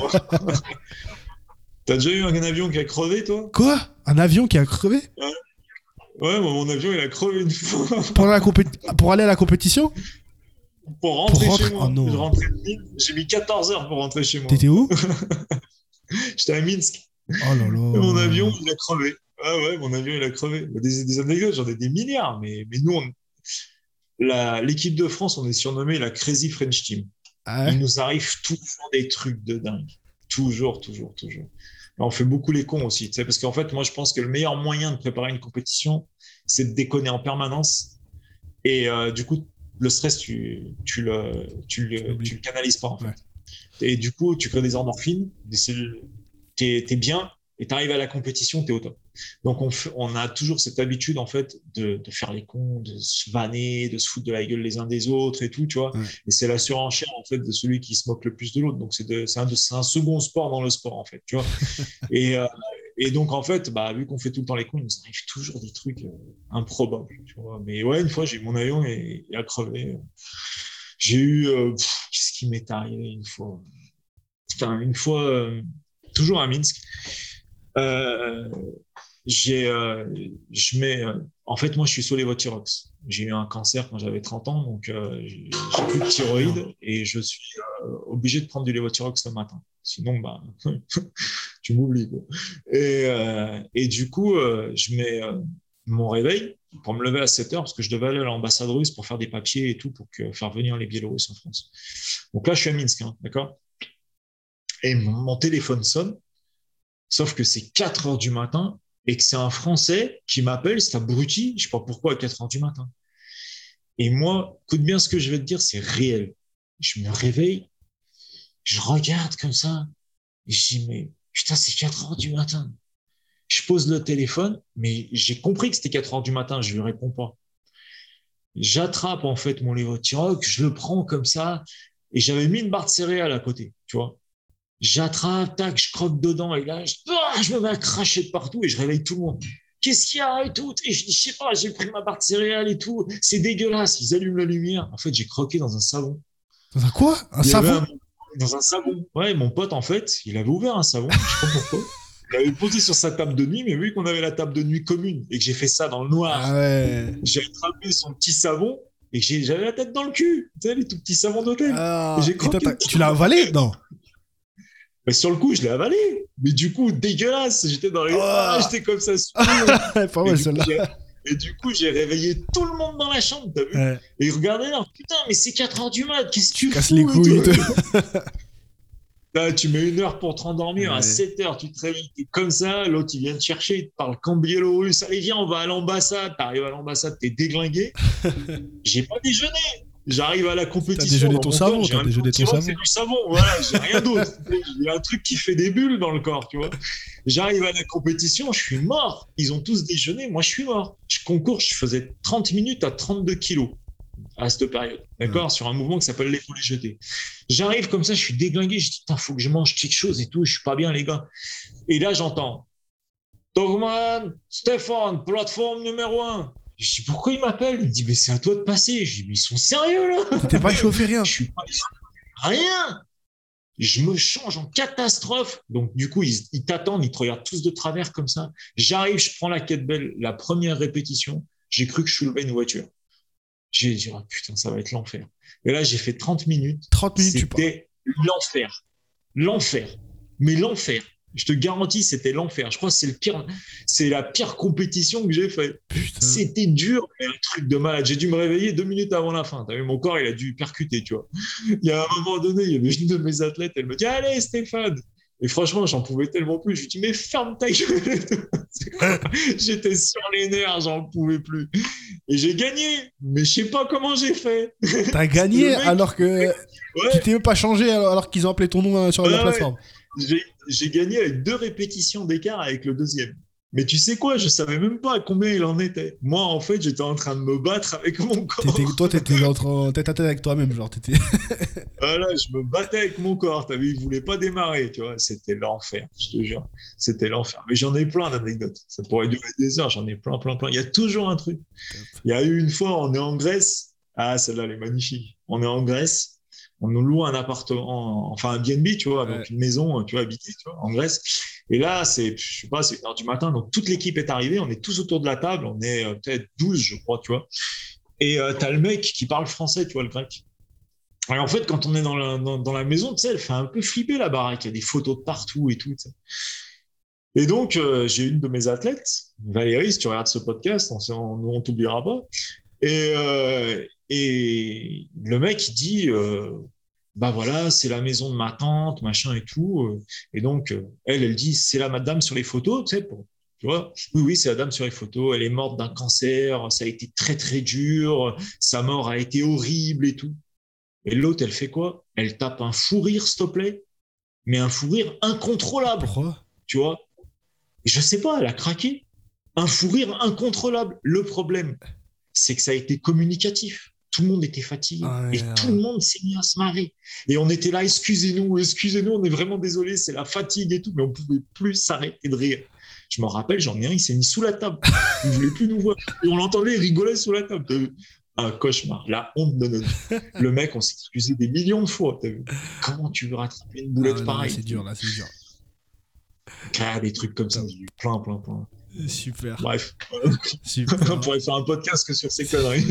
T'as déjà eu un avion qui a crevé, toi? Quoi? Un avion qui a crevé? Ouais, mon avion, il a crevé une fois <laughs> pour, la compé- pour aller à la compétition? Pour rentrer chez moi. Oh. J'ai mis 14 heures pour rentrer chez moi. T'étais où? <laughs> J'étais à Minsk. Oh là là. Et mon avion, il a crevé. Ah ouais, mon avion, il a crevé. Des, des anecdotes, j'en ai des milliards, mais, mais nous, on- l'équipe de France, on est surnommé la Crazy French Team. Ah ouais? Il nous arrive toujours des trucs de dingue. Toujours, toujours, toujours. Et on fait beaucoup les cons aussi, tu sais, parce qu'en fait, moi, je pense que le meilleur moyen de préparer une compétition, c'est de déconner en permanence. Et euh, du coup, le stress, tu, tu, le, tu, le, tu le canalises pas, en fait. Ouais. Et du coup, tu crées des endorphines, des cellules- t'es es bien, et tu arrives à la compétition, tu es au top. Donc, on, a toujours cette habitude, en fait, de, de faire les cons, de se vanner, de se foutre de la gueule les uns des autres et tout, tu vois. Ouais. Et c'est la surenchère, en fait, de celui qui se moque le plus de l'autre. Donc, c'est un, second sport dans le sport, en fait, tu vois. <laughs> et, euh, et donc, en fait, bah, vu qu'on fait tout le temps les cons, il nous arrive toujours des trucs euh, improbables, tu vois. Mais ouais, une fois, j'ai mon avion et il a crevé. J'ai eu, euh, qu'est-ce qui m'est arrivé une fois? Putain, une fois, toujours à Minsk, euh, j'ai, euh, je mets, euh, en fait, moi, je suis sous les Votirox. J'ai eu un cancer quand j'avais 30 ans, donc euh, j'ai plus de thyroïde et je suis obligé de prendre du Levotirox le matin. Sinon, bah, <laughs> tu m'oublies. Et, et du coup, je mets mon réveil pour me lever à 7 heures parce que je devais aller à l'ambassade russe pour faire des papiers et tout pour faire venir les Biélorusses en France. Donc là, je suis à Minsk, hein, d'accord? Et mon téléphone sonne, sauf que c'est 4 heures du matin et que c'est un Français qui m'appelle, c'est abruti, je sais pas pourquoi à 4 heures du matin. Et moi, écoute bien ce que je vais te dire, c'est réel. Je me réveille, je regarde comme ça, et je dis, mais putain, c'est 4 heures du matin. Je pose le téléphone, mais j'ai compris que c'était 4 heures du matin, je lui réponds pas. J'attrape en fait mon Levothyrox, je le prends comme ça, et j'avais mis une barre de céréales à côté, tu vois. J'attrape, tac, je croque dedans, et là, je, je me mets à cracher de partout et je réveille tout le monde. Qu'est-ce qu'il y a et tout? Et je dis, je sais pas, j'ai pris ma barre de céréales et tout, c'est dégueulasse. Ils allument la lumière. En fait, j'ai croqué dans un savon. Dans un quoi? Un savon? un- Dans un savon. Ouais, mon pote, en fait, il avait ouvert un savon, je sais pas pourquoi. Il l'avait posé sur sa table de nuit, mais vu qu'on avait la table de nuit commune et que j'ai fait ça dans le noir, Ah ouais. j'ai attrapé son petit savon et j'avais la tête dans le cul. Tu sais, les tout petits savons d'hôtel. Ah, tu l'as avalé? Non. Mais sur le coup, je l'ai avalé. Mais du coup, dégueulasse. J'étais dans les. Oh. Ah, j'étais comme ça. <laughs> pas et, mal du coup, celle-là. j'ai- et du coup, j'ai réveillé tout le monde dans la chambre, t'as vu Ouais, Et ils regardaient là, putain, mais c'est 4 heures du mat, qu'est-ce que tu casse fous les couilles. <laughs> Là, tu mets une heure pour te rendormir, Ouais. à 7 heures, tu te réveilles, t'es comme ça, l'autre, il vient te chercher, il te parle qu'en biélorusse, allez, viens, on va à l'ambassade, t'arrives à l'ambassade, t'es déglingué. <laughs> J'ai pas déjeuné. J'arrive à la compétition. déjeuné dans ton savon, t'as un déjeuné ton savon. C'est du savon, voilà, j'ai rien d'autre. <laughs> J'ai un truc qui fait des bulles dans le corps, tu vois. J'arrive à la compétition, je suis mort. Ils ont tous déjeuné, moi je suis mort. Je concours, je faisais 30 minutes à 32 kilos à cette période, d'accord, sur un mouvement qui s'appelle l'épaule jetée. J'arrive comme ça, je suis déglingué, je dis, putain, faut que je mange quelque chose et tout, je suis pas bien, les gars. Et là, j'entends, Dogman, Stéphane, plateforme numéro 1. Je dis, pourquoi il m'appelle? Il dit, mais c'est à toi de passer. Je dis, mais ils sont sérieux, là? T'es pas chauffé rien. <laughs> je suis pas rien. Je me change en catastrophe. Donc, du coup, ils, ils t'attendent, ils te regardent tous de travers comme ça. J'arrive, je prends la kettlebell, la première répétition. J'ai cru que je soulevais une voiture. J'ai dit, ah, putain, ça va être l'enfer. Et là, j'ai fait 30 minutes. 30 minutes, tu. C'était l'enfer. L'enfer. Mais l'enfer. Je te garantis, c'était l'enfer. Je crois que c'est le pire, c'est la pire compétition que j'ai fait. Putain. C'était dur, mais un truc de malade. J'ai dû me réveiller deux minutes avant la fin. T'as vu, mon corps, il a dû percuter, tu vois. Il y a un moment donné, il y avait une de mes athlètes, elle me dit Allez, Stéphane Et franchement, j'en pouvais tellement plus. Je lui dis Mais ferme ta gueule <laughs> J'étais sur les nerfs, j'en pouvais plus. Et j'ai gagné, mais je sais pas comment j'ai fait. T'as gagné alors que Ouais, tu t'es pas changé alors qu'ils ont appelé ton nom euh, sur la ouais. plateforme. j'ai j'ai gagné avec deux répétitions d'écart avec le deuxième. Mais tu sais quoi, je savais même pas à combien il en était. Moi, en fait, j'étais en train de me battre avec mon corps. T'étais- toi, t'étais <laughs> en train- tête à tête avec toi-même, genre t'étais. <laughs> Voilà, je me battais avec mon corps. T'as vu, il voulait pas démarrer, tu vois. C'était l'enfer, je te jure. C'était l'enfer. Mais j'en ai plein d'anecdotes. Ça pourrait durer des heures. J'en ai plein, plein, plein. Il y a toujours un truc. Il y a eu une fois, on est en Grèce. Ah, celle-là, elle est magnifique. On est en Grèce. On nous loue un appartement, enfin un BNB, tu vois, donc une maison, tu vois, habitée, tu vois, en Grèce. Et là, c'est, je sais pas, c'est une heure du matin, donc toute l'équipe est arrivée, on est tous autour de la table, on est euh, peut-être 12, je crois, tu vois. Et euh, tu as le mec qui parle français, tu vois, le grec. Et en fait, quand on est dans la, dans, la maison, tu sais, elle fait un peu flipper la baraque, il y a des photos de partout et tout. Et donc, euh, j'ai une de mes athlètes, Valérie, si tu regardes ce podcast, on ne t'oubliera pas. Et, et le mec, il dit, bah voilà, c'est la maison de ma tante, machin et tout. Euh, et donc, euh, elle, elle dit, c'est la madame sur les photos, tu sais, tu vois, oui, oui, c'est la dame sur les photos, elle est morte d'un cancer, ça a été très, très dur, sa mort a été horrible et tout. Et l'autre, elle fait quoi? Elle tape un fou rire, s'il te plaît, mais un fou rire incontrôlable. Tu vois? Je sais pas, elle a craqué. Un fou rire incontrôlable. Le problème, c'est que ça a été communicatif tout le monde était fatigué ah et tout le monde s'est mis à se marrer. Et on était là, excusez-nous, excusez-nous, on est vraiment désolé, c'est la fatigue et tout, mais on pouvait plus s'arrêter de rire. Je me rappelle, j'en ai un, il s'est mis sous la table. Il voulait plus nous voir. Et on l'entendait, il rigolait sous la table. Un cauchemar, la honte de notre Le mec, on s'est excusé des millions de fois. Comment tu veux rattraper une boulette ah pareille? C'est dur, là, c'est dur. Ah, des trucs comme ça, plein, plein, plein. Super. Bref. <laughs> On pourrait faire un podcast que sur ces conneries.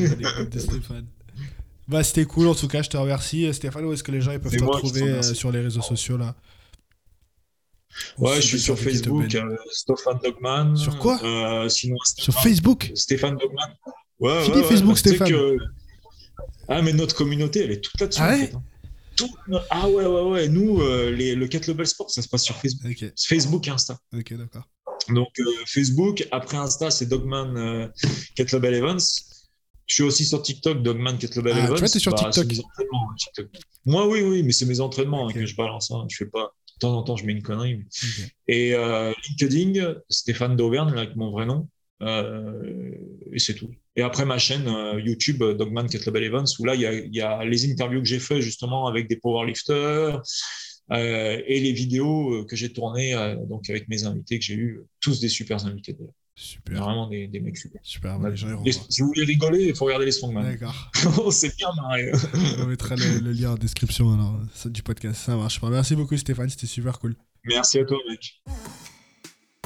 Bah, c'était cool en tout cas, je te remercie. Stéphane, où est-ce que les gens ils peuvent te retrouver euh, sur les réseaux sociaux là? Ouais, je suis sur Facebook, euh, Stéphane Dogman. Sur quoi? Euh, sinon, Sur Facebook? Stéphane Dogman. Ouais, Fini Facebook, Stéphane. Ah, mais notre communauté, elle est toute là-dessus. Ah, ouais? hein. ah ouais, ouais, ouais. Nous, les, le Kettlebell Sport, ça se passe sur Facebook. Facebook et Insta. Ok, d'accord. Donc euh, Facebook, après Insta, c'est Dogman euh, Kettlebell Evans. Je suis aussi sur TikTok, Dogman Kettlebell ah, Evans. Tu vois, es sur bah, TikTok. Moi, oui, oui, mais c'est mes entraînements hein, que je balance. Hein. Je fais pas. De temps en temps, je mets une connerie. Et euh, LinkedIn, Stéphane Dauvergne, avec mon vrai nom. et c'est tout. Et après ma chaîne YouTube, Dogman Kettlebell Evans, où là, il y, y a, les interviews que j'ai fait justement avec des powerlifters, et les vidéos euh, que j'ai tournées euh, donc avec mes invités que j'ai eu, tous des super invités d'ailleurs. Super. Vraiment des, des mecs super. Super. Bah, si vous voulez rigoler, il faut regarder les Strongman. D'accord. <laughs> c'est bien marré. <laughs> On mettra le, lien en description alors, du podcast. Ça marche. Merci beaucoup Stéphane, c'était super cool. Merci à toi mec.